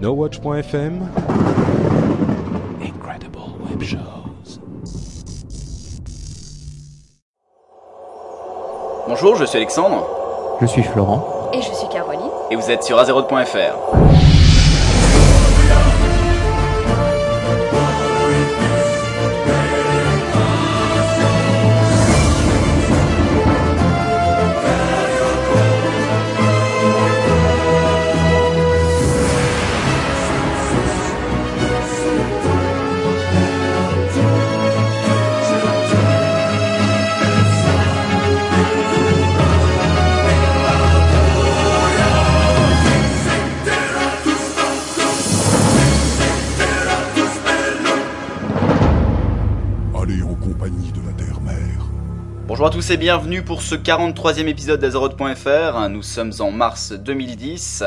NoWatch.fm Incredible Web Shows. Bonjour, je suis Alexandre Je suis Florent. Et je suis Caroline. et vous êtes sur Azeroth.fr. Bonjour à tous et bienvenue pour ce 43e épisode d'Azeroth.fr. Nous sommes en mars 2010.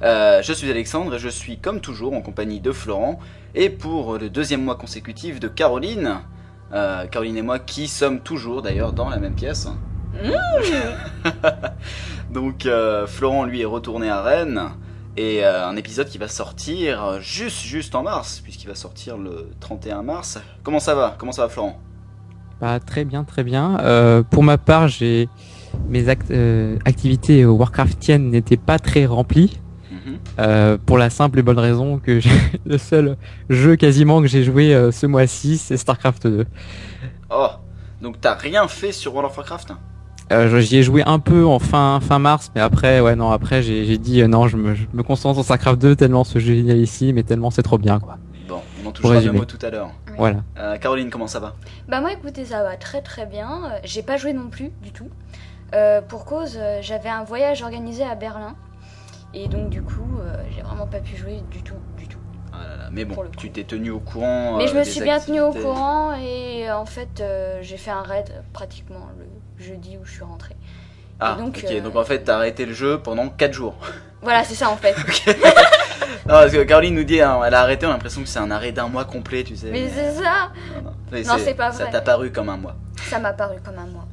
Euh, je suis Alexandre et je suis comme toujours en compagnie de Florent et pour le deuxième mois consécutif de Caroline. Euh, Caroline et moi qui sommes toujours d'ailleurs dans la même pièce. Donc euh, Florent lui est retourné à Rennes et un épisode qui va sortir juste juste en mars puisqu'il va sortir le 31 mars. Comment ça va? Comment ça va Florent? Bah, très bien, très bien. Euh, pour ma part, j'ai mes act- euh, activités Warcraftiennes n'étaient pas très remplies. Mhm. euh, pour la simple et bonne raison que le seul jeu quasiment que j'ai joué euh, ce mois-ci, c'est StarCraft 2. Oh, donc t'as rien fait sur World of Warcraft Euh, je- J'y ai joué un peu en fin, fin mars, mais après, ouais, non, après, j'ai j'ai dit euh, non, je me, je me concentre sur StarCraft 2 tellement ce jeu est génial ici, mais tellement c'est trop bien, quoi. On en touchera deux mots tout à l'heure. Oui. Voilà. Euh, Caroline, comment ça va? Bah moi écoutez ça va très très bien. Euh, J'ai pas joué non plus du tout. Euh, pour cause j'avais un voyage organisé à Berlin. Et donc du coup euh, j'ai vraiment pas pu jouer du tout du tout. Ah là là, Mais bon, tu t'es tenu au courant. Mais euh, je me suis bien tenue au courant et euh, en fait euh, j'ai fait un raid pratiquement le jeudi où je suis rentrée. Ah, Et donc, ok, euh, donc en fait t'as arrêté le jeu pendant 4 jours. Voilà c'est ça en fait. parce que Caroline nous dit, hein, elle a arrêté, on a l'impression que c'est un arrêt d'un mois complet, tu sais. Mais c'est ça Non, non. C'est pas Ça vrai. t'a paru comme un mois. Ça m'a paru comme un mois.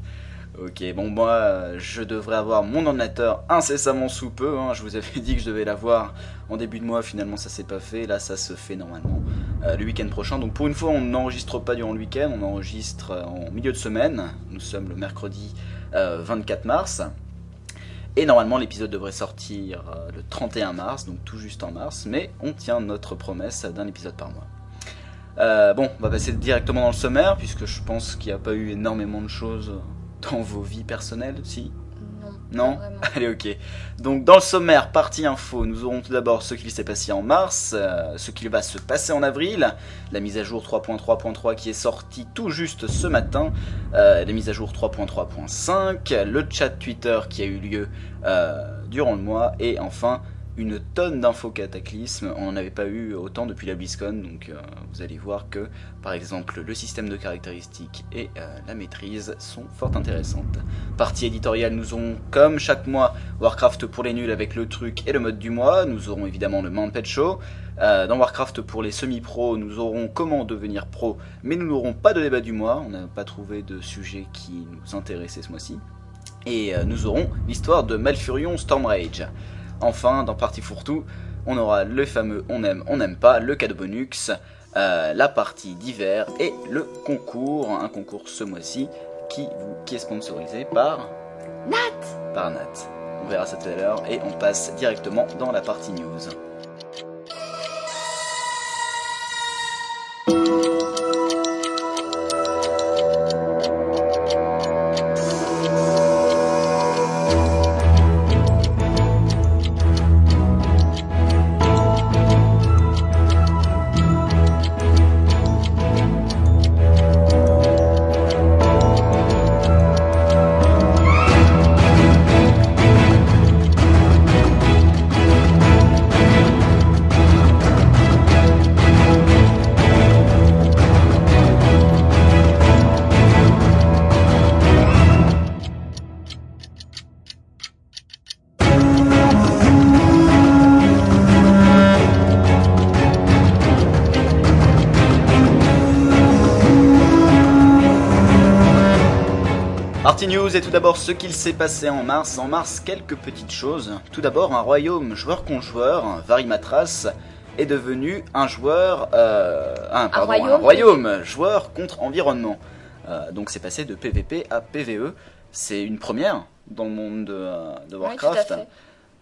Ok, bon, moi, euh, je devrais avoir mon ordinateur incessamment sous peu. hein. Je vous avais dit que je devais l'avoir en début de mois, finalement, ça s'est pas fait. Là, ça se fait normalement euh, le week-end prochain. Donc, pour une fois, on n'enregistre pas durant le week-end, on enregistre euh, en milieu de semaine. Nous sommes le mercredi euh, 24 mars. Et normalement, l'épisode devrait sortir euh, le 31 mars, donc tout juste en mars. Mais on tient notre promesse d'un épisode par mois. Euh, bon, on va passer directement dans le sommaire, puisque je pense qu'il n'y a pas eu énormément de choses dans vos vies personnelles, si? Non. Allez, ok. Donc, dans le sommaire, partie info, nous aurons tout d'abord ce qu'il s'est passé en mars, euh, ce qu'il va se passer en avril, la mise à jour 3.3.3 qui est sortie tout juste ce matin, euh, la mise à jour 3.3.5, le chat Twitter qui a eu lieu euh, durant le mois, et enfin une tonne d'infos cataclysmes. On n'en avait pas eu autant depuis la BlizzCon, donc euh, vous allez voir que, par exemple, le système de caractéristiques et euh, la maîtrise sont fort intéressantes. Partie éditoriale, nous aurons, comme chaque mois, Warcraft pour les nuls avec le truc et le mode du mois. Nous aurons évidemment le Mount Pet Show. Euh, dans Warcraft pour les semi-pros, nous aurons comment devenir pro, mais nous n'aurons pas de débat du mois. On n'a pas trouvé de sujet qui nous intéressait ce mois-ci. Et nous aurons l'histoire de Malfurion Stormrage. Enfin, dans Partie Fourre-tout, on aura le fameux on aime, on n'aime pas, le cadeau bonus, euh, la partie d'hiver et le concours, un concours ce mois-ci qui, qui est sponsorisé par Nat par Nat. On verra ça tout à l'heure et on passe directement dans la partie news. Et tout d'abord ce qu'il s'est passé en mars. En mars, quelques petites choses. Tout d'abord, un royaume joueur contre joueur, Varimatras, est devenu un joueur, euh, un, pardon, royaume. royaume, joueur contre environnement. Euh, donc c'est passé de PVP à PVE. C'est une première dans le monde de, Warcraft.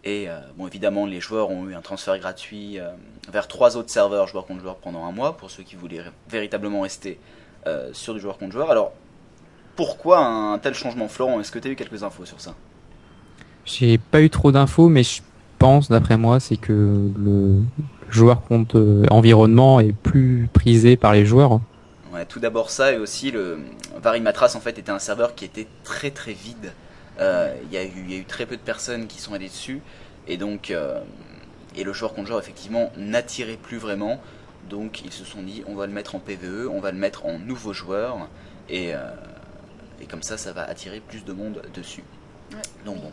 Et euh, bon, évidemment, les joueurs ont eu un transfert gratuit euh, vers trois autres serveurs joueur contre joueur pendant un mois pour ceux qui voulaient véritablement rester euh, sur du joueur contre joueur. Alors, pourquoi un tel changement, Florent? Est-ce que tu as eu quelques infos sur ça? J'ai pas eu trop d'infos, mais je pense, d'après moi, c'est que le joueur contre euh, environnement est plus prisé par les joueurs. Ouais, tout d'abord ça et aussi le Varimatras en fait était un serveur qui était très très vide. Euh, Il y, a eu- il y a eu très peu de personnes qui sont allées dessus et donc euh, et le joueur contre joueur effectivement n'attirait plus vraiment. Donc ils se sont dit on va le mettre en PVE, on va le mettre en nouveau joueur et, euh, et comme ça ça va attirer plus de monde dessus. Ouais. Donc bon.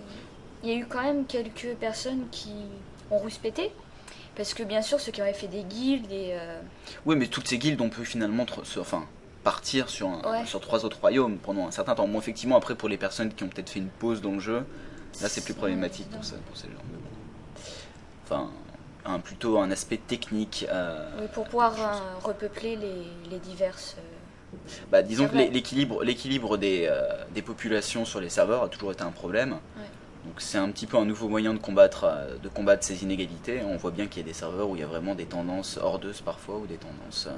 Il y a eu quand même quelques personnes qui ont rouspété. Parce que bien sûr, ceux qui avaient fait des guildes et. euh, Oui mais toutes ces guildes on peut finalement se- enfin partir sur, un- Ouais. sur trois autres royaumes pendant un certain temps. Bon effectivement après pour les personnes qui ont peut-être fait une pause dans le jeu, Là, c'est plus problématique pour, ça, pour ces gens. Enfin, un, plutôt un aspect technique. euh, oui, pour pouvoir euh, repeupler les, les diverses. Bah, disons que l'équilibre, l'équilibre des, euh, des populations sur les serveurs a toujours été un problème. Donc c'est un petit peu un nouveau moyen de combattre, euh, de combattre ces inégalités. On voit bien qu'il y a des serveurs où il y a vraiment des tendances hordeuses parfois ou des tendances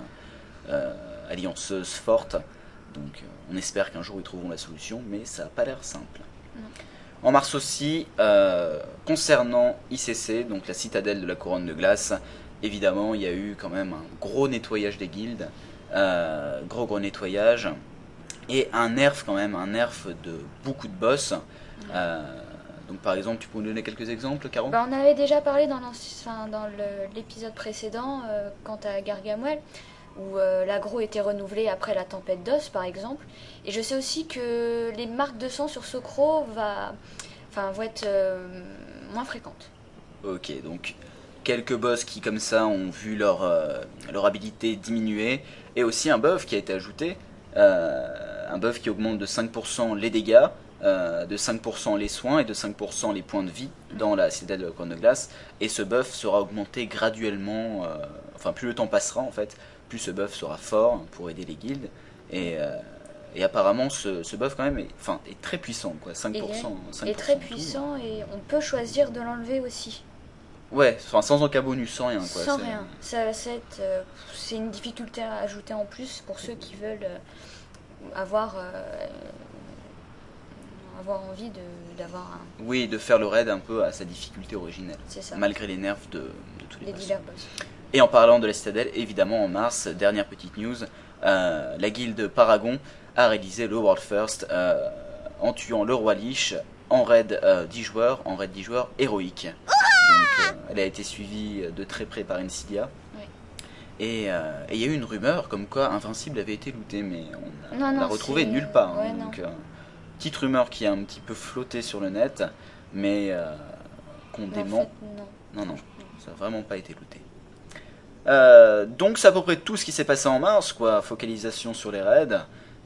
euh, allianceuses fortes. Donc on espère qu'un jour ils trouveront la solution, mais ça n'a pas l'air simple. Non. En mars aussi, euh, concernant ICC, donc la citadelle de la couronne de glace, évidemment il y a eu quand même un gros nettoyage des guildes, euh, gros gros nettoyage, et un nerf quand même, un nerf de beaucoup de boss. Euh, donc par exemple, tu peux nous donner quelques exemples, Caro? Bah, on avait déjà parlé dans enfin, l'épisode précédent, euh, quant à Gargamel, où l'agro était renouvelé après la tempête d'os, par exemple. Et je sais aussi que les marques de sang sur Socro va, enfin, vont être moins fréquentes. Ok, donc quelques boss qui comme ça ont vu leur, leur habilité diminuer, et aussi un buff qui a été ajouté, euh, un buff qui augmente de 5% les dégâts, euh, de 5% les soins et de 5% les points de vie dans la citadelle de la couronne de glace, et ce buff sera augmenté graduellement, euh, enfin plus le temps passera en fait, plus ce buff sera fort pour aider les guildes, et... et apparemment, ce, ce buff quand même est, enfin, est très puissant, quoi. 5%, Et 5% est très puissant et on peut choisir de l'enlever aussi. Ouais, enfin, sans aucun bonus, sans rien, quoi. Sans C'est- rien. Ça, être, euh, c'est une difficulté à ajouter en plus pour ceux qui veulent euh, avoir, euh, avoir envie de- d'avoir un. Oui, de faire le raid un peu à sa difficulté originelle, C'est ça. malgré les nerfs de, de tous les, les boss. divers boss. Et en parlant de la citadelle, évidemment, en mars, dernière petite news, euh, la guilde Paragon a réalisé le World First euh, en tuant le roi Lich en raid euh, 10 joueurs, en raid 10 joueurs héroïque. Donc, euh, elle a été suivie de très près par Encilia. Oui. Et euh, et il y a eu une rumeur comme quoi Invincible avait été looté, mais on l'a retrouvé nulle part. hein. ouais, donc, euh, petite rumeur qui a un petit peu flotté sur le net, mais euh, qu'on en dément. fait, non. Non, non, ça n'a vraiment pas été looté. Euh, donc c'est à peu près tout ce qui s'est passé en mars, quoi. Focalisation sur les raids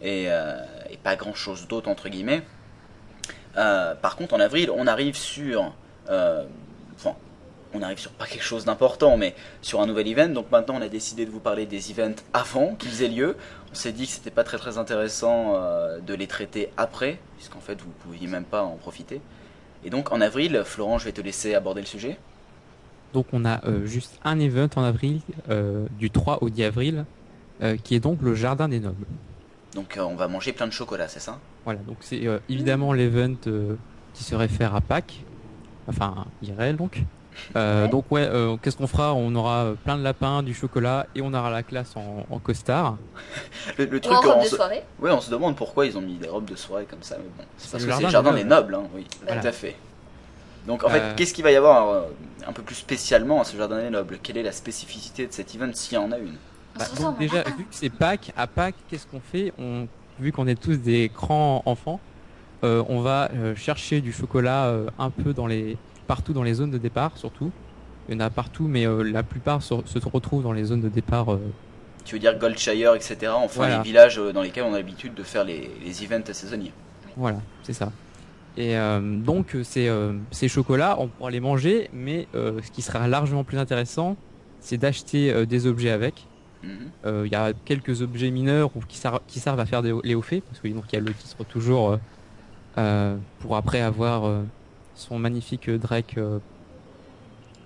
et, euh, et pas grand chose d'autre entre guillemets. Euh, par contre en avril on arrive sur, euh, enfin on arrive sur pas quelque chose d'important, mais sur un nouvel event. Donc maintenant on a décidé de vous parler des events avant qu'ils aient lieu. On s'est dit que c'était pas très très intéressant euh, de les traiter après, puisqu'en fait vous pouviez même pas en profiter. Et donc en avril, Florent, je vais te laisser aborder le sujet. Donc on a euh, juste un event en avril, euh, du 3 au 10 avril, qui est donc le Jardin des Nobles. Donc on va manger plein de chocolat, c'est ça? Voilà, donc c'est évidemment l'event qui se réfère à Pâques, enfin IRL donc. Euh, Ouais. Donc ouais, euh, qu'est-ce qu'on fera? On aura plein de lapins, du chocolat et on aura la classe en, en costard. le, truc, en robe on de se... soirée? Ouais, on se demande pourquoi ils ont mis des robes de soirée comme ça, mais bon, c'est parce le que c'est jardin le jardin des des nobles, hein, oui, Voilà. tout à fait. Donc en fait, Euh. qu'est-ce qu'il va y avoir euh, un peu plus spécialement à ce jardin des nobles? Quelle est la spécificité de cet event s'il y en a une? Bah, donc déjà, vu que c'est Pâques, à Pâques, qu'est-ce qu'on fait? On, Vu qu'on est tous des grands enfants, euh, on va euh, chercher du chocolat euh, un peu dans les partout dans les zones de départ, surtout. Il y en a partout, mais euh, la plupart se, se retrouvent dans les zones de départ. euh, Tu veux dire Goldshire, etc. Enfin, Voilà. les villages dans lesquels on a l'habitude de faire les, les events saisonniers. Voilà, c'est ça. Et euh, donc ces, euh, ces chocolats, on pourra les manger, mais euh, ce qui sera largement plus intéressant, c'est d'acheter euh, des objets avec. Mhm. Euh, Il y a quelques objets mineurs ou qui, servent- qui servent à faire des, les hauts faits, parce que donc il y a le titre toujours pour après avoir euh, son magnifique Drake euh,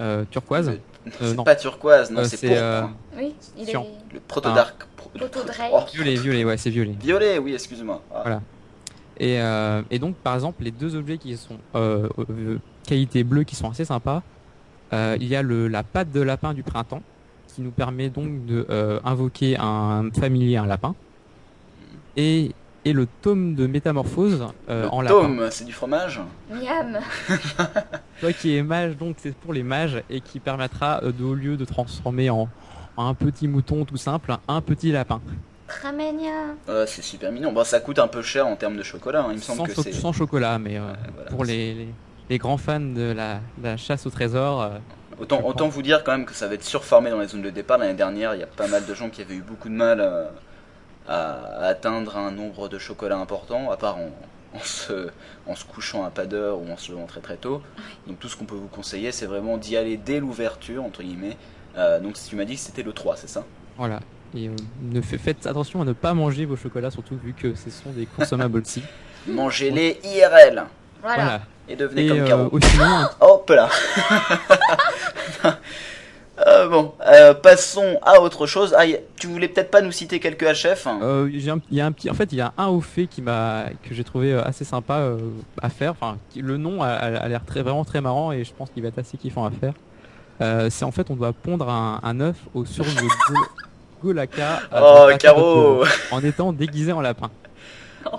euh, turquoise. Euh, c'est non. pas turquoise, non, Euh, c'est pourpre. euh, Oui, il est Le proto Ah. dark. pro- Proto Drake. Oh, Violet, violet, ouais, c'est violet. Violet, oui, excuse-moi. Ah. Voilà. Et, euh, et donc, par exemple, les deux objets qui sont euh, euh, qualité bleue, qui sont assez sympas, euh, il y a le, la patte de lapin du printemps, qui nous permet donc de euh, invoquer un familier, un lapin, et, et le tome de métamorphose euh, Le en lapin. tome, c'est du fromage Miam. Toi qui es mage, donc c'est pour les mages, et qui permettra euh, de, au lieu de transformer en, en un petit mouton tout simple, un petit lapin. Tramania. Euh, C'est super mignon. Bon, ça coûte un peu cher en termes de chocolat, hein. il me semble Sans, que c'est... sans chocolat, mais euh, voilà. pour les, les, les grands fans de la, chasse au trésor. euh, Autant, vous dire quand même que ça va être surfarmé dans les zones de départ. L'année dernière, il y a pas mal de gens qui avaient eu beaucoup de mal à, atteindre un nombre de chocolats important, à part en, en se, en se couchant à pas d'heure ou en se levant très très tôt. Donc tout ce qu'on peut vous conseiller, c'est vraiment d'y aller dès l'ouverture, entre guillemets. Euh, donc tu m'as dit que c'était le 3, c'est ça? Voilà. Et euh, ne fait- faites attention à ne pas manger vos chocolats, surtout vu que ce sont des consommables aussi. Mangez-les IRL Voilà. Voilà. et devenez Et comme euh, Caro. aussi, Hop là Euh, Bon, euh, passons à autre chose. Ah, y- tu voulais peut-être pas nous citer quelques HF euh, un- il y a un petit, en fait, il y a un haut fait qui m'a, que j'ai trouvé euh, assez sympa euh, à faire. Enfin, qui- le nom a, l'air très, vraiment très marrant et je pense qu'il va être assez kiffant à faire. Euh, c'est en fait, on doit pondre un, un œuf au sur de Go- Golaka. Oh, Caro En étant déguisé en lapin.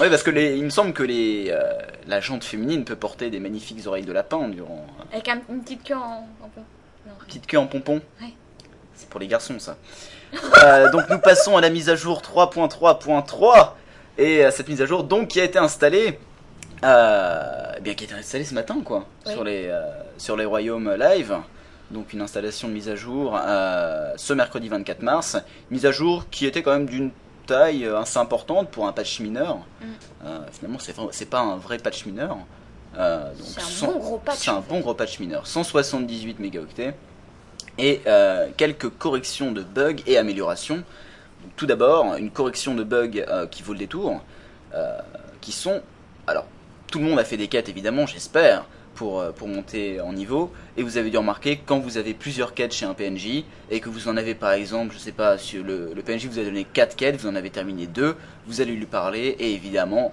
Oui, parce que les, il me semble que les, euh, la jante féminine peut porter des magnifiques oreilles de lapin durant Avec un- une petite queue en. Petite queue en pompon. Ouais. C'est pour les garçons, ça. Euh, donc nous passons à la mise à jour 3.3.3 et à cette mise à jour donc qui a été installée, euh, eh bien qui a été installée ce matin quoi, sur les euh, sur les royaumes live. Donc une installation de mise à jour ce mercredi 24 mars, mise à jour qui était quand même d'une taille assez importante pour un patch mineur. Mm. Finalement c'est pas un vrai patch mineur. C'est un bon gros patch, un bon gros patch mineur, 178 mégaoctets et euh, quelques corrections de bugs et améliorations. Donc, tout d'abord, une correction de bugs euh, qui vaut le détour, euh, qui sont... Alors, tout le monde a fait des quêtes évidemment, j'espère, pour, pour monter en niveau, et vous avez dû remarquer quand vous avez plusieurs quêtes chez un PNJ, et que vous en avez par exemple, je sais pas, sur le, le PNJ vous a donné 4 quêtes, vous en avez terminé 2, vous allez lui parler, et évidemment,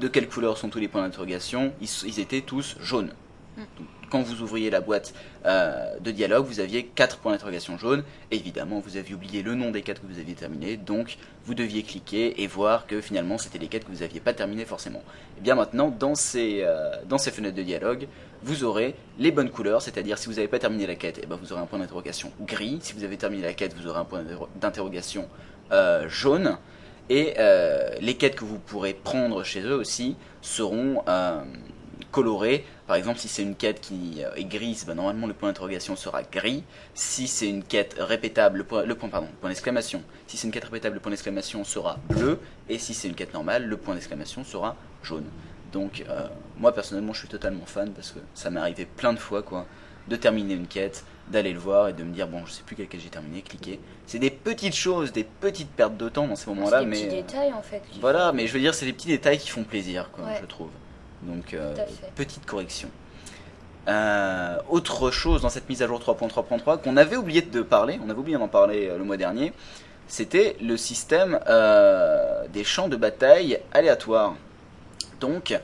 de quelle couleur sont tous les points d'interrogation ils, ils étaient tous jaunes. Donc, quand vous ouvriez la boîte euh, de dialogue, vous aviez quatre points d'interrogation jaunes. Évidemment, vous aviez oublié le nom des quêtes que vous aviez terminées, donc vous deviez cliquer et voir que finalement c'était les quêtes que vous n'aviez pas terminées forcément. Et bien maintenant, dans ces, euh, dans ces fenêtres de dialogue, vous aurez les bonnes couleurs, c'est-à-dire si vous n'avez pas terminé la quête, eh ben, vous aurez un point d'interrogation gris. Si vous avez terminé la quête, vous aurez un point d'inter- d'interrogation euh, jaune. Et les quêtes que vous pourrez prendre chez eux aussi seront colorées. Par exemple, si c'est une quête qui euh, est grise, ben, normalement le point d'interrogation sera gris. Si c'est une quête répétable, le point, le point pardon, le point d'exclamation. Si c'est une quête répétable, le point d'exclamation sera bleu. Et si c'est une quête normale, le point d'exclamation sera jaune. Donc, euh, moi personnellement, je suis totalement fan parce que ça m'est arrivé plein de fois, quoi, de terminer une quête, d'aller le voir et de me dire bon, je sais plus quelle quête j'ai terminé, cliquer. C'est des petites choses, des petites pertes de temps dans ces moments-là, des mais petits euh, détails en fait. voilà, mais je veux dire, c'est les petits détails qui font plaisir, quoi, Ouais. je trouve. Donc, euh, petite correction. Euh, autre chose dans cette mise à jour 3.3.3 qu'on avait oublié de parler, on avait oublié d'en parler euh, le mois dernier, c'était le système euh, des champs de bataille aléatoires. Donc,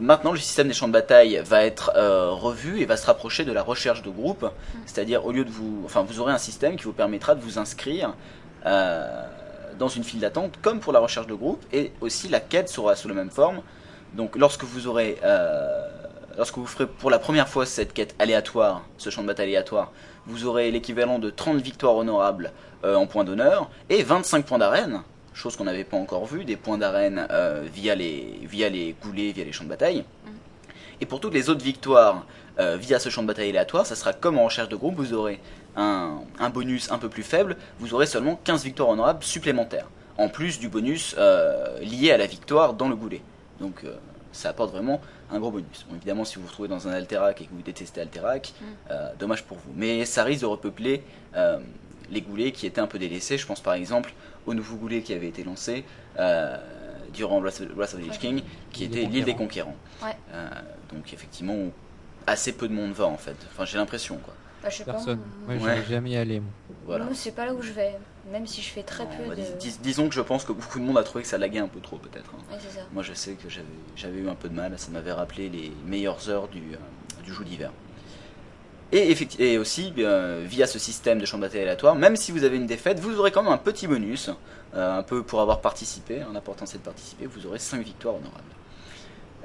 maintenant le système des champs de bataille va être euh, revu et va se rapprocher de la recherche de groupe, c'est-à-dire au lieu de vous, enfin vous aurez un système qui vous permettra de vous inscrire euh, dans une file d'attente comme pour la recherche de groupe et aussi la quête sera sous la même forme. Donc lorsque vous aurez, euh, lorsque vous ferez pour la première fois cette quête aléatoire, ce champ de bataille aléatoire, vous aurez l'équivalent de 30 victoires honorables euh, en points d'honneur et 25 points d'arène, chose qu'on n'avait pas encore vu, des points d'arène euh, via les via les goulets, via les champs de bataille. Et pour toutes les autres victoires euh, via ce champ de bataille aléatoire, ça sera comme en recherche de groupe, vous aurez un, un bonus un peu plus faible, vous aurez seulement 15 victoires honorables supplémentaires, en plus du bonus euh, lié à la victoire dans le goulet. Donc euh, ça apporte vraiment un gros bonus. Bon, évidemment, si vous vous retrouvez dans un Alterac et que vous détestez Alterac, Mm. euh, dommage pour vous. Mais ça risque de repeupler euh, les goulets qui étaient un peu délaissés. Je pense par exemple au nouveau goulet qui avait été lancé euh, durant Wrath of the Lich King, qui était l'île des Conquérants. Ouais. Euh, donc effectivement, assez peu de monde va en fait. Enfin, j'ai l'impression quoi. Bah, je sais pas. Personne. moi, Moi, Ouais. j'ai jamais y allé. Moi. Voilà. moi, c'est pas là où je vais. Même si je fais très peu bah, de. dis- dis- disons que je pense que beaucoup de monde a trouvé que ça laguait un peu trop peut-être. hein. Ouais, c'est ça. Moi je sais que j'avais eu un peu de mal, ça m'avait rappelé les meilleures heures du, euh, du jour d'hiver. Et, et aussi, euh, via ce système de champ de bataille aléatoire, même si vous avez une défaite, vous aurez quand même un petit bonus, euh, un peu pour avoir participé, en apportant cette participé, vous aurez 5 victoires honorables.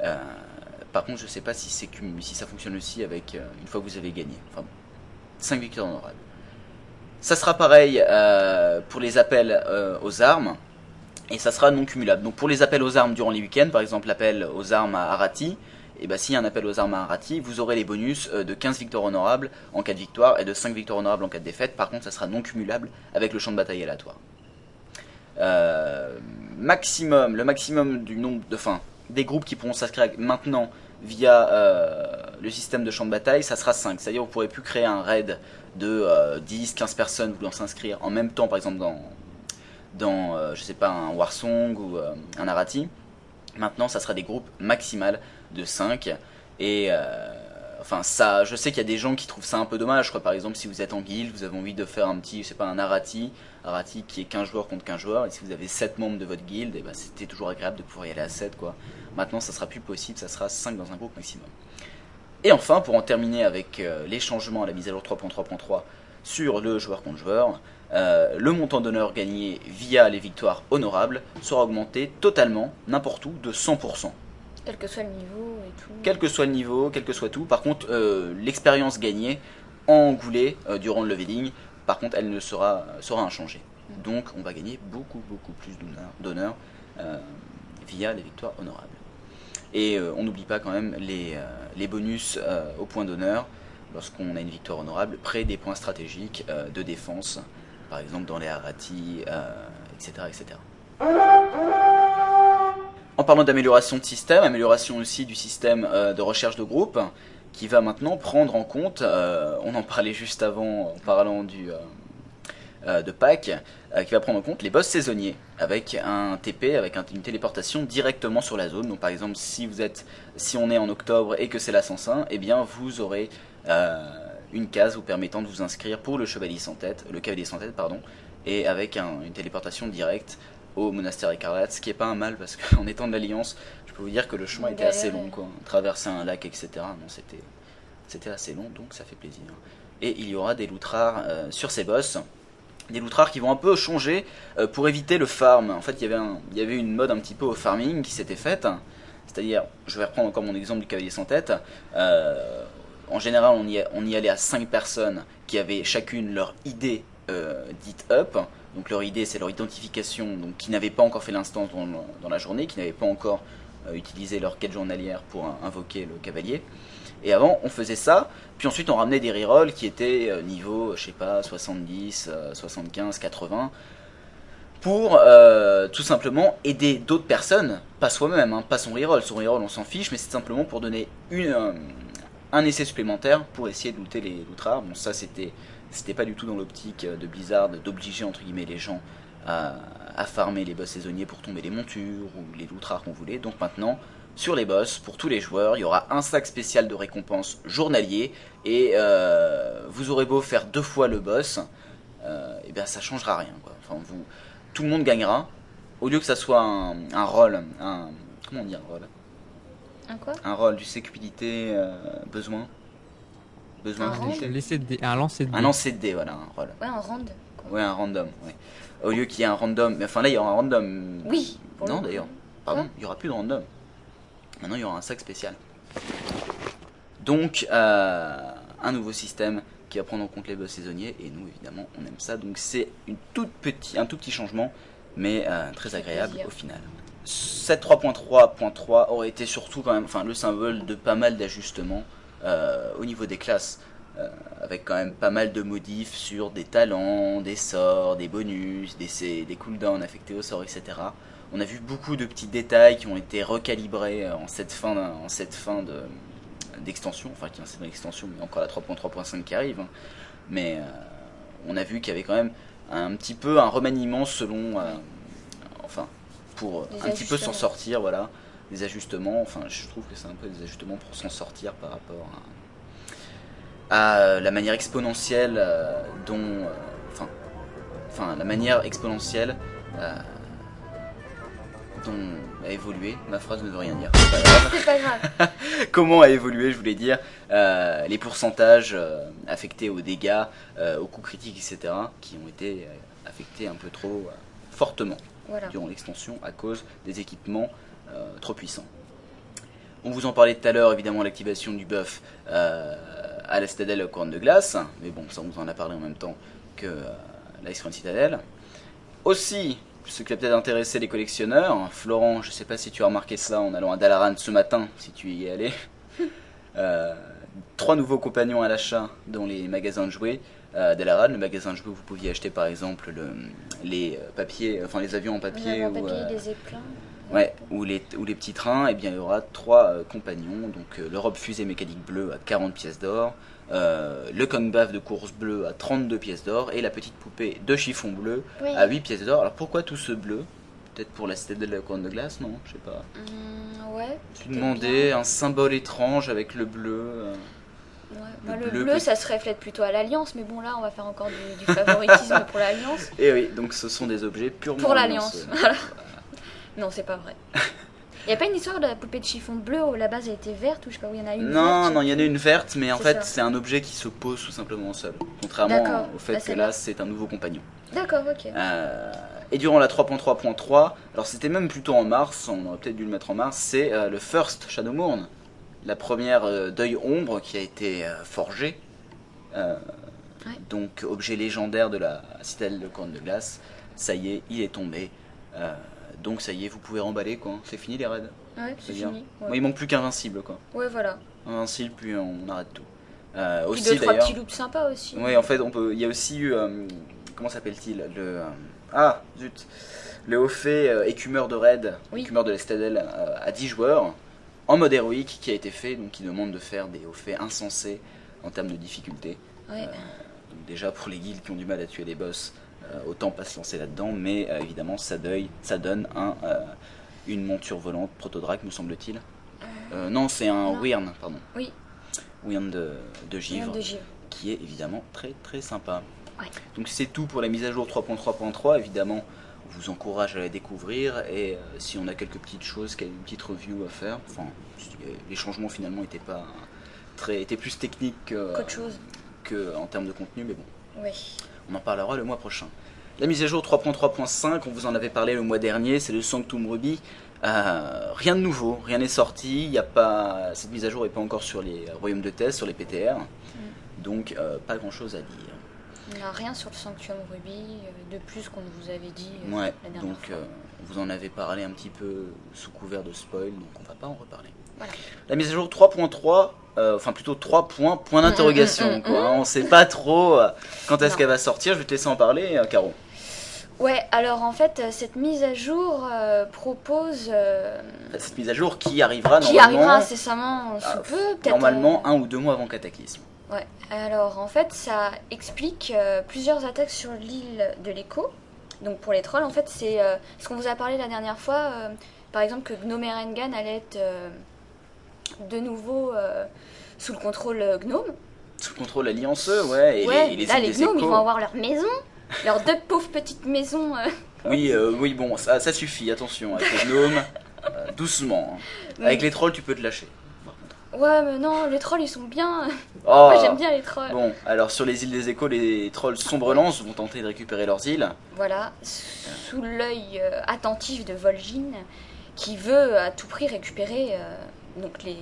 Euh, par contre, je sais pas si, c'est si ça fonctionne aussi avec euh, une fois que vous avez gagné. Enfin bon, 5 victoires honorables. Ça sera pareil euh, pour les appels euh, aux armes et ça sera non cumulable. Donc pour les appels aux armes durant les week-ends, par exemple l'appel aux armes à Arati, et ben s'il y a un appel aux armes à Arati, vous aurez les bonus euh, de 15 victoires honorables en cas de victoire et de 5 victoires honorables en cas de défaite. Par contre, ça sera non cumulable avec le champ de bataille aléatoire. Maximum, le maximum du nombre de, des groupes qui pourront s'inscrire maintenant via le système de champ de bataille, ça sera 5. C'est-à-dire vous ne pourrez plus créer un raid de euh, 10, 15 personnes voulant s'inscrire en même temps, par exemple dans, dans euh, je sais pas, un Warsong ou euh, un Arati. Maintenant, ça sera des groupes maximales de 5. Et euh, enfin, ça, je sais qu'il y a des gens qui trouvent ça un peu dommage. Quoi. Par exemple, si vous êtes en guild, vous avez envie de faire un petit, je pas, un Arati. Arati qui est 15 joueurs contre 15 joueurs. Et si vous avez 7 membres de votre guild, et ben, c'était toujours agréable de pouvoir y aller à 7. Quoi. Maintenant, ça sera plus possible, ça sera 5 dans un groupe maximum. Et enfin, pour en terminer avec euh, les changements à la mise à jour 3.3.3 sur le joueur contre joueur, euh, le montant d'honneur gagné via les victoires honorables sera augmenté totalement, n'importe où, de 100%. Quel que soit le niveau et tout. Quel que soit le niveau, quel que soit tout. Par contre, euh, l'expérience gagnée en goulet euh, durant le leveling, par contre, elle ne sera, sera inchangée. Donc, on va gagner beaucoup, beaucoup plus d'honneur- via les victoires honorables. Et euh, on n'oublie pas quand même les, euh, bonus euh, au point d'honneur lorsqu'on a une victoire honorable près des points stratégiques de défense, par exemple dans les Harati, etc., etc. En parlant d'amélioration de système, amélioration aussi du système de recherche de groupe, qui va maintenant prendre en compte, on en parlait juste avant en parlant du, de Pâques, euh, qui va prendre en compte les boss saisonniers, avec un TP, avec un- une téléportation directement sur la zone. Donc par exemple, si vous êtes, si on est en octobre et que c'est la 105, eh bien vous aurez euh, une case vous permettant de vous inscrire pour le chevalier sans tête, le cavalier sans tête, pardon, et avec un- une téléportation directe au monastère écarlate, ce qui est pas un mal parce qu'en étant de l'Alliance, je peux vous dire que le chemin était assez long, quoi. Traverser un lac, etc. Non, c'était, c'était assez long, donc ça fait plaisir. Et il y aura des loots rares euh, sur ces boss, des loots rares qui vont un peu changer euh, pour éviter le farm. En fait, il y avait une mode un petit peu au farming qui s'était faite. C'est-à-dire, je vais reprendre encore mon exemple du cavalier sans tête. Euh, en général, on y, allait à 5 personnes qui avaient chacune leur idée euh, dite up. Donc leur idée, c'est leur identification, donc qui n'avaient pas encore fait l'instance dans, la journée, qui n'avaient pas encore euh, utilisé leur quête journalière pour invoquer le cavalier. Et avant, on faisait ça, puis ensuite on ramenait des rerolls qui étaient euh, niveau, je sais pas, 70, euh, 75, 80, pour euh, tout simplement aider d'autres personnes, pas soi-même, hein, pas son reroll. Son reroll, on s'en fiche, mais c'est simplement pour donner euh, un essai supplémentaire pour essayer de looter les loot. Bon, ça c'était c'était pas du tout dans l'optique euh, de Blizzard d'obliger entre guillemets les gens à, à farmer les boss saisonniers pour tomber les montures ou les loot qu'on voulait. Donc maintenant, sur les boss, pour tous les joueurs, il y aura un sac spécial de récompense journalier et euh, vous aurez beau faire deux fois le boss, euh, et bien ça changera rien. Quoi. Enfin, vous, tout le monde gagnera. Au lieu que ça soit un, un rôle, un comment on dit un rôle, Un quoi? Un rôle du sécurité euh, besoin, besoin Un de un lancer de Un lancer de dés, voilà, un rôle. Ouais, un rand. quoi. Ouais, un random. Ouais. Au lieu qu'il y ait un random, mais enfin là il y aura un random. Oui. Non le- d'ailleurs. Pardon, il y aura plus de random. Maintenant il y aura un sac spécial. Donc euh, un nouveau système qui va prendre en compte les boss saisonniers et nous évidemment on aime ça. Donc c'est un tout petit changement, mais euh, très agréable au final. Cette 3.3.3 aurait été surtout enfin le symbole de pas mal d'ajustements euh, au niveau des classes. Avec quand même pas mal de modifs sur des talents, des sorts, des bonus, des, des cooldowns affectés aux sorts, etc. On a vu beaucoup de petits détails qui ont été recalibrés euh, en cette fin, en cette fin de d'extension, enfin qui est une extension, mais encore la 3.3.5 qui arrive. hein. Mais euh, on a vu qu'il y avait quand même un petit peu un remaniement selon, euh, enfin, pour Des un petit peu s'en sortir, voilà, des ajustements. Enfin, je trouve que c'est un peu des ajustements pour s'en sortir par rapport à, à, la manière exponentielle euh, dont, enfin, enfin, la manière exponentielle dont a évolué. Ma phrase ne veut rien dire. c'est pas grave. Comment a évolué, je voulais dire, euh, les pourcentages euh, affectés aux dégâts, euh, aux coups critiques, etc., qui ont été affectés un peu trop fortement Voilà. durant l'extension à cause des équipements trop puissants. On vous en parlait tout à l'heure, évidemment, l'activation du buff à la citadelle couronne de glace, mais bon, ça on vous en a parlé en même temps que la Ice Crown Citadel. Aussi, ce qui va peut-être intéresser les collectionneurs, Florent, je sais pas si tu as remarqué ça en allant à Dalaran ce matin, si tu y es allé. Euh, trois nouveaux compagnons à l'achat dans les magasins de jouets. Euh, Dalaran, le magasin de jouets où vous pouviez acheter par exemple le- les euh, papiers, enfin les avions en papier, ou, papier, euh, des éplins. Ouais, ou les, ou les petits trains, et bien il y aura trois euh, compagnons. Donc l'Europe fusée mécanique bleue à 40 pièces d'or, euh, le Kongbaf de course bleu à 32 pièces d'or, et la petite poupée de chiffon bleu Oui. à 8 pièces d'or. Alors pourquoi tout ce bleu? Peut-être pour la citadelle de la couronne de glace, non? Je sais pas. Hum, ouais. Peut-être demandais un symbole étrange avec le bleu. euh. Ouais. Le bleu ça se reflète plutôt à l'Alliance, mais bon, là, on va faire encore du, du favoritisme pour l'Alliance. Et oui, donc ce sont des objets purement Pour l'Alliance, voilà. Non, c'est pas vrai. Il n'y a pas une histoire de la poupée de chiffon bleu où la base elle était verte ou je sais pas où il y en a une Non, verte, non, il y en a une verte, mais en fait, c'est un objet qui se pose tout simplement au sol. Contrairement au fait Ah, que là, c'est un nouveau compagnon. D'accord, ok. Euh, et durant la 3.3.3, alors c'était même plutôt en mars, on aurait peut-être dû le mettre en mars, c'est euh, le First Shadowmourne, la première euh, deuil ombre qui a été euh, forgée. Ouais. Donc, objet légendaire de la citadelle de Corne de Glace. Ça y est, il est tombé. Donc, ça y est, vous pouvez remballer quoi. C'est fini les raids. Ouais, c'est fini. Ouais. il manque plus qu'invincible quoi. ouais, voilà. Invincible, puis on arrête tout. Euh, Puis aussi deux, trois petits loops sympas aussi. Oui, en fait, on peut. Il y a aussi eu. euh, comment s'appelle-t-il Le. euh, ah, zut Le haut fait euh, écumeur de raid, Oui. écumeur de l'Estadelle euh, à 10 joueurs, en mode héroïque, qui a été fait, donc qui demande de faire des hauts faits insensés en termes de difficulté. Ouais. Donc, déjà, pour les guildes qui ont du mal à tuer les boss, autant pas se lancer là-dedans, mais euh, évidemment, ça, deuil, ça donne un, euh, une monture volante, protodrac, me semble-t-il. Euh, non, c'est un. Wyrn, pardon. Oui. Wyrn de, de givre de givre. qui est évidemment très très sympa. Ouais. Donc c'est tout pour la mise à jour 3.3.3. Évidemment, on vous encourage à la découvrir et euh, si on a quelques petites choses, quelques petites reviews à faire, enfin, les changements finalement étaient pas très, étaient plus techniques que, chose. que en termes de contenu, mais bon, Oui. On en parlera le mois prochain. La mise à jour 3.3.5, on vous en avait parlé le mois dernier, c'est le Sanctum Ruby. Euh, rien de nouveau, rien n'est sorti. Il y a pas, cette mise à jour n'est pas encore sur les royaumes de test, sur les PTR. Donc euh, pas grand chose à dire. On n'a rien sur le Sanctuum Ruby euh, de plus qu'on vous avait dit Ouais, la dernière donc fois. euh, vous en avez parlé un petit peu sous couvert de spoil, donc on va pas en reparler. Voilà. La mise à jour 3.3, euh, enfin plutôt 3 points, point d'interrogation. Mm, mm, mm. On sait pas trop euh, quand est-ce qu'elle va sortir, je vais te laisser en parler, euh, Caro. Ouais, alors en fait, cette mise à jour euh, propose. euh, cette mise à jour qui arrivera qui normalement, arrivera incessamment sous Ah, peu, peut-être. normalement un ou deux mois avant Cataclysme. Ouais, alors en fait, ça explique euh, plusieurs attaques sur l'île de l'écho. Donc pour les trolls, en fait, c'est ce qu'on vous a parlé la dernière fois. par exemple, que Gnomerengan allait être de nouveau euh, sous le contrôle euh, gnome. Sous le contrôle allianceux, ouais, et ouais, les, et les là, les gnomes, ils vont avoir leur maison. Leurs deux pauvres petites maisons. euh, Oui, oui, bon, ça, ça suffit, attention, avec les gnomes, doucement. hein. Avec les trolls, tu peux te lâcher. Ouais, mais non, les trolls, ils sont bien. Oh, Moi, j'aime bien les trolls. Bon, alors sur les îles des échos, les trolls sombrelance vont tenter de récupérer leurs îles. Voilà, sous l'œil attentif de Vol'jin, qui veut à tout prix récupérer euh, donc les,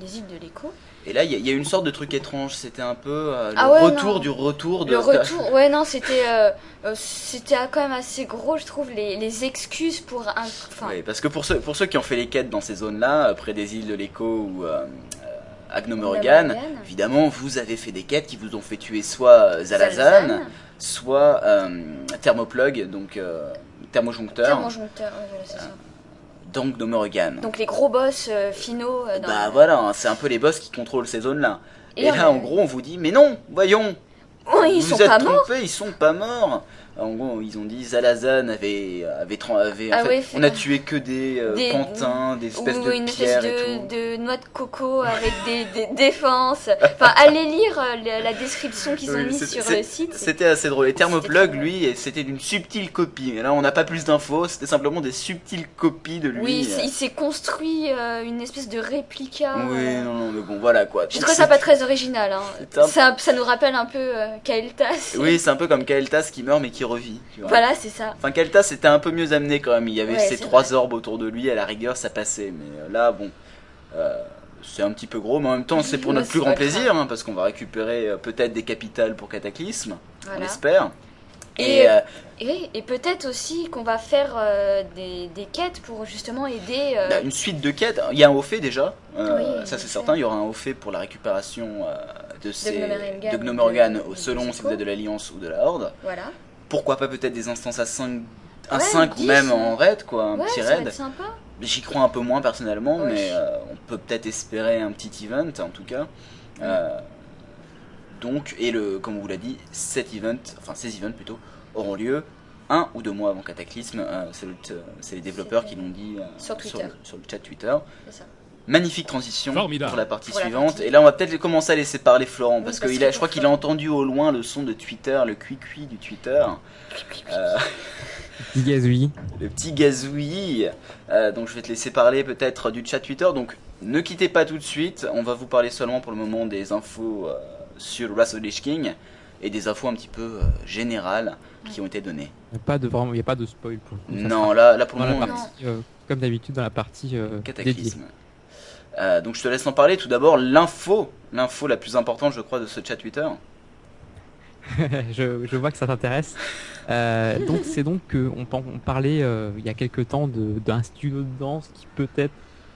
les îles de l'écho. Et là, il y, a- il y a une sorte de truc étrange. C'était un peu euh, le Ah ouais, retour non. du retour de. Le retour, ouais, non, c'était euh, euh, c'était quand même assez gros, je trouve, les, les excuses pour un. Enfin, Oui, parce que pour ceux, pour ceux qui ont fait les quêtes dans ces zones-là, euh, près des îles de l'écho ou euh, évidemment, vous avez fait des quêtes qui vous ont fait tuer soit Zalazan, soit Thermoplug, donc thermojoncteur, Thermojoncteur, c'est ça. Donc Nomeregan. Donc les gros boss euh, finaux. euh, dans Bah le- voilà, hein, c'est un peu les boss qui contrôlent ces zones-là. Et, Et là, en gros, on vous dit, mais non, voyons, Oh, ils vous sont êtes pas morts. trompés, ils sont pas morts. En gros, ils ont dit Zalazan avait, avait, avait- en Ah fait, ouais, fait- on a tué que des, euh, Des- pantins, des espèces Ou de une pierres espèce et tout. de, de noix de coco avec des, des défenses. Enfin, allez lire euh, la, la description qu'ils ont Oui, mise sur le site. C'était assez drôle. Et Thermoplug, lui, c'était d'une subtile copie. Et là, on n'a pas plus d'infos, c'était simplement des subtiles copies de lui. Oui, il s'est- construit euh, une espèce de réplica. Oui, euh. non, non, mais bon, voilà quoi. Donc, trouvé ça pas très original. Hein. un- Ça, ça nous rappelle un peu euh, Kael'thas. Oui, c'est un peu comme Kael'thas qui meurt mais qui revit. tu vois. Voilà, c'est ça. Enfin, Kael'thas c'était un peu mieux amené quand même. Il y avait Ouais, ces trois vrai. orbes autour de lui, à la rigueur, ça passait. Mais euh, là, bon, euh, c'est un petit peu gros, mais en même temps, c'est pour notre plus grand plaisir, hein, parce qu'on va récupérer euh, peut-être des capitales pour Cataclysme, on espère. Et- Et, euh, Et, et peut-être aussi qu'on va faire euh, des, des quêtes pour justement aider. bah, une suite de quêtes. Il y a un haut fait déjà, Oui, ça c'est certain. Il y aura un haut fait pour la récupération de ces de selon si vous êtes de l'Alliance ou de la Horde. Voilà. Pourquoi pas peut-être des instances à 5 un Ouais, 5 ou 10, même en raid quoi, un ouais, petit raid. J'y crois un peu moins personnellement, Oui. mais euh, on peut peut-être espérer un petit event en tout cas. Euh, donc, et le, comme on vous l'a dit, cet event, enfin ces events plutôt, auront lieu un ou deux mois avant Cataclysme. Euh, c'est le- c'est les développeurs qui l'ont dit Sur le, sur le chat Twitter. C'est ça. Magnifique transition Formidable. pour la partie Pour la suivante. partie. Et là, on va peut-être commencer à laisser parler Florent Oui, parce, parce que il que a, je crois qu'il a entendu au loin le son de Twitter, le cuit-cuit du Twitter. Euh, Petit gazouillis. le petit gazouillis. Euh, donc je vais te laisser parler peut-être du chat Twitter. Donc ne quittez pas tout de suite. On va vous parler seulement pour le moment des infos euh, sur Wrath of the Lich King et des infos un petit peu euh, générales qui ont été données. Il n'y a pas de vraiment, il y a pas de spoil pour le coup. Ça Non, sera là, là pour le la moment, partie, euh, comme d'habitude dans la partie euh, dédiée. Euh, donc je te laisse en parler. Tout d'abord l'info, l'info la plus importante, je crois, de ce chat Twitter. je, je vois que ça t'intéresse. Euh, donc c'est donc que on, pen- on parlait euh, il y a quelques temps d'un studio de danse qui peut-être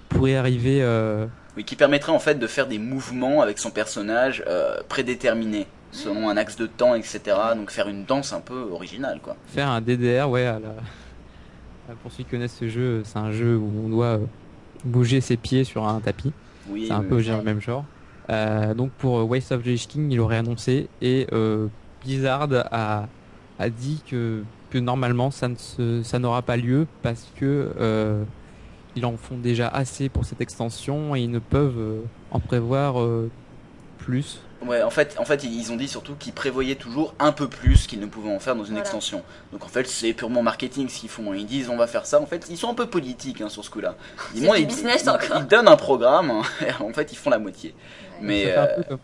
pourrait arriver. Oui, qui permettrait en fait de faire des mouvements avec son personnage prédéterminé selon un axe de temps, etc. Donc faire une danse un peu originale, quoi. faire un DDR, ouais, à la... pour ceux qui connaissent ce jeu, c'est un jeu où on doit bouger ses pieds sur un tapis. Oui, C'est un oui, peu oui. le même genre. Euh, donc pour euh, Waste of the Lich King, il aurait annoncé et euh, Blizzard a, a dit que, que normalement ça ne se- ça n'aura pas lieu parce que euh, ils en font déjà assez pour cette extension et ils ne peuvent euh, en prévoir euh, plus. Ouais, en fait, en fait, ils ont dit surtout qu'ils prévoyaient toujours un peu plus qu'ils ne pouvaient en faire dans une Voilà. extension. Donc en fait, c'est purement marketing ce qu'ils font. Ils disent on va faire ça. En fait, ils sont un peu politiques hein, sur ce coup-là. Ils, ils- business ils- donnent un programme. hein, et en fait, ils font la moitié. Mais un euh, peu comme,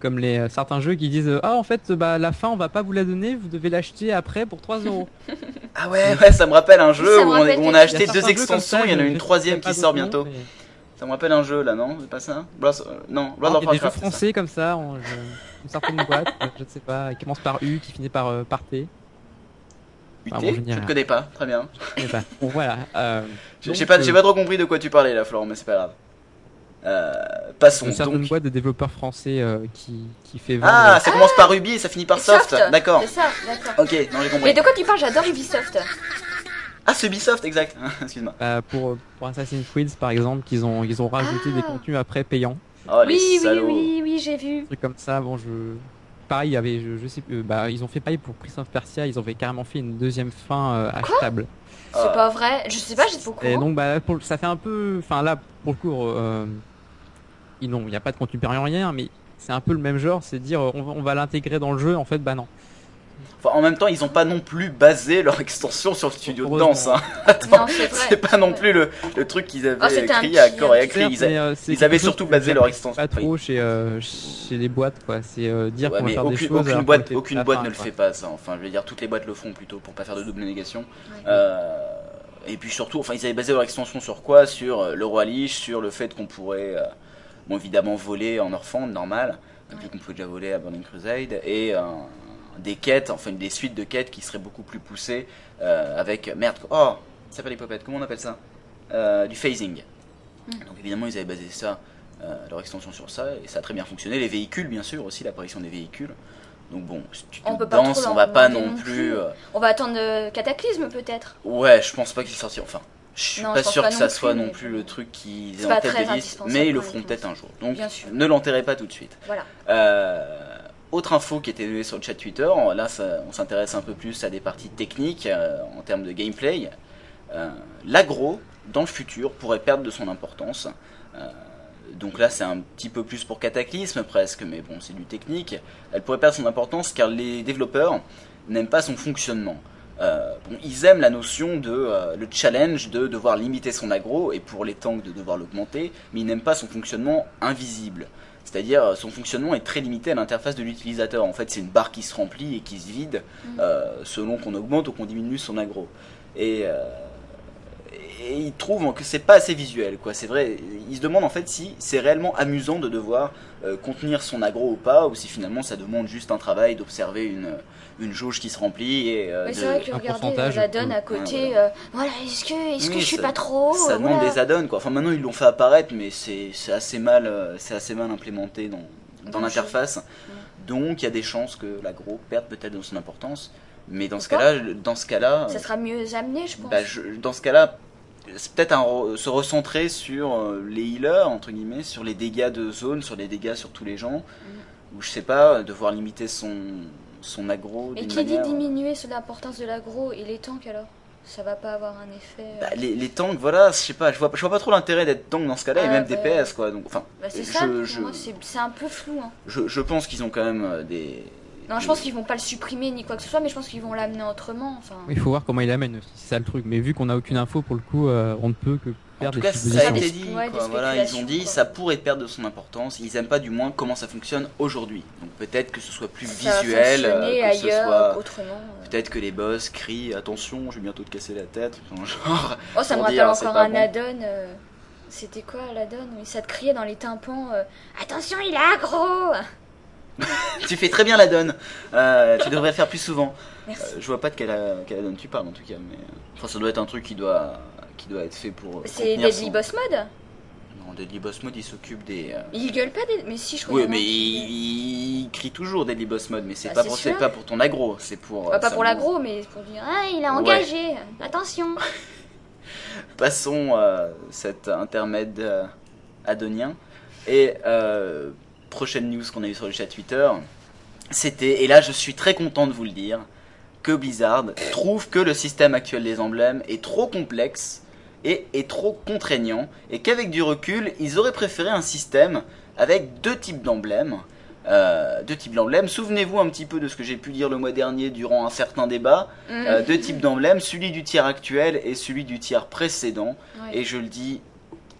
comme les euh, certains jeux qui disent ah en fait bah la fin on va pas vous la donner, vous devez l'acheter après pour 3 euros. ah ouais, ouais, ça me rappelle un jeu Ça où on, où a acheté deux extensions. Il y en a une troisième qui sort bientôt. mais- Ça me rappelle un jeu là, non? C'est pas ça? Euh, Non, World Alors, of il y a des jeux Warcraft. ça. français comme ça, on- je- une certaine boîte, euh, je ne sais pas, qui commence par U, qui finit par, euh, par T. UT, Ah bon, je ne connais pas. Très bien. Je sais pas. Bon voilà. euh, J'ai pas, euh, trop compris de quoi tu parlais là, Florent, mais c'est pas grave. Euh, passons. Une certaine Donc... boîte de développeurs français euh, qui, qui fait vendre. Ah, ça commence par Ruby et ça finit par Soft. D'accord. C'est ça, d'accord. Ok, non j'ai Mais compris. de quoi tu parles? J'adore Ubisoft. Ah, c'est Ubisoft, exact. Excuse-moi. bah, pour, pour Assassin's Creed par exemple, qu'ils ont, ils ont rajouté Ah. des contenus après payants. Oh les oui, oui, oui, oui, j'ai vu. Des trucs comme ça, bon je. Pareil, il y avait, je, je sais plus, bah, ils ont fait pareil pour Prince of Persia, ils ont fait carrément fait une deuxième fin euh, achetable. C'est Ah. pas vrai. Je sais pas, j'étais au Et courant. donc bah pour, ça fait un peu, enfin là pour le coup, euh, ils n'ont- il n'y a pas de contenu payant rien, mais c'est un peu le même genre, c'est dire euh, on va, on va l'intégrer dans le jeu, en fait bah non. Enfin, en même temps, ils ont pas non plus basé leur extension sur le studio de danse. Hein. C'est pas non plus le, le truc qu'ils avaient Oh, écrit à corps et à un cri. Certes, Ils, a- mais, euh, ils avaient surtout basé leur extension. Pas trop chez, euh, chez les boîtes quoi, c'est euh, dire Ouais, qu'on va faire des aucune, choses. aucune boîte, aucune fin, ne le quoi. fait pas ça. Enfin, je veux dire, toutes les boîtes le font plutôt pour pas faire de double négation. Ouais. Euh, et puis surtout, enfin, ils avaient basé leur extension sur quoi? Sur euh, le roi Lich, sur le fait qu'on pourrait, euh, bon, évidemment, voler en Orphan, normal, vu qu'on pouvait déjà voler à Burning Crusade, et euh, des quêtes, enfin, des suites de quêtes qui seraient beaucoup plus poussées euh, avec merde. Oh, ça s'appelle les popettes. Comment on appelle ça? Euh, Du phasing. Donc évidemment, ils avaient basé ça, euh, leur extension sur ça, et ça a très bien fonctionné. Les véhicules, bien sûr, aussi l'apparition des véhicules. Donc bon, si tu On peut pas danses, trop on va pas non plus. On va attendre Cataclysme peut-être. Ouais, je pense pas qu'il sortira. Enfin, je suis Non, pas sûr pas que ça plus, soit non plus le truc aient pas en tête très de liste, indispensable mais ils le feront peut-être un jour. Donc ne l'enterrez pas tout de suite. Voilà. Euh, autre info qui était donnée sur le chat Twitter, là on s'intéresse un peu plus à des parties techniques euh, en termes de gameplay. Euh, L'agro, dans le futur, pourrait perdre de son importance. Euh, donc là c'est un petit peu plus pour Cataclysme presque, mais bon c'est du technique. Elle pourrait perdre son importance car les développeurs n'aiment pas son fonctionnement. Euh, bon, ils aiment la notion de le challenge de devoir limiter son agro et pour les tanks de devoir l'augmenter, mais ils n'aiment pas son fonctionnement invisible. C'est-à-dire euh, son fonctionnement est très limité à l'interface de l'utilisateur. En fait, c'est une barre qui se remplit et qui se vide Mhm. euh, selon qu'on augmente ou qu'on diminue son agro. Et, euh, et ils trouvent que c'est pas assez visuel, quoi. C'est vrai. Ils se demandent en fait si c'est réellement amusant de devoir euh, contenir son agro ou pas, ou si finalement ça demande juste un travail d'observer une une jauge qui se remplit et euh, c'est vrai que un regardez pourcentage, la donne à ouais, côté. voilà. euh, voilà, est-ce que, est-ce que je suis ça- pas trop ça euh, demande voilà. des add-ons quoi. Enfin maintenant ils l'ont fait apparaître mais c'est c'est assez mal euh, c'est assez mal implémenté dans dans Dans l'interface. Donc il y a des chances que l'agro perde peut-être de son importance. Mais dans ce cas-là, dans ce cas-là, Ça sera mieux amené, je pense. bah, je- dans ce cas-là, c'est peut-être se recentrer sur les healers entre guillemets, sur les dégâts de zone, sur les dégâts sur tous les gens, Mm. ou je sais pas, devoir limiter son son agro Et qui dit manière. diminuer sur l'importance de l'agro et les tanks alors? Ça va pas avoir un effet. euh, Bah, les, les tanks, voilà, je sais pas, je vois, je vois pas trop l'intérêt d'être tank dans ce cas-là, et Ah, même bah, DPS quoi. Donc, enfin, bah, c'est ça, je- c'est un peu flou. Hein. je, je pense qu'ils ont quand même euh, des. Non, je pense qu'ils vont pas le supprimer ni quoi que ce soit, mais je pense qu'ils vont l'amener autrement. Enfin, Il faut voir comment il l'amène aussi, c'est ça le truc. Mais vu qu'on a aucune info pour le coup, euh, on ne peut que En perdre tout des cas, ça a été dit. ouais, quoi. des Voilà, ils ont dit quoi. ça pourrait perdre de son importance. Ils aiment pas du moins comment ça fonctionne aujourd'hui. Donc peut-être que ce soit plus ça visuel, euh, ce ailleurs, soit autrement. euh. peut-être que les boss crient attention, je vais bientôt te casser la tête, genre. Oh, ça me rappelle encore un bon. add-on. euh, C'était quoi l'add-on? Oui, Ça te criait dans les tympans euh, Attention, il est aggro tu fais très bien la donne. Euh, tu devrais faire plus souvent. Merci. Euh, je vois pas de quelle, euh, quelle donne tu parles en tout cas, mais enfin ça doit être un truc qui doit qui doit être fait pour. C'est Deadly son- Boss Mode Non, Deadly Boss Mode, il s'occupe des. euh, Il gueule pas des... Mais si, je crois Oui, mais il, il crie toujours Deadly Boss Mode, mais c'est Bah, pas pour c'est pas pour ton aggro, c'est pour. Bah, euh, pas pour l'agro, mais pour dire Ah, il a engagé Attention Passons cet intermède adonien et prochaine news qu'on a eu sur le chat Twitter, c'était et là je suis très content de vous le dire que Blizzard trouve que le système actuel des emblèmes est trop complexe et est trop contraignant et qu'avec du recul ils auraient préféré un système avec deux types d'emblèmes. Euh, deux types d'emblèmes. Souvenez-vous un petit peu de ce que j'ai pu dire le mois dernier durant un certain débat. Mm. Euh, deux types d'emblèmes, celui du tiers actuel et celui du tiers précédent. Ouais. Et je le dis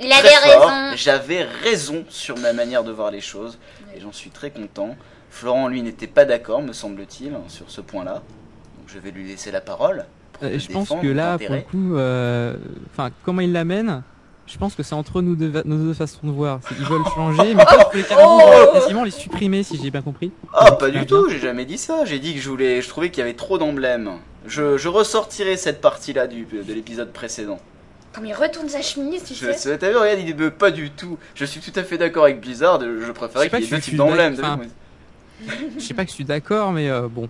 Il très avait fort, raison j'avais raison sur ma manière de voir les choses. Et j'en suis très content. Florent, lui, n'était pas d'accord, me semble-t-il, sur ce point-là. Donc je vais lui laisser la parole. pour Euh, je pense que là, pour le coup, euh, enfin, comment il l'amène, je pense que c'est entre nous deux, nos deux façons de voir. Qu'ils veulent changer, mais toi, je voulais carrément Oh quasiment les supprimer, si j'ai bien compris. Ah, pas du tout, j'ai jamais dit ça. J'ai dit que je voulais, je trouvais qu'il y avait trop d'emblèmes. Je, je ressortirai cette partie-là du- de l'épisode précédent. Comme il retourne sa chemise, tu Je, sais T'as vu, regarde, il dit mais pas du tout. Je suis tout à fait d'accord avec Blizzard, je préférais qu'il y ait deux je types d'emblèmes. Je sais pas que je suis d'accord, mais euh, bon.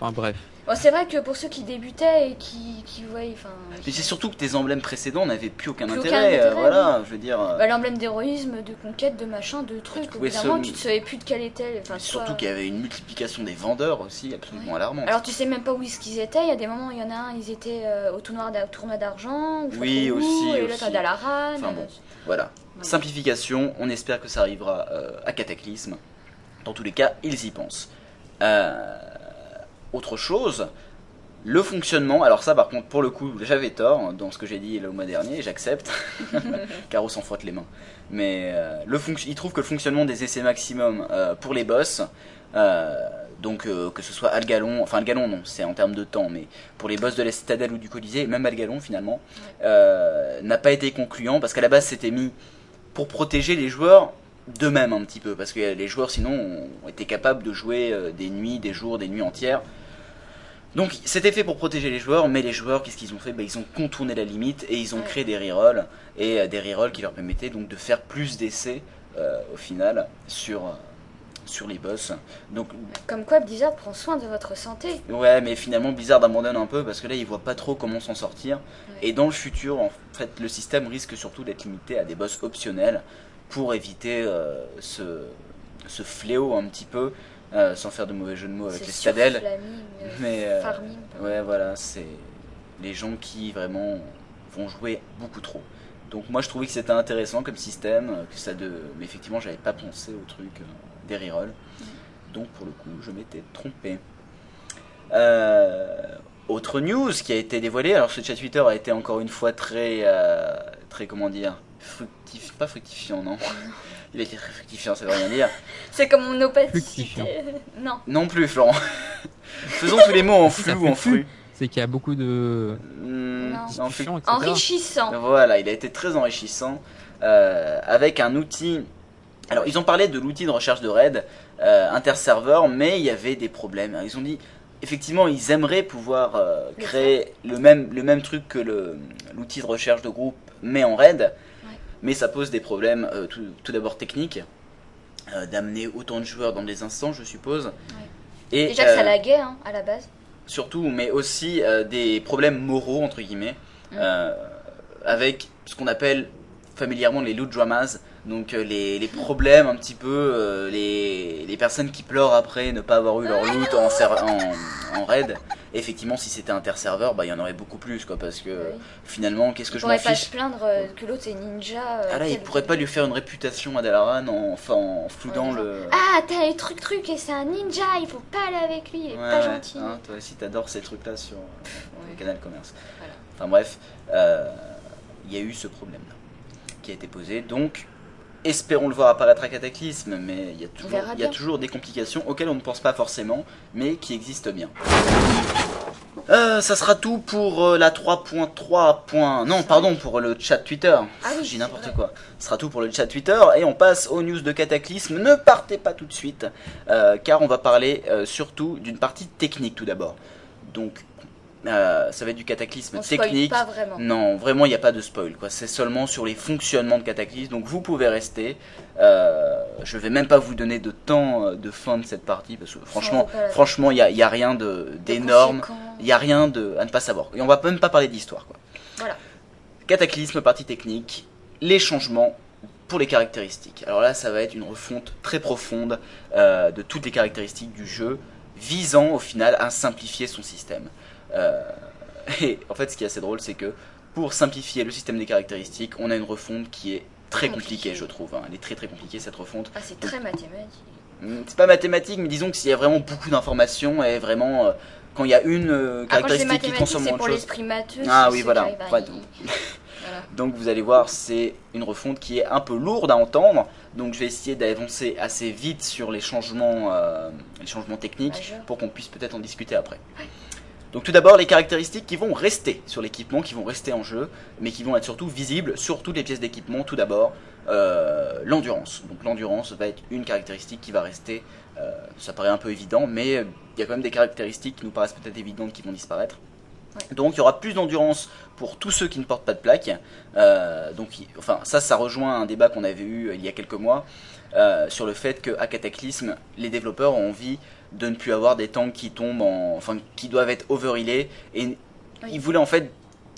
Enfin bref. Bon, c'est vrai que pour ceux qui débutaient et qui, qui voyaient... Enfin, Mais c'est surtout que tes emblèmes précédents n'avaient plus aucun Plus intérêt. euh, intérêt, voilà, je veux dire. euh, bah, l'emblème d'héroïsme, de conquête, de machin, de trucs. Au bout d'un moment, se- tu te savais plus de quel était... Enfin, surtout soit- qu'il y avait une multiplication des vendeurs aussi absolument alarmante. Alors tu sais même pas où est-ce qu'ils étaient, il y a des moments, il y en a un, ils étaient euh, au tournoi d'a- tournoi d'argent, Oui, aussi, où, et l'autre aussi. à Dalaran. Enfin bon. Voilà. Simplification, on espère que ça arrivera euh, à Cataclysme. Dans tous les cas, ils y pensent. Euh, autre chose, le fonctionnement, alors ça par contre pour le coup j'avais tort dans ce que j'ai dit le mois dernier, j'accepte, Caro s'en frotte les mains. Mais euh, le il trouve que le fonctionnement des essais maximum euh, pour les boss, euh, donc euh, que ce soit Algalon, enfin Algalon non, c'est en termes de temps, mais pour les boss de la Citadelle ou du Colisée, même Algalon finalement, n'a pas été concluant parce qu'à la base c'était mis pour protéger les joueurs d'eux-mêmes un petit peu, parce que les joueurs sinon ont été capables de jouer des nuits, des jours, des nuits entières. Donc c'était fait pour protéger les joueurs, mais les joueurs, qu'est-ce qu'ils ont fait? Bah, Ils ont contourné la limite et ils ont créé des rerolls, et euh, des rerolls qui leur permettaient donc de faire plus d'essais euh, au final sur, euh, sur les boss. Donc Comme quoi Blizzard prend soin de votre santé. ouais, mais finalement Blizzard abandonne un peu parce que là ils voient pas trop comment s'en sortir. Ouais. Et dans le futur, en fait, le système risque surtout d'être limité à des boss optionnels pour éviter euh, ce, ce fléau un petit peu, euh, sans faire de mauvais jeu de mots avec les citadelles. euh, Mais euh, farming, ouais, voilà, c'est les gens qui vraiment vont jouer beaucoup trop. Donc moi je trouvais que c'était intéressant comme système, que ça de, mais effectivement j'avais pas pensé au truc euh, des rerolls. Donc pour le coup je m'étais trompé. Autre news qui a été dévoilée, alors ce chat Twitter a été encore une fois très, très comment dire, fructif, pas fructifiant non. Il a été très fructifiant, ça veut rien dire. C'est comme mon opacité. non. Non plus Florent. Faisons tous les mots en Si, flux ça ou en fru. C'est qu'il y a beaucoup de Non. flux. etc. Enrichissant. Voilà, il a été très enrichissant euh, avec un outil. Alors, ils ont parlé de l'outil de recherche de RAID euh, interserveur, mais il y avait des problèmes. Ils ont dit, effectivement, ils aimeraient pouvoir euh, créer le même, le même truc que l'outil de recherche de groupe, mais en RAID. Mais ça pose des problèmes, euh, tout, tout d'abord techniques, euh, d'amener autant de joueurs dans des instants, je suppose. Et, Déjà que ça euh, laguait hein, à la base. surtout, mais aussi des problèmes moraux, entre guillemets, Mm. avec ce qu'on appelle familièrement les loot dramas, donc euh, les, les problèmes un petit peu, euh, les, les personnes qui pleurent après ne pas avoir eu leur loot en, en, en raid. Effectivement, si c'était interserveur, bah, il y en aurait beaucoup plus, quoi, parce que Oui. finalement, qu'est-ce que je m'en pourrait pas fiche se plaindre euh, que l'autre c'est ninja. euh, ah là, il pourrait pas lui faire une réputation à Dalaran en, enfin, en floudant Ouais, le... Ah, t'as les trucs trucs et c'est un ninja, il faut pas aller avec lui, il est Ouais, pas ouais. gentil. Hein, toi aussi, t'adores ces trucs-là sur euh, Ouais. Canal Commerce. Voilà. Enfin bref, il y a eu ce problème-là qui a été posé. Donc, espérons le voir apparaître à Cataclysme, mais il y a toujours, il y a toujours des complications auxquelles on ne pense pas forcément, mais qui existent bien. Euh, ça sera tout pour euh, la 3.3. point- Non, pardon, pour le chat Twitter. Ah oui, J'ai n'importe quoi. Ce sera tout pour le chat Twitter et on passe aux news de Cataclysme. Ne partez pas tout de suite, euh, car on va parler surtout d'une partie technique tout d'abord. Donc, euh, ça va être du Cataclysme On technique. pas vraiment. Non, vraiment, il n'y a pas de spoil. quoi. C'est seulement sur les fonctionnements de Cataclysme. Donc, vous pouvez rester. Euh, je vais même pas vous donner de temps euh, de fin de cette partie parce que franchement, franchement, il n'y a, rien d'énorme. Il n'y a rien de, à ne pas savoir. Et on va même pas parler d'histoire. quoi. Voilà. Cataclysme, partie technique, les changements pour les caractéristiques. Alors là, ça va être une refonte très profonde euh, de toutes les caractéristiques du jeu, visant au final à simplifier son système. Euh, et en fait, ce qui est assez drôle, c'est que pour simplifier le système des caractéristiques, on a une refonte qui est très compliquée, je trouve. hein. Elle est très très compliquée cette refonte. Ah, c'est très mathématique. Hmm, C'est pas mathématique, mais disons qu'il y a vraiment beaucoup d'informations et vraiment, euh, quand il y a une euh, Ah, caractéristique qui consomme moins de choses. l'esprit matheux. Ah oui, voilà. Ouais, donc- Voilà. Donc vous allez voir, c'est une refonte qui est un peu lourde à entendre. Donc je vais essayer d'avancer assez vite sur les changements, euh, les changements techniques pour qu'on puisse peut-être en discuter après. Donc tout d'abord les caractéristiques qui vont rester sur l'équipement, qui vont rester en jeu, mais qui vont être surtout visibles sur toutes les pièces d'équipement. Tout d'abord euh, l'endurance. Donc l'endurance va être une caractéristique qui va rester. Euh, ça paraît un peu évident, mais euh, il y a quand même des caractéristiques qui nous paraissent peut-être évidentes qui vont disparaître. Donc il y aura plus d'endurance pour tous ceux qui ne portent pas de plaque. Euh, donc, il- enfin, ça, ça rejoint un débat qu'on avait eu il y a quelques mois euh, sur le fait qu'à Cataclysme, les développeurs ont envie de ne plus avoir des tanks qui tombent en, enfin, qui doivent être overhealés et Oui. ils voulaient en fait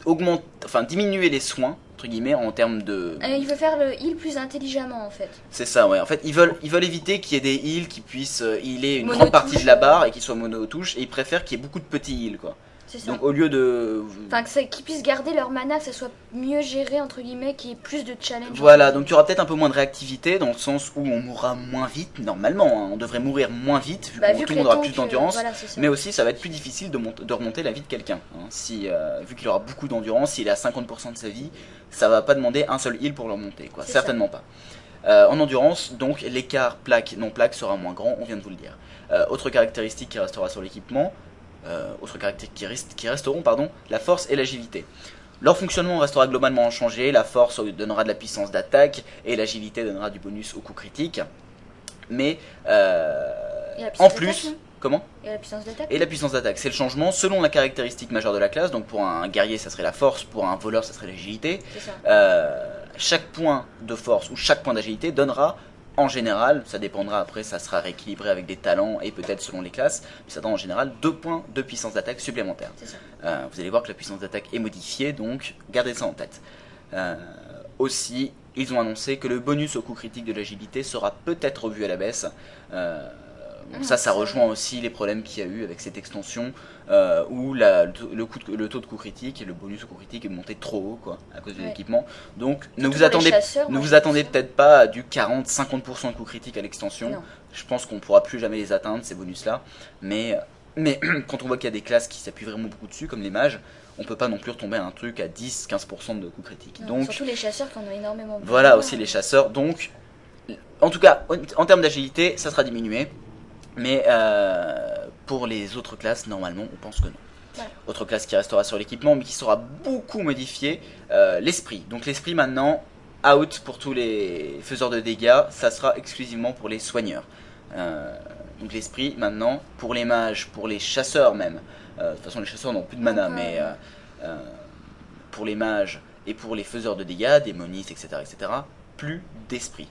augmenter, enfin, diminuer les soins entre guillemets en termes de. Euh, il veut faire le heal plus intelligemment en fait. C'est ça, ouais. En fait, ils veulent, ils veulent éviter qu'il y ait des heals qui puissent euh, healer une grande partie de la barre et qui soient mono touche et ils préfèrent qu'il y ait beaucoup de petits heals, quoi. Ça. Donc au lieu de. Enfin, qu'ils puissent garder leur mana, que ça soit mieux géré entre guillemets, qu'il y ait plus de challenge. Voilà, donc il y aura peut-être un peu moins de réactivité dans le sens où on mourra moins vite, normalement, hein. on devrait mourir moins vite vu Bah, vu tout le monde aura plus d'endurance, euh, voilà, ça. mais aussi ça va être plus difficile de, mont- de remonter la vie de quelqu'un. hein. Si, euh, vu qu'il aura beaucoup d'endurance, s'il est à 50% de sa vie, ça va pas demander un seul heal pour le remonter, quoi. Certainement pas. Euh, en endurance, donc l'écart plaque-non plaque sera moins grand, on vient de vous le dire. Euh, autre caractéristique qui restera sur l'équipement, euh, autres caractéristiques qui, restent- qui resteront, pardon, la force et l'agilité. Leur fonctionnement restera globalement inchangé, la force donnera de la puissance d'attaque et l'agilité donnera du bonus au coup critique. Mais euh, en plus, non comment Et la puissance d'attaque Et la puissance d'attaque, c'est le changement selon la caractéristique majeure de la classe. Donc pour un guerrier, ça serait la force, pour un voleur, ça serait l'agilité. Euh, chaque point de force ou chaque point d'agilité donnera en général, ça dépendra après, ça sera rééquilibré avec des talents et peut-être selon les classes, mais ça donne en général 2 points de puissance d'attaque supplémentaire. C'est ça. Euh, vous allez voir que la puissance d'attaque est modifiée, donc gardez ça en tête. Euh, aussi, ils ont annoncé que le bonus au coup critique de l'agilité sera peut-être revu à la baisse. Euh, Ah, ça, ça rejoint aussi les problèmes qu'il y a eu avec cette extension euh, où la- le, coup de- le taux de coup critique et le bonus au coup critique est monté trop haut quoi, à cause de Ouais. l'équipement. Donc ne vous attendez, ne vous pense. peut-être pas à du 40-50% de coup critique à l'extension. Je pense qu'on pourra plus jamais les atteindre ces bonus là. Mais, mais quand on voit qu'il y a des classes qui s'appuient vraiment beaucoup dessus, comme les mages, on peut pas non plus retomber à un truc à 10-15% de coup critique. Non, Donc Surtout les chasseurs qui en ont énormément besoin. voilà aussi les chasseurs. Donc, en tout cas, en, en termes d'agilité, ça sera diminué. Mais euh, pour les autres classes, normalement, on pense que non. Autre classe qui restera sur l'équipement, mais qui sera beaucoup modifiée, euh, l'esprit. Donc l'esprit maintenant, out pour tous les faiseurs de dégâts, ça sera exclusivement pour les soigneurs. Euh, donc l'esprit maintenant, pour les mages, pour les chasseurs même. Euh, de toute façon, les chasseurs n'ont plus de mana, mais pour les mages et pour les faiseurs de dégâts, démonistes, etc., etc., plus d'esprit.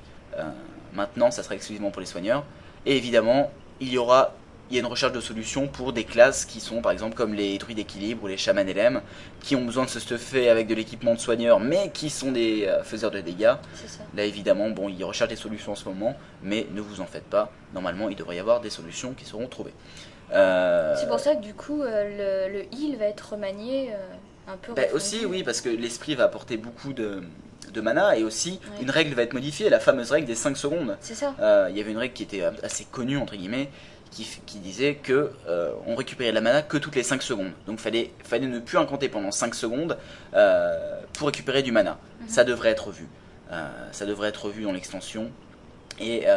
Maintenant, ça sera exclusivement pour les soigneurs. Et évidemment, il y aura il y a une recherche de solutions pour des classes qui sont par exemple comme les druides d'équilibre ou les chamans LM qui ont besoin de se stuffer avec de l'équipement de soigneurs mais qui sont des euh, faiseurs de dégâts. Ça. Là évidemment, bon, ils recherchent des solutions en ce moment, mais ne vous en faites pas. Normalement, il devrait y avoir des solutions qui seront trouvées. Euh, C'est pour ça que du coup, euh, le, le heal va être remanié euh, un peu. bah, aussi, oui, parce que l'esprit va apporter beaucoup de, de mana et aussi Ouais. une règle va être modifiée, la fameuse règle des 5 secondes. C'est ça. Il y avait une règle qui était assez connue entre guillemets qui, disait que euh, on récupérait de la mana que toutes les 5 secondes. Donc fallait fallait ne plus incanter pendant 5 secondes euh, pour récupérer du mana. Mhm. Ça devrait être revu. Euh, ça devrait être revu dans l'extension. Et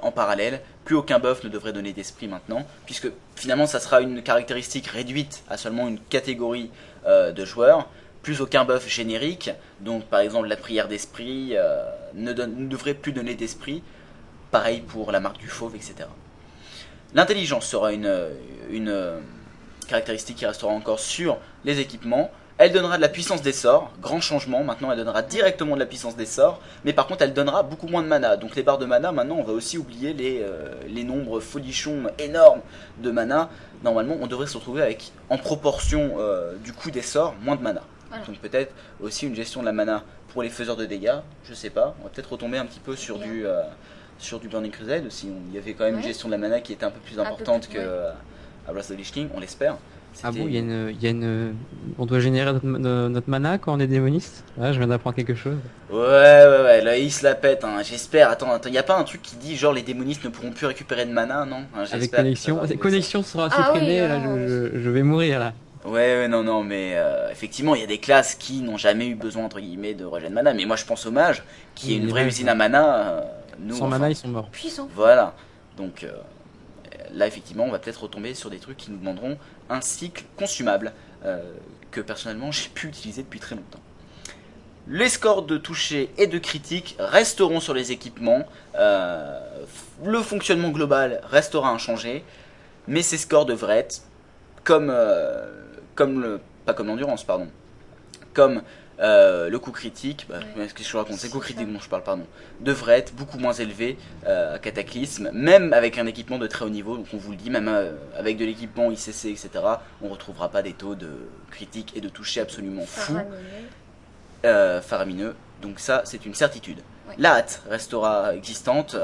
en parallèle, plus aucun buff ne devrait donner d'esprit maintenant, puisque finalement ça sera une caractéristique réduite à seulement une catégorie de joueurs. Plus aucun buff générique, donc par exemple la prière d'esprit euh, ne devrait plus donner d'esprit. Pareil pour la marque du fauve, etc. L'intelligence sera une, une caractéristique qui restera encore sur les équipements. Elle donnera de la puissance des sorts, grand changement, maintenant elle donnera directement de la puissance des sorts, mais par contre elle donnera beaucoup moins de mana. Donc les barres de mana, maintenant on va aussi oublier les, euh, les nombres folichons énormes de mana. Normalement on devrait se retrouver avec, en proportion euh, du coût des sorts, moins de mana. Voilà. Donc peut-être aussi une gestion de la mana pour les faiseurs de dégâts, je sais pas. On va peut-être retomber un petit peu sur du, euh, sur du Burning Crusade aussi. On- Il y avait quand même une gestion de la mana qui était un peu plus peu importante plus, que ouais. euh, à Wrath of the Lich King, on l'espère. Ah bon, il y a une, il y a une, on doit générer notre, no- notre mana quand on est démoniste? Ah, je viens d'apprendre quelque chose. Ouais, ouais, ouais, là il se la pète, hein. j'espère. Attends, attends, y a pas un truc qui dit genre les démonistes ne pourront plus récupérer de mana, non? Hein, Avec connexion, connexion sera Ah oui, là, je, je- je vais mourir là. Ouais, ouais, non, non, mais euh, effectivement, il y a des classes qui n'ont jamais eu besoin, entre guillemets, de rejet de mana. Mais moi je pense aux mages, qui est une vraie usine à mana. euh, nous, Sans enfin, mana, ils sont morts. Puissant. Voilà. Donc euh, là, effectivement, on va peut-être retomber sur des trucs qui nous demanderont un cycle consumable euh, que personnellement j'ai pu utiliser depuis très longtemps. Les scores de toucher et de critique resteront sur les équipements. Euh, le fonctionnement global restera inchangé. Mais ces scores devraient être comme, euh, comme le. Pas comme l'endurance, pardon. Comme euh, le coup critique. Bah, Ouais. Qu'est-ce que je raconte C'est le C'est critique dont je parle, pardon. Devrait être beaucoup moins élevé euh, à Cataclysme, même avec un équipement de très haut niveau. Donc on vous le dit, même euh, avec de l'équipement ICC, etc., on retrouvera pas des taux de critique et de toucher absolument fous Faramineux. Donc ça, c'est une certitude. Ouais. La hâte restera existante.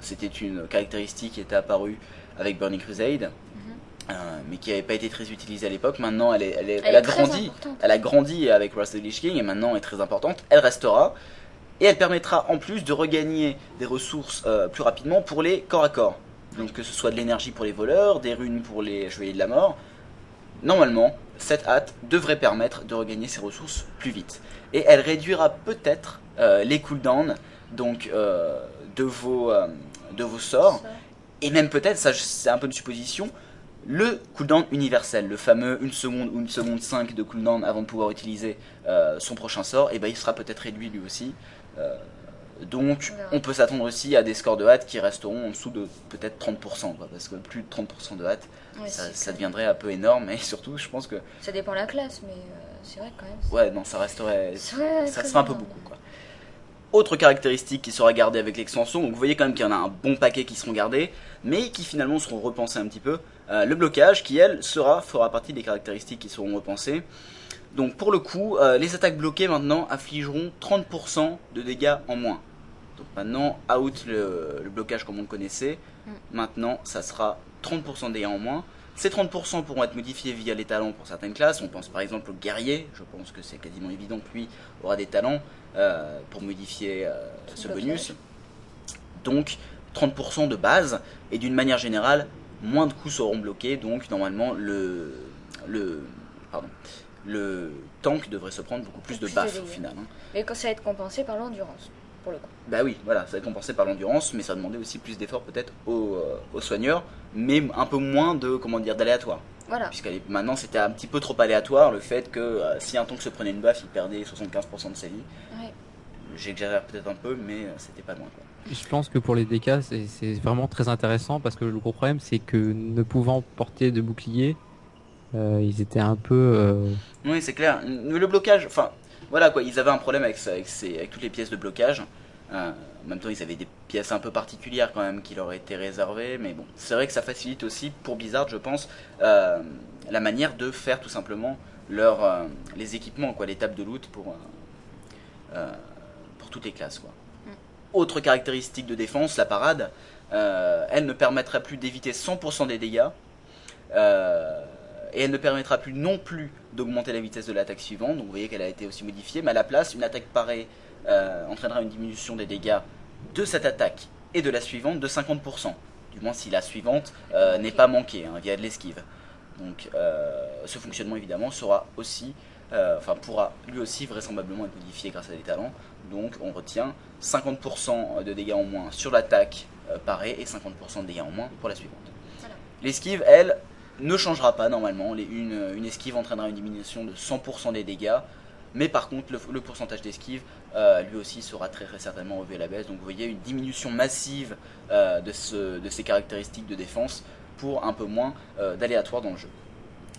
C'était une caractéristique qui était apparue avec Burning Crusade. Euh, mais qui n'avait pas été très utilisée à l'époque. Maintenant, elle, est, elle, est- elle Elle a est grandi. Elle a grandi avec Wrath of the Lich King et maintenant est très importante. Elle restera. Et elle permettra en plus de regagner des ressources euh, plus rapidement pour les corps à corps. Donc que ce soit de l'énergie pour les voleurs, des runes pour les chevaliers de la mort. Normalement, cette hâte devrait permettre de regagner ces ressources plus vite. Et elle réduira peut-être euh, les cooldowns donc, de, vos, de vos sorts. Et même peut-être, ça c'est un peu une supposition, le cooldown universel, le fameux 1 seconde ou 1 seconde 5 de cooldown avant de pouvoir utiliser euh, son prochain sort, et ben il sera peut-être réduit lui aussi. Euh, donc On peut s'attendre aussi à des scores de hâte qui resteront en dessous de peut-être 30%, quoi, parce que plus de 30% de hâte, Ouais, ça, deviendrait un peu énorme, et surtout je pense que, Ça dépend de la classe, mais euh, c'est vrai quand même. ouais non, ça resterait, vrai, ça serait un peu beaucoup quoi. Autre caractéristique qui sera gardée avec l'extension, donc vous voyez quand même qu'il y en a un bon paquet qui seront gardés, mais qui finalement seront repensés un petit peu. Euh, le blocage qui, elle, sera, fera partie des caractéristiques qui seront repensées. Donc pour le coup, euh, les attaques bloquées maintenant affligeront 30% de dégâts en moins. Donc maintenant, out le, le blocage comme on le connaissait. Mm. Maintenant, ça sera 30% de dégâts en moins. Ces 30% pourront être modifiés via les talents pour certaines classes. On pense par exemple au guerrier. Je pense que c'est quasiment évident que lui aura des talents euh, pour modifier ce bonus. Donc 30% de base. Et d'une manière générale, moins de coups seront bloqués. Donc normalement, le, le, pardon, le tank devrait se prendre beaucoup plus de Plus de baffes au final. hein. Mais quand ça va être compensé par l'endurance, pour le coup. Bah oui, voilà, ça va être compensé par l'endurance, mais ça va demander aussi plus d'efforts peut-être aux, euh, aux soigneurs, mais un peu moins de, comment dire, d'aléatoire. Voilà. Puisqu'à l'é- maintenant c'était un petit peu trop aléatoire le fait que euh, si un tank se prenait une baffe, il perdait 75% de sa vie. Ouais. J'exagère peut-être un peu, mais euh, c'était pas loin. Quoi. Je pense que pour les DK, c'est vraiment très intéressant parce que le gros problème, c'est que ne pouvant porter de bouclier, euh, ils étaient un peu. euh, Oui, c'est clair. Le blocage, enfin, voilà quoi, ils avaient un problème avec, toutes les pièces de blocage. Euh, en même temps, ils avaient des pièces un peu particulières quand même qui leur étaient réservées, mais bon, c'est vrai que ça facilite aussi pour Blizzard, je pense, la manière de faire tout simplement leur, les équipements, quoi, les tables de loot pour, pour toutes les classes. Quoi. Autre caractéristique de défense, la parade, euh, elle ne permettra plus d'éviter 100% des dégâts. Euh, et elle ne permettra plus non plus d'augmenter la vitesse de l'attaque suivante. Donc vous voyez qu'elle a été aussi modifiée. Mais à la place, une attaque parée euh, entraînera une diminution des dégâts de cette attaque et de la suivante de 50%. Du moins si la suivante n'est pas manquée hein, via de l'esquive. Donc ce fonctionnement évidemment sera aussi, enfin pourra lui aussi vraisemblablement être modifié grâce à des talents. Donc on retient 50% de dégâts en moins sur l'attaque euh, parée et 50% de dégâts en moins pour la suivante. Voilà. L'esquive, elle, ne changera pas normalement. Les- une, une esquive entraînera une diminution de 100% des dégâts. Mais par contre, le, le pourcentage d'esquive, euh, lui aussi, sera très, très certainement revu à la baisse. Donc vous voyez une diminution massive euh, de, ce- de ces caractéristiques de défense pour un peu moins d'aléatoire dans le jeu.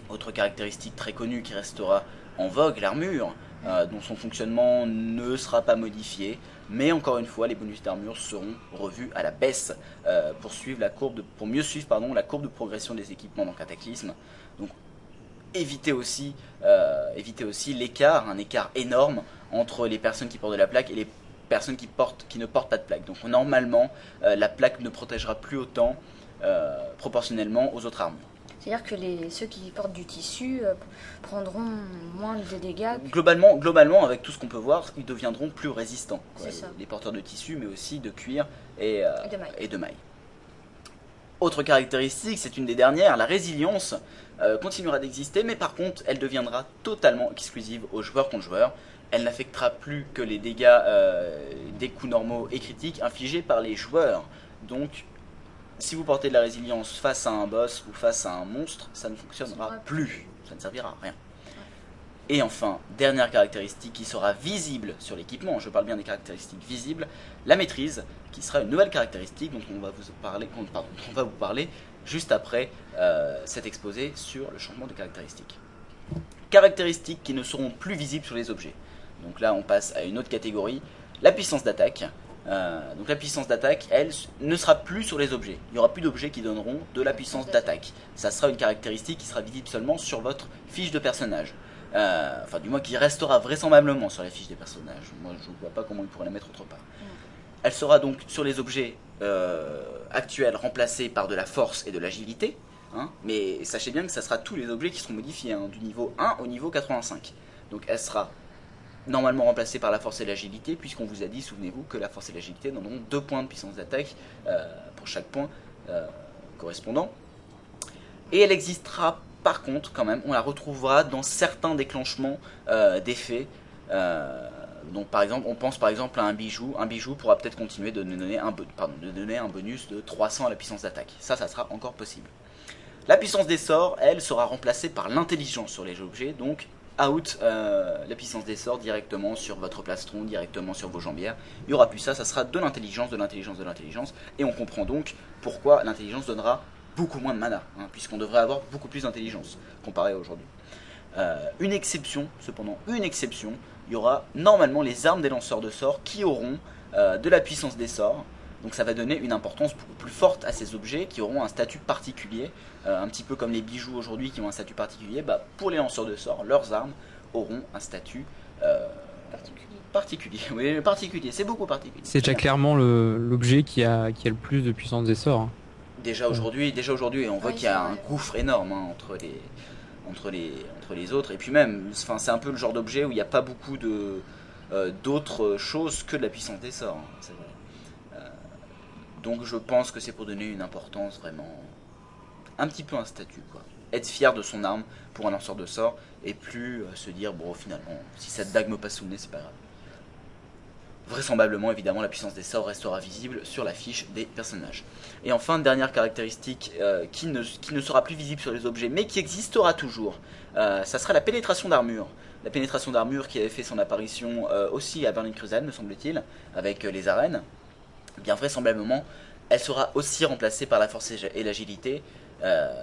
Autre caractéristique très connue qui restera en vogue, l'armure, euh, dont son fonctionnement ne sera pas modifié. Mais encore une fois, les bonus d'armure seront revus à la baisse euh, pour, suivre la courbe mieux suivre la courbe de progression des équipements dans Cataclysme. Donc éviter aussi, euh, aussi l'écart, un écart énorme entre les personnes qui portent de la plaque et les personnes qui, ne portent pas de plaque. Donc normalement, la plaque ne protégera plus autant proportionnellement aux autres armures. C'est-à-dire que les, ceux qui portent du tissu euh, prendront moins de dégâts. Globalement, globalement, avec tout ce qu'on peut voir, ils deviendront plus résistants. quoi. C'est ça. Les porteurs de tissu, mais aussi de cuir et, euh, Et de mailles. et de mailles. Autre caractéristique, c'est une des dernières, la résilience euh, continuera d'exister, mais par contre, elle deviendra totalement exclusive aux joueurs contre joueurs. Elle n'affectera plus que les dégâts des coups normaux et critiques infligés par les joueurs. Donc, si vous portez de la résilience face à un boss ou face à un monstre, ça ne fonctionnera Ça plus. Ça ne servira à rien. Et enfin, dernière caractéristique qui sera visible sur l'équipement, je parle bien des caractéristiques visibles, la maîtrise, qui sera une nouvelle caractéristique dont on va vous parler, dont- pardon, dont on va vous parler juste après euh, cet exposé sur le changement de caractéristiques. Caractéristiques qui ne seront plus visibles sur les objets. Donc là, on passe à une autre catégorie, la puissance d'attaque. Euh, donc la puissance d'attaque, elle, ne sera plus sur les objets. Il n'y aura plus d'objets qui donneront de la puissance d'attaque. Ça sera une caractéristique qui sera visible seulement sur votre fiche de personnage. Euh, enfin, du moins qui restera vraisemblablement sur la fiche des personnages. Moi, je ne vois pas comment ils pourraient la mettre autre part. Elle sera donc sur les objets euh, actuels remplacés par de la force et de l'agilité. hein. mais sachez bien que ça sera tous les objets qui seront modifiés, hein, du niveau 1 au niveau 85. Donc elle sera normalement remplacée par la force et l'agilité, puisqu'on vous a dit, souvenez-vous, que la force et l'agilité donneront 2 points de puissance d'attaque euh, pour chaque point euh, correspondant. Et elle existera par contre, quand même, on la retrouvera dans certains déclenchements euh, d'effets. Donc par exemple, on pense par exemple à un bijou. Un bijou pourra peut-être continuer de donner un, de donner un bonus de 300 à la puissance d'attaque. Ça, ça sera encore possible. La puissance des sorts, elle, sera remplacée par l'intelligence sur les objets. Donc out euh, la puissance des sorts directement sur votre plastron, directement sur vos jambières. Il n'y aura plus ça, ça sera de l'intelligence, de l'intelligence, de l'intelligence. Et on comprend donc pourquoi l'intelligence donnera beaucoup moins de mana, hein, puisqu'on devrait avoir beaucoup plus d'intelligence comparé à aujourd'hui. Euh, une exception, cependant, une exception, il y aura normalement les armes des lanceurs de sorts qui auront euh, de la puissance des sorts. Donc ça va donner une importance beaucoup plus forte à ces objets qui auront un statut particulier, euh, un petit peu comme les bijoux aujourd'hui qui ont un statut particulier. Bah, pour les lanceurs de sorts, leurs armes auront un statut euh, Particulier. particulier. Oui, particulier, c'est beaucoup particulier. C'est déjà clairement l'objet qui a, qui a le plus de puissance des sorts. hein. Déjà aujourd'hui, déjà aujourd'hui, on voit Oui, qu'il y a un gouffre énorme hein, entre les entre les entre les autres. Et puis même, enfin, c'est un peu le genre d'objet où il n'y a pas beaucoup de euh, d'autres choses que de la puissance des sorts. hein, donc je pense que c'est pour donner une importance vraiment un petit peu un statut quoi. Être fier de son arme pour un lanceur de sorts et plus euh, se dire bon finalement si cette dague me passe sous le nez c'est pas grave. Vraisemblablement, évidemment, la puissance des sorts restera visible sur la fiche des personnages. Et enfin, dernière caractéristique euh, qui, ne, sera plus visible sur les objets, mais qui existera toujours, euh, ça sera la pénétration d'armure. La pénétration d'armure qui avait fait son apparition aussi à Burning Crusade, me semble-t-il, avec les arènes. Bien vraisemblablement, elle sera aussi remplacée par la force et et l'agilité, euh,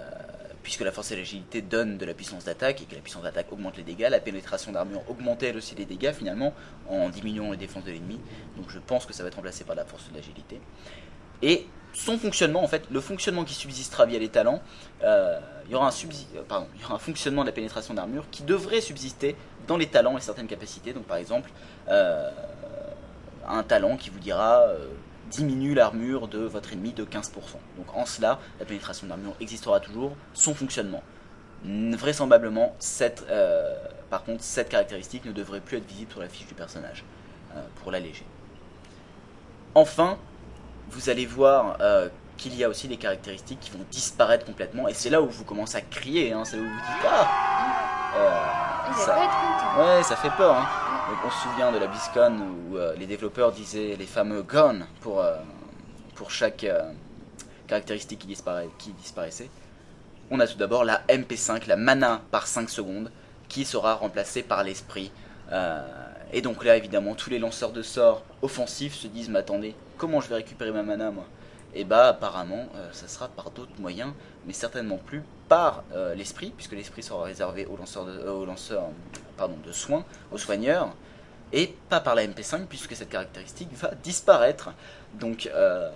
puisque la force et l'agilité donnent de la puissance d'attaque et que la puissance d'attaque augmente les dégâts. La pénétration d'armure augmentait elle aussi les dégâts finalement en diminuant les défenses de l'ennemi. Donc je pense que ça va être remplacé par la force de l'agilité. Et son fonctionnement, en fait, le fonctionnement qui subsistera via les talents, euh, il, y aura un subsi- euh, il y aura un fonctionnement de la pénétration d'armure qui devrait subsister dans les talents et certaines capacités. Donc par exemple, un talent qui vous dira diminue l'armure de votre ennemi de 15%. Donc en cela, la pénétration d'armure existera toujours, son fonctionnement. Vraisemblablement, cette, euh, par contre, cette caractéristique ne devrait plus être visible sur la fiche du personnage, euh, pour l'alléger. Enfin, vous allez voir euh, qu'il y a aussi des caractéristiques qui vont disparaître complètement, et c'est là où vous commencez à crier, hein, c'est là où vous dites Ah ça-. Ouais, ça fait peur. Hein. On se souvient de la BlizzCon où euh, les développeurs disaient les fameux gone pour, euh, pour chaque euh, caractéristique qui, disparaissait. On a tout d'abord la MP5, la mana par 5 secondes, qui sera remplacée par l'esprit. Et donc là, évidemment, tous les lanceurs de sorts offensifs se disent Mais attendez, comment je vais récupérer ma mana moi? Et bah, apparemment, ça sera par d'autres moyens, mais certainement plus par l'esprit, puisque l'esprit sera réservé aux lanceurs de, aux lanceurs, de soins, aux soigneurs, et pas par la MP5, puisque cette caractéristique va disparaître. Donc, euh,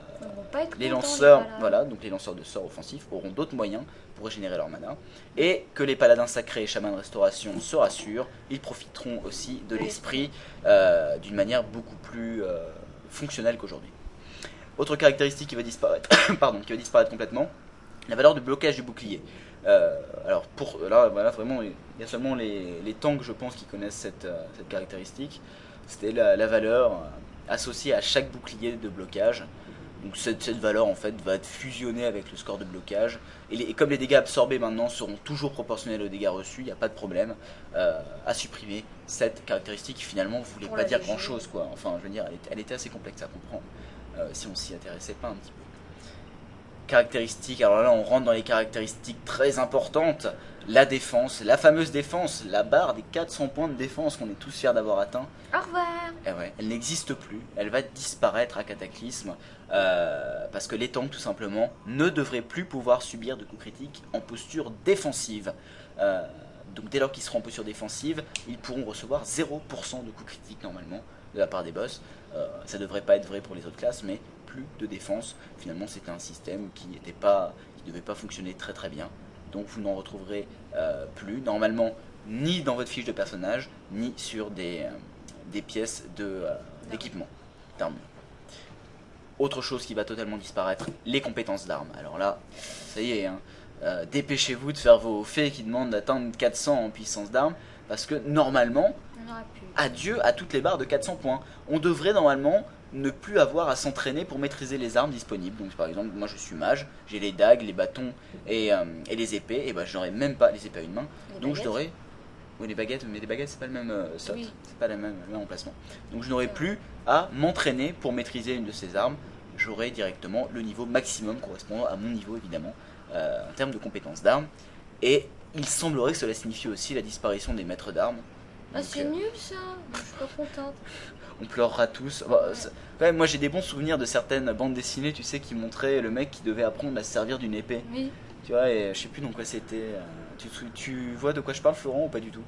les lanceurs, voilà, donc les lanceurs de sorts offensifs auront d'autres moyens pour régénérer leur mana, et que les paladins sacrés et chamans de restauration se rassurent, ils profiteront aussi de l'esprit euh, d'une manière beaucoup plus euh, fonctionnelle qu'aujourd'hui. Autre caractéristique qui va disparaître, pardon, qui va disparaître complètement, la valeur de blocage du bouclier. Euh, alors pour là, voilà, vraiment, il y a seulement les, les tanks, je pense, qui connaissent cette, euh, cette caractéristique. C'était la, la valeur euh, associée à chaque bouclier de blocage. Donc cette, cette valeur en fait va être fusionnée avec le score de blocage. Et, les- et comme les dégâts absorbés maintenant seront toujours proportionnels aux dégâts reçus, il n'y a pas de problème euh, à supprimer cette caractéristique qui finalement voulait pas dire grand chose quoi. Enfin je veux dire elle, était- elle était assez complexe à comprendre euh, si on s'y intéressait pas un petit peu. Caractéristiques, alors là on rentre dans les caractéristiques très importantes. La défense, la fameuse défense, la barre des 400 points de défense qu'on est tous fiers d'avoir atteint. Au revoir. Eh ouais, elle n'existe plus, elle va disparaître à Cataclysme, euh, parce que les tanks tout simplement ne devraient plus pouvoir subir de coups critiques en posture défensive. Euh, donc dès lors qu'ils seront en posture défensive, ils pourront recevoir 0% de coups critiques normalement de la part des boss. Euh, ça devrait pas être vrai pour les autres classes, mais plus de défense. Finalement c'était un système qui n'était pas, qui devait pas fonctionner très très bien. Donc vous n'en retrouverez euh, plus normalement ni dans votre fiche de personnage, ni sur des, euh, des pièces de, euh, d'équipement, d'armure. Autre chose qui va totalement disparaître, les compétences d'armes. Alors là, ça y est, hein, dépêchez-vous de faire vos faits qui demandent d'atteindre 400 en puissance d'armes, parce que normalement, adieu à toutes les barres de 400 points. On devrait normalement ne plus avoir à s'entraîner pour maîtriser les armes disponibles. Donc par exemple, moi je suis mage, j'ai les dagues, les bâtons et, euh, et les épées, et ben je n'aurai même pas les épées à une main. Les Donc je baguettes. n'aurai... Oui les baguettes, mais les baguettes c'est pas le même euh, sort, Oui. c'est pas le même, le même emplacement. Donc je n'aurai plus à m'entraîner pour maîtriser une de ces armes. J'aurai directement le niveau maximum correspondant à mon niveau évidemment euh, en termes de compétences d'armes. Et il semblerait que cela signifie aussi la disparition des maîtres d'armes. Ah, c'est nul ça. Je suis pas contente. on pleurera tous. Bah, c'est- quand même, moi j'ai des bons souvenirs de certaines bandes dessinées, tu sais, qui montraient le mec qui devait apprendre à se servir d'une épée. Oui. Tu vois, et je sais plus dans quoi c'était. euh, Tu, vois de quoi je parle, Florent, ou pas du tout?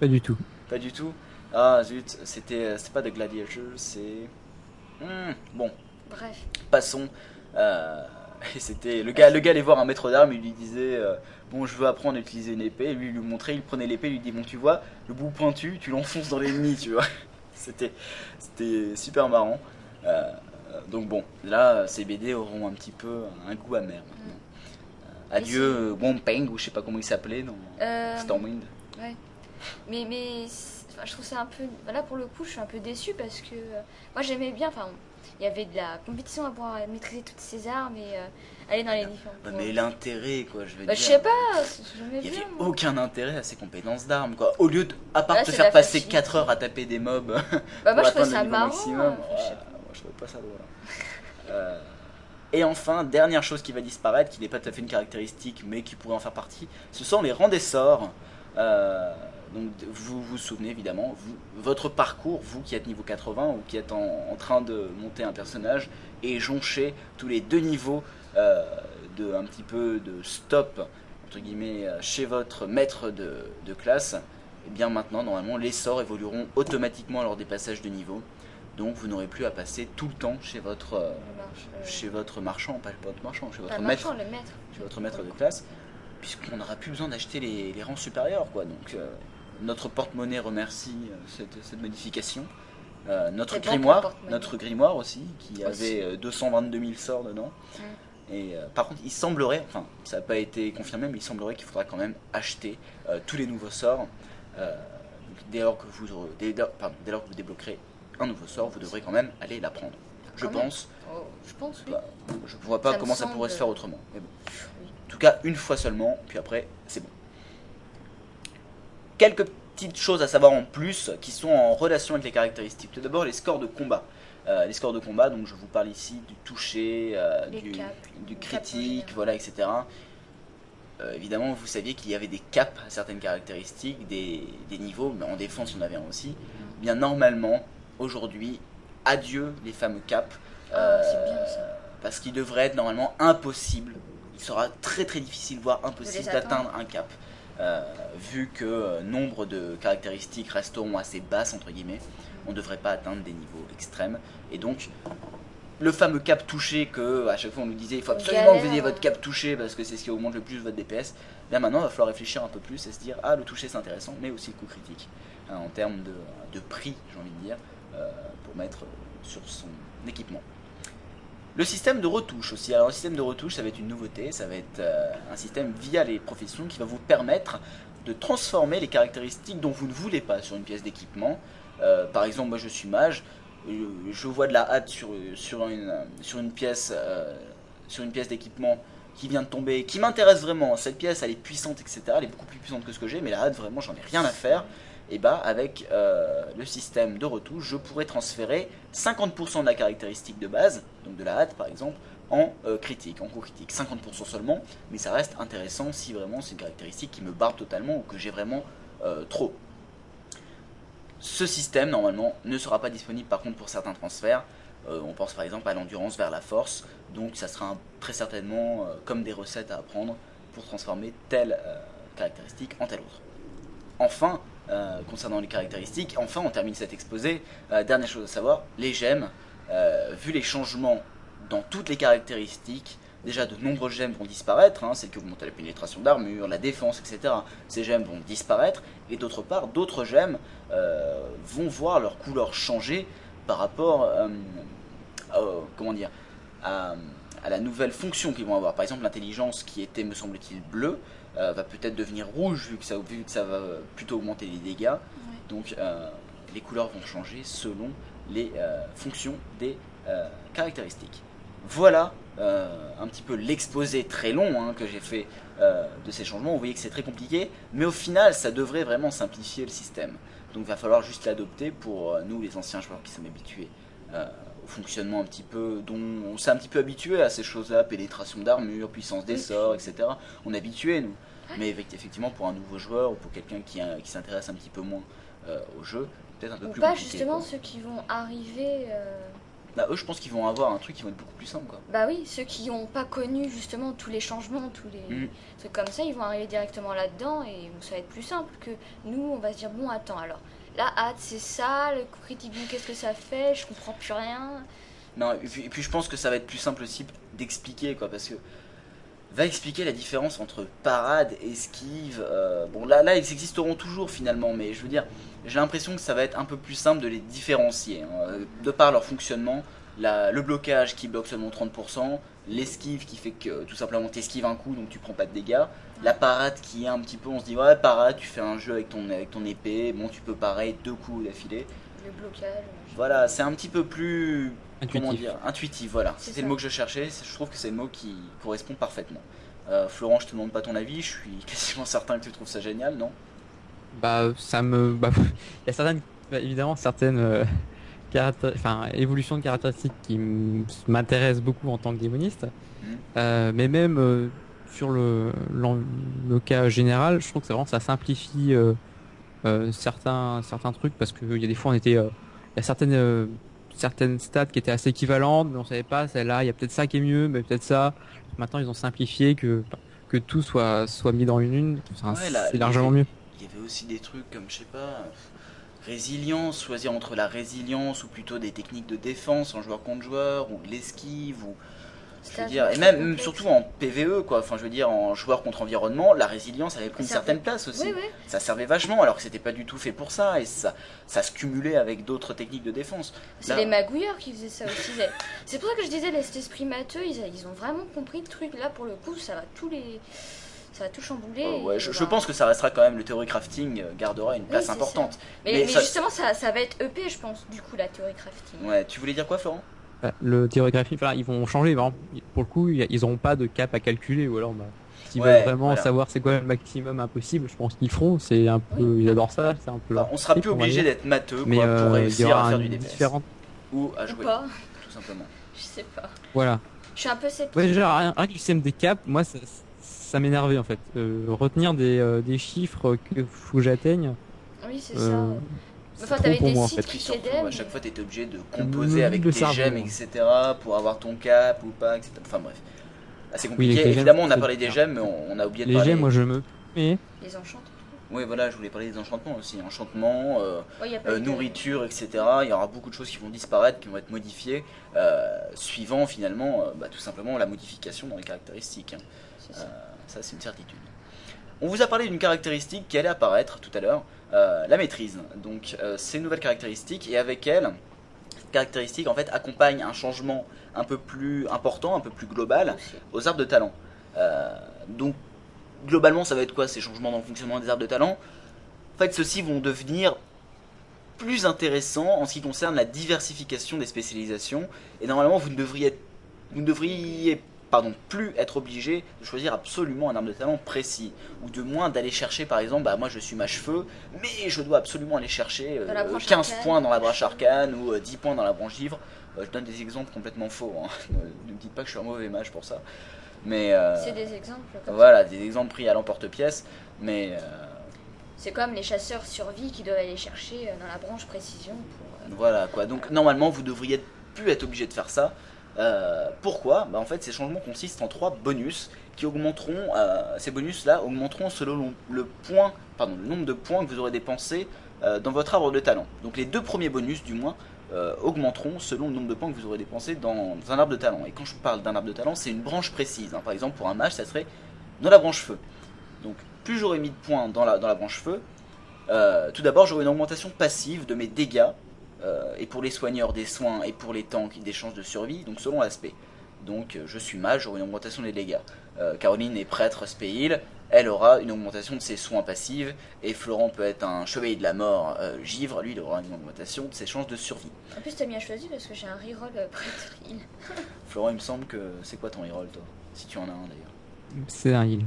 Pas du tout. Pas du tout? Ah zut, c'était c'était pas de Gladiator, c'est. Hmm, bon, Bref. passons. Euh, et c'était le gars, le gars allait voir un maître d'armes, il lui disait euh, bon, je veux apprendre à utiliser une épée. Et lui il lui montrait, il prenait l'épée, il lui dit bon, tu vois, le bout pointu, tu l'enfonces dans l'ennemi, tu vois. C'était c'était super marrant. Euh, donc bon, là, ces BD auront un petit peu un goût amer. maintenant. Euh, adieu, Wompeng ou je sais pas comment il s'appelait dans Euh, Stormwind. Mais, mais enfin, je trouve ça un peu. Là, pour le coup, je suis un peu déçue parce que moi, j'aimais bien. Enfin, il y avait de la compétition à pouvoir maîtriser toutes ces armes et aller dans les différents. Ouais, mais l'intérêt, quoi, je veux Bah, dire. je sais pas, Il n'y avait moi. aucun intérêt à ces compétences d'armes, quoi. Au lieu de, à part Là, te faire passer facilité. 4 heures à taper des mobs Bah, pour moi, je trouve ça marrant. maximum, ouais, je sais pas. moi, je trouvais pas ça drôle. Euh, et enfin, dernière chose qui va disparaître, qui n'est pas tout à fait une caractéristique, mais qui pourrait en faire partie, ce sont les rangs des sorts. Euh, donc, vous vous souvenez évidemment, vous, votre parcours, vous qui êtes niveau 80 ou qui êtes en, en train de monter un personnage, et joncher tous les deux niveaux de un petit peu de stop entre guillemets euh, chez votre maître de, de classe, et bien maintenant normalement les sorts évolueront automatiquement lors des passages de niveau. Donc vous n'aurez plus à passer tout le temps chez votre euh, euh, chez votre marchand, pas votre marchand, chez votre maître, marchand, maître. chez votre maître de classe, puisqu'on n'aura plus besoin d'acheter les, les rangs supérieurs quoi. Donc euh, notre porte-monnaie remercie euh, cette, cette modification. Euh, notre bon grimoire, notre grimoire aussi, qui Aussi. avait euh, 222 000 sorts dedans. Et euh, par contre, il semblerait, enfin, ça n'a pas été confirmé, mais il semblerait qu'il faudra quand même acheter euh, tous les nouveaux sorts. Euh, dès, lors que vous, dès, lors- pardon, dès lors que vous débloquerez un nouveau sort, vous devrez quand même aller l'apprendre. Je Quand même. pense. Oh, je pense, oui. Bah, je vois pas Ça comment ça pourrait se faire autrement. Mais bon. Oui. En tout cas, une fois seulement, puis après, c'est bon. Quelques petites choses à savoir en plus qui sont en relation avec les caractéristiques. Tout d'abord, les scores de combat. Euh, les scores de combat, donc je vous parle ici du toucher, euh, du, caps, critique, voilà, etc. Euh, évidemment, vous saviez qu'il y avait des caps à certaines caractéristiques, des, des niveaux, mais en défense, il y en avait un aussi. Bien, normalement, aujourd'hui, adieu les fameux caps. C'est bien, ça. Parce qu'il devrait être normalement impossible. Il sera très très difficile, voire impossible d'atteindre un cap. Vu que nombre de caractéristiques resteront assez basses, entre guillemets, on ne devrait pas atteindre des niveaux extrêmes. Et donc, le fameux cap touché que à chaque fois on nous disait il faut absolument que vous ayez votre cap touché parce que c'est ce qui augmente le plus votre DPS. Là maintenant, il va falloir réfléchir un peu plus et se dire ah le toucher c'est intéressant, mais aussi le coup critique hein, en termes de, de prix, j'ai envie de dire, euh, pour mettre sur son équipement. Le système de retouche aussi. Alors le système de retouche, ça va être une nouveauté, ça va être euh, un système via les professions qui va vous permettre de transformer les caractéristiques dont vous ne voulez pas sur une pièce d'équipement. Euh, par exemple, moi je suis mage, je vois de la hâte euh, sur une pièce d'équipement qui vient de tomber, qui m'intéresse vraiment. Cette pièce, elle est puissante, etc. Elle est beaucoup plus puissante que ce que j'ai, mais la hâte, vraiment, j'en ai rien à faire. Et bah, avec euh, le système de retouche, je pourrais transférer 50% de la caractéristique de base, donc de la hâte par exemple, en critique, en coup critique. 50% seulement, mais ça reste intéressant si vraiment c'est une caractéristique qui me barre totalement ou que j'ai vraiment trop. Ce système, normalement, ne sera pas disponible par contre pour certains transferts. Euh, on pense par exemple à l'endurance vers la force, donc ça sera très certainement euh, comme des recettes à apprendre pour transformer telle euh, caractéristique en telle autre. Enfin, concernant les caractéristiques, enfin on termine cet exposé. Dernière chose à savoir, les gemmes, vu les changements dans toutes les caractéristiques, déjà de nombreux gemmes vont disparaître, hein, celles qui augmentent la pénétration d'armure, la défense, etc. Ces gemmes vont disparaître, et d'autre part, d'autres gemmes euh, vont voir leur couleur changer par rapport, euh, au- comment dire, à, à la nouvelle fonction qu'ils vont avoir. Par exemple, l'intelligence qui était, me semble-t-il, bleue, euh, va peut-être devenir rouge vu que ça, vu que ça va plutôt augmenter les dégâts. Donc les couleurs vont changer selon les fonctions des caractéristiques. Voilà euh, un petit peu l'exposé très long hein, que j'ai fait euh, de ces changements. Vous voyez que c'est très compliqué, mais au final ça devrait vraiment simplifier le système. Donc il va falloir juste l'adopter pour euh, nous les anciens joueurs qui sommes habitués au fonctionnement un petit peu dont on s'est un petit peu habitué à ces choses-là, pénétration d'armure, puissance des sorts, etc. On est habitué nous. Mais effect- effectivement pour un nouveau joueur ou pour quelqu'un qui, qui s'intéresse un petit peu moins euh, au jeu, peut-être un peu Ou plus pas compliqué. justement quoi. ceux qui vont arriver euh, Bah, eux, je pense qu'ils vont avoir un truc qui va être beaucoup plus simple, quoi. Bah oui, ceux qui n'ont pas connu justement tous les changements, tous les Mm. trucs comme ça, ils vont arriver directement là-dedans et ça va être plus simple que nous, on va se dire bon attends alors, là hâte c'est ça, le critique qu'est-ce que ça fait, je comprends plus rien. Non, et puis, et puis je pense que ça va être plus simple aussi d'expliquer, quoi, parce que va expliquer la différence entre parade, esquive. euh, bon, là, là, ils existeront toujours finalement, mais je veux dire, j'ai l'impression que ça va être un peu plus simple de les différencier, hein, euh, de par leur fonctionnement. La- le blocage qui bloque seulement 30%, l'esquive qui fait que tout simplement t'esquives un coup donc tu prends pas de dégâts, la parade qui est un petit peu, on se dit ouais parade, tu fais un jeu avec ton, avec ton épée, bon tu peux pareil deux coups d'affilée. Le blocage. machin. Voilà, c'est un petit peu plus comment Intuitif. dire intuitif voilà C'est c'était le mot que je cherchais c'est- je trouve que c'est le mot qui correspond parfaitement Euh, Florent je te demande pas ton avis je suis quasiment certain que tu trouves ça génial non? Bah, ça me. Bah, il y a certaines, bah, évidemment, certaines euh, caractér- enfin, évolutions de caractéristiques qui m'intéressent beaucoup en tant que démoniste. Mhm. Euh, mais même euh, sur le, le cas général, je trouve que ça, vraiment, ça simplifie euh, euh, certains, certains trucs parce qu'il y a des fois, on était. euh, Il y a certaines. euh, certaines stats qui étaient assez équivalentes mais on savait pas celle-là il y a peut-être ça qui est mieux mais peut-être ça maintenant ils ont simplifié que que tout soit soit mis dans une une Enfin, Ouais, là, c'est largement mieux il y avait aussi des trucs comme je sais pas résilience choisir entre la résilience ou plutôt des techniques de défense en joueur contre joueur ou de l'esquive ou je C'était veux dire, et même, surtout en PVE quoi enfin je veux dire en joueur contre environnement la résilience avait pris une certaine place aussi Oui, oui. ça servait vachement alors que c'était pas du tout fait pour ça et ça ça se cumulait avec d'autres techniques de défense C'est les magouilleurs qui faisaient ça aussi. C'est pour ça que je disais, les- cet esprit matheux, ils, ils ont vraiment compris le truc. Là, pour le coup, ça va tout les... Ça va tout. Euh, ouais, je, je bah- pense que ça restera quand même le theory crafting euh, gardera une place importante. Mais, mais mais ça- justement, ça, ça va être EP, je pense, du coup, la théorie crafting. Ouais, tu voulais dire quoi, Florent? Bah, Le théographie, enfin, ils vont changer. pour le coup, a- ils n'auront pas de cap à calculer. Ou alors, bah, s'ils Ouais, veulent vraiment voilà. savoir c'est quoi le maximum impossible, je pense qu'ils feront. C'est un peu, ils adorent ça. C'est un peu. On sera plus obligé d'être matheux Mais quoi, euh, pour réussir à faire du DPS différent. ou à Ou jouer, pas, tout simplement. je sais pas. Voilà. Je suis un peu sceptique. Ouais, déjà, rien, rien que le système des caps, moi, ça, ça m'énervait en fait. Euh, retenir des, euh, des chiffres que faut que j'atteigne. Oui, c'est euh, ça. Enfin, t'avais des moi en sites fait. Qui surtout, à chaque fois, tu étais obligé de composer avec le tes gemmes, etc. pour avoir ton cap ou pas, etc. Enfin bref, assez Oui, compliqué. les gemmes, Évidemment, on a parlé des gemmes, mais on, on a oublié de Les parler. gemmes, moi, je me. Mais Les enchantes. Oui, voilà, je voulais parler des enchantements aussi. Enchantements, euh, Ouais, euh, nourriture, etc. Il y aura beaucoup de choses qui vont disparaître, qui vont être modifiées, euh, suivant finalement, euh, bah, tout simplement, la modification dans les caractéristiques. hein. C'est ça. C'est une certitude. On vous a parlé d'une caractéristique qui allait apparaître tout à l'heure, euh, la maîtrise. Donc, euh, c'est une nouvelle caractéristique, et avec elle, cette caractéristique en fait accompagne un changement un peu plus important, un peu plus global aux arbres de talent. Euh, donc, globalement, ça va être quoi ces changements dans le fonctionnement des arbres de talent? En fait, ceux-ci vont devenir plus intéressants en ce qui concerne la diversification des spécialisations. Et normalement, vous ne devriez, vous ne devriez pardon, plus être obligé de choisir absolument un arbre de talent précis. Ou de moins d'aller chercher, par exemple, bah moi je suis mâche-feu, mais je dois absolument aller chercher euh, Dans la branche 15 arcane. points dans la branche arcane ou euh, 10 points dans la branche livre. Euh, je donne des exemples complètement faux. hein. Ne- me dites pas que je suis un mauvais mage pour ça. Mais euh, C'est des exemples comme ça. voilà, des exemples pris à l'emporte-pièce. Mais euh, C'est comme les chasseurs survie qui doivent aller chercher euh, dans la branche précision pour. euh, voilà quoi. Donc normalement, vous devriez plus être obligé de faire ça. Euh, pourquoi bah, En fait, ces changements consistent en trois bonus qui augmenteront. euh, ces bonus-là augmenteront selon le point, pardon, le nombre de points que vous aurez dépensé euh, dans votre arbre de talent. Donc les deux premiers bonus, du moins, augmenteront selon le nombre de points que vous aurez dépensé dans un arbre de talent. Et quand je parle d'un arbre de talent, c'est une branche précise. hein. Par exemple, pour un mage, ça serait dans la branche feu. Donc plus j'aurai mis de points dans la, branche feu, tout d'abord j'aurai une augmentation passive de mes dégâts, euh, et pour les soigneurs des soins, et pour les tanks des chances de survie, donc selon l'aspect. Donc euh, je suis mage, j'aurai une augmentation des dégâts. Euh, Caroline est prêtre spéil, elle aura une augmentation de ses soins passives, et Florent peut être un chevalier de la mort euh, givre, lui il aura une augmentation de ses chances de survie. En plus, t'as bien choisi parce que j'ai un reroll euh, prêtre heal. Florent, il me semble que c'est quoi ton reroll toi? Si tu en as un d'ailleurs. c'est un heal.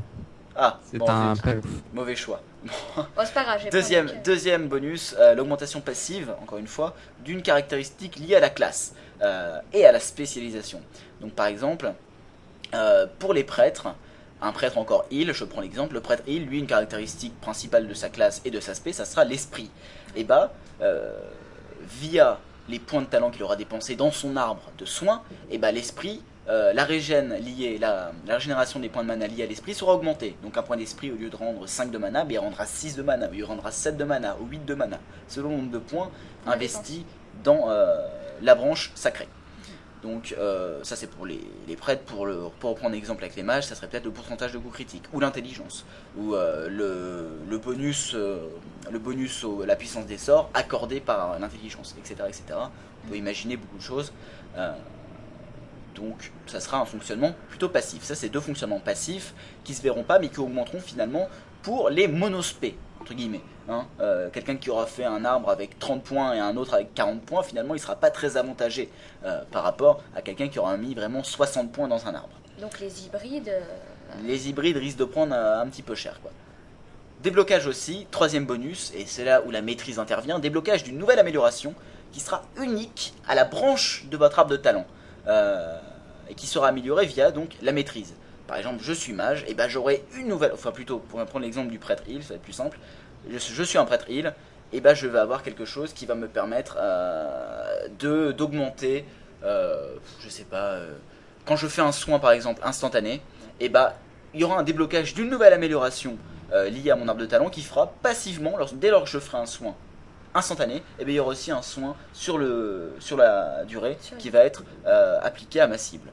Ah, C'est bon, un zut, payoff. mauvais choix. Bon, c'est pas grave, j'ai pas Deuxième, bonus, euh, l'augmentation passive, encore une fois, d'une caractéristique liée à la classe euh, et à la spécialisation. Donc par exemple, euh, pour les prêtres, un prêtre encore heal, je prends l'exemple, le prêtre heal, lui, une caractéristique principale de sa classe et de sa spé, ça sera l'esprit. Et bah, via les points de talent qu'il aura dépensés dans son arbre de soins, et bah l'esprit, euh, la régène liée, la, la régénération des points de mana liés à l'esprit sera augmentée. Donc un point d'esprit, au lieu de rendre 5 de mana, bah, il rendra 6 de mana, il rendra 7 de mana ou 8 de mana, selon le nombre de points investis dans euh, la branche sacrée. Donc euh, ça c'est pour les, les prêtres, pour, le, pour reprendre l'exemple avec les mages, ça serait peut-être le pourcentage de coups critiques, ou l'intelligence, ou le, le bonus, le bonus au, la puissance des sorts accordé par l'intelligence, etc., etc. On peut imaginer beaucoup de choses. Donc ça sera un fonctionnement plutôt passif. Ça c'est deux fonctionnements passifs qui se verront pas mais qui augmenteront finalement pour les monospés, entre guillemets. hein. Euh, Quelqu'un qui aura fait un arbre avec 30 points et un autre avec 40 points, finalement il sera pas très avantagé euh, par rapport à quelqu'un qui aura mis vraiment 60 points dans un arbre. Donc les hybrides. euh, Les hybrides risquent de prendre un petit peu cher quoi. Déblocage aussi, troisième bonus, et c'est là où la maîtrise intervient, déblocage d'une nouvelle amélioration qui sera unique à la branche de votre arbre de talent, euh, et qui sera améliorée via donc la maîtrise. Par exemple, je suis mage, et ben j'aurai une nouvelle, enfin plutôt, pour prendre l'exemple du prêtre heal, ça va être plus simple, je, suis un prêtre heal, et ben je vais avoir quelque chose qui va me permettre euh, de d'augmenter, euh, je sais pas, euh, quand je fais un soin par exemple instantané, et ben il y aura un déblocage d'une nouvelle amélioration liée à mon arbre de talent qui fera passivement, dès lors que je ferai un soin instantané, et bien il y aura aussi un soin sur, le, sur la durée Sur qui va être euh, appliqué à ma cible.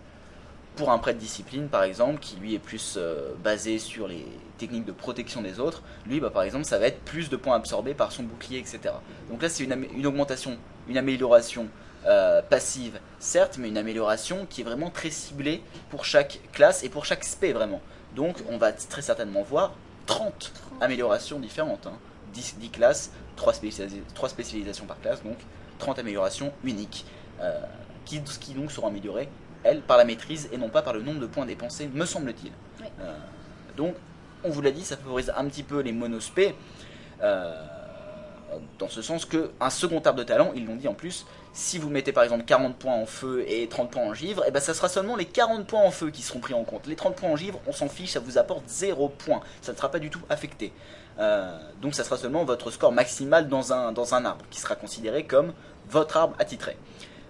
Pour un prêtre discipline par exemple, qui lui est plus euh, basé sur les techniques de protection des autres, lui bah, par exemple ça va être plus de points absorbés par son bouclier, etc. Donc là c'est une, une augmentation, une amélioration euh, passive, certes, mais une amélioration qui est vraiment très ciblée pour chaque classe et pour chaque spé vraiment. Donc on va très certainement voir 30 améliorations différentes. hein. 10, 10 classes, 3, spécialisations par classe, donc 30 améliorations uniques, euh, qui, qui donc seront améliorées, elles, par la maîtrise et non pas par le nombre de points dépensés, me semble-t-il. Oui. Euh, donc, on vous l'a dit, ça favorise un petit peu les monospés, euh, dans ce sens que un second arbre de talent, ils l'ont dit en plus, si vous mettez par exemple 40 points en feu et 30 points en givre, et ben ça sera seulement les 40 points en feu qui seront pris en compte. Les 30 points en givre, on s'en fiche, ça vous apporte 0 points. Ça ne sera pas du tout affecté. Euh, donc ça sera seulement votre score maximal dans un, arbre, qui sera considéré comme votre arbre attitré.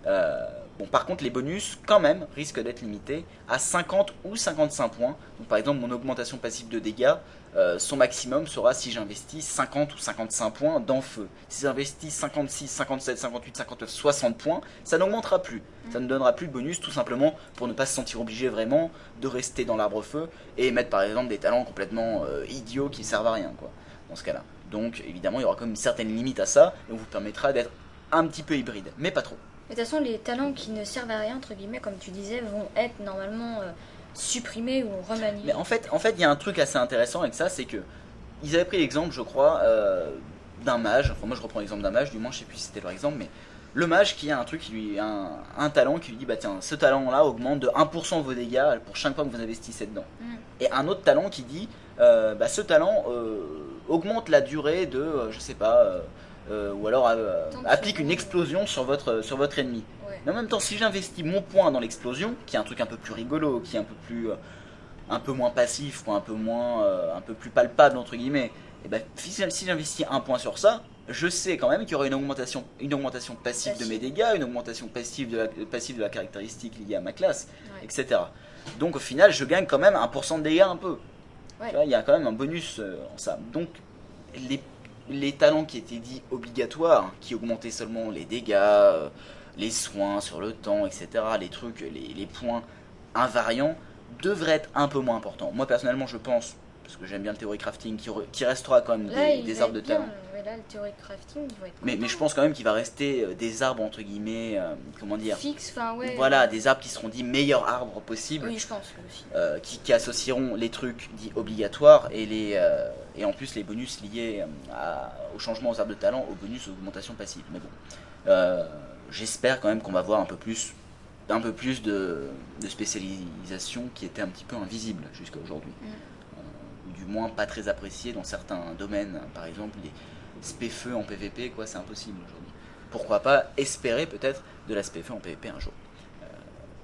Euh, par contre, les bonus, quand même, risquent d'être limités à 50 ou 55 points. Par exemple, mon augmentation passive de dégâts, euh, son maximum sera si j'investis 50 ou 55 points dans feu. Si j'investis 56, 57, 58, 59, 60 points, ça n'augmentera plus. Ça ne donnera plus de bonus, tout simplement pour ne pas se sentir obligé vraiment de rester dans l'arbre feu et mettre par exemple des talents complètement euh, idiots qui servent à rien, quoi, dans ce cas-là. Donc, évidemment, il y aura comme une certaine limite à ça, et on vous permettra d'être un petit peu hybride, mais pas trop. De toute façon, les talents qui ne servent à rien, entre guillemets, comme tu disais, vont être normalement euh, supprimés ou remaniés. Mais en fait, en fait, il y a un truc assez intéressant avec ça, c'est que ils avaient pris l'exemple, je crois, euh, d'un mage. Enfin, moi, je reprends l'exemple d'un mage. Du moins, je sais plus si c'était leur exemple, mais le mage qui a un truc, qui lui, un, un talent qui lui dit, bah tiens, ce talent-là augmente de 1% vos dégâts pour chaque fois que vous investissez dedans. Mm. Et un autre talent qui dit, euh, bah ce talent euh, augmente la durée de, je sais pas, ou alors applique une explosion sur votre sur votre ennemi. Mais en même temps, si j'investis mon point dans l'explosion, qui est un truc un peu plus rigolo, qui est un peu plus, euh, un peu moins passif ou un peu moins, euh, un peu plus palpable entre guillemets, et ben si j'investis un point sur ça, je sais quand même qu'il y aura une augmentation, une augmentation passive de mes dégâts, une augmentation passive de la, passive de la caractéristique liée à ma classe, Ouais. etc. Donc au final, je gagne quand même un pourcent de dégâts un peu. Ouais. Il y a quand même un bonus euh, en ça. Donc les, les talents qui étaient dits obligatoires, qui augmentaient seulement les dégâts, euh, les soins sur le temps, etc., les trucs, les, les points invariants, devraient être un peu moins importants. Moi personnellement, je pense, parce que j'aime bien le théorie crafting, qui, re- qui restera quand même Là, des, arbres de talent. Ouais, là, le théorie crafting, il va être Mais, mais je pense quand même qu'il va rester euh, des arbres entre guillemets, euh, comment dire, fixe, enfin ouais. voilà, des arbres qui seront dits meilleurs arbres possibles. Oui, je pense aussi. euh, qui, qui associeront les trucs dits obligatoires et, les, euh, et en plus les bonus liés à- au changement aux arbres de talent, aux bonus d'augmentation passive. Mais bon, j'espère quand même qu'on va voir un peu plus, un peu plus de, de spécialisation qui était un petit peu invisible jusqu'à aujourd'hui. Mm. Euh, ou du moins pas très appréciée dans certains domaines. Par exemple, les spé-feu en PVP, quoi, c'est impossible aujourd'hui. Pourquoi pas espérer peut-être de la spé-feu en PVP un jour Euh,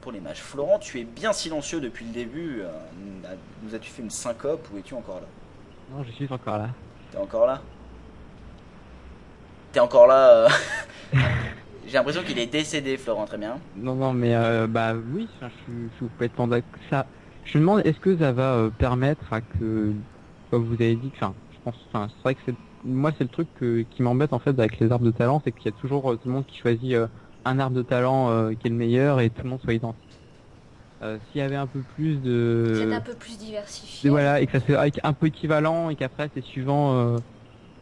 pour les mages. Florent, tu es bien silencieux depuis le début. euh, nous as-tu fait une syncope ou es-tu encore là? Non, je suis encore là. T'es encore là? T'es encore là J'ai l'impression qu'il est décédé, Florent, très bien. Non, non, mais euh, bah oui, je, suis- complètement d'accord. Ça, je me demande, est-ce que ça va euh, permettre à que, comme vous avez dit, enfin, je pense, enfin, c'est vrai que c'est, moi, c'est le truc que- qui m'embête en fait avec les arbres de talent, c'est qu'il y a toujours euh, tout le monde qui choisit euh, un arbre de talent euh, qui est le meilleur et tout le monde soit identique. Euh, S'il y avait un peu plus de, C'est un peu plus diversifié. et voilà, et que ça soit avec un peu équivalent et qu'après c'est suivant euh,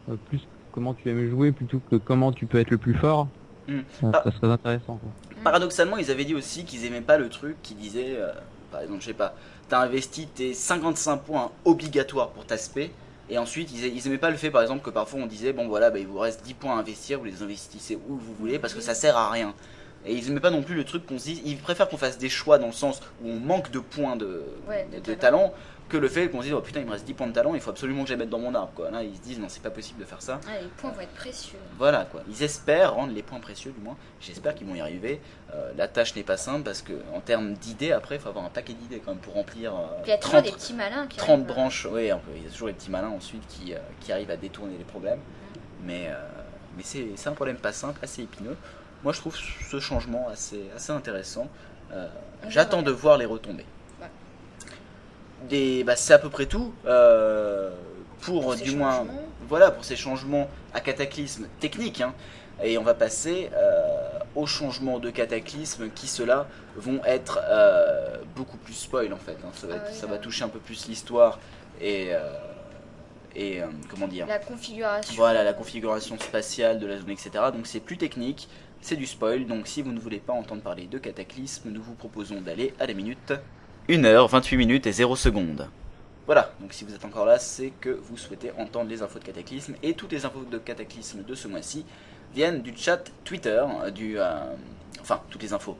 euh, plus comment tu aimes jouer plutôt que comment tu peux être le plus fort. Hmm. euh, Ah. Ça serait intéressant. Quoi. Paradoxalement, ils avaient dit aussi qu'ils aimaient pas le truc qui disait, euh, par exemple, je sais pas, t'as investi tes 55 points obligatoires pour ta spé, et ensuite ils, ils aimaient pas le fait, par exemple, que parfois on disait, bon voilà, bah, il vous reste 10 points à investir, vous les investissez où vous voulez, parce que ça sert à rien. Et ils aimaient pas non plus le truc qu'on se dise, ils préfèrent qu'on fasse des choix dans le sens où on manque de points de, Ouais, de, de de talent. talent, que le fait qu'on se dise, oh putain, il me reste 10 points de talent, il faut absolument que je les mette dans mon arbre, quoi. Là, ils se disent, non, c'est pas possible de faire ça. Ah, les points vont être précieux. Voilà quoi, ils espèrent rendre les points précieux du moins. J'espère qu'ils vont y arriver. Euh, la tâche n'est pas simple parce que en termes d'idées, après, il faut avoir un paquet d'idées quand même pour remplir euh, Puis il y a toujours 30, des petits malins qui 30 arrivent. branches. Oui, un peu, il y a toujours les petits malins ensuite qui, euh, qui arrivent à détourner les problèmes. Mais, euh, mais c'est un problème pas simple, assez épineux. Moi, je trouve ce changement assez, assez intéressant. J'attends de voir les retombées. Des, bah, c'est à peu près tout euh, pour, du moins changements. voilà pour ces changements à cataclysme technique hein. et on va passer euh, aux changements de cataclysme qui ceux-là vont être euh, beaucoup plus spoil en fait hein. ça, va, Ah être- oui, ça va oui. toucher un peu plus l'histoire et et comment dire La configuration. voilà la configuration spatiale de la zone etc donc c'est plus technique c'est du spoil donc si vous ne voulez pas entendre parler de cataclysme nous vous proposons d'aller à la minute 1h 28 minutes et 0 secondes voilà, donc si vous êtes encore là, c'est que vous souhaitez entendre les infos de Cataclysme. Et toutes les infos de Cataclysme de ce mois-ci viennent du chat Twitter, euh, du, euh, enfin, toutes les infos.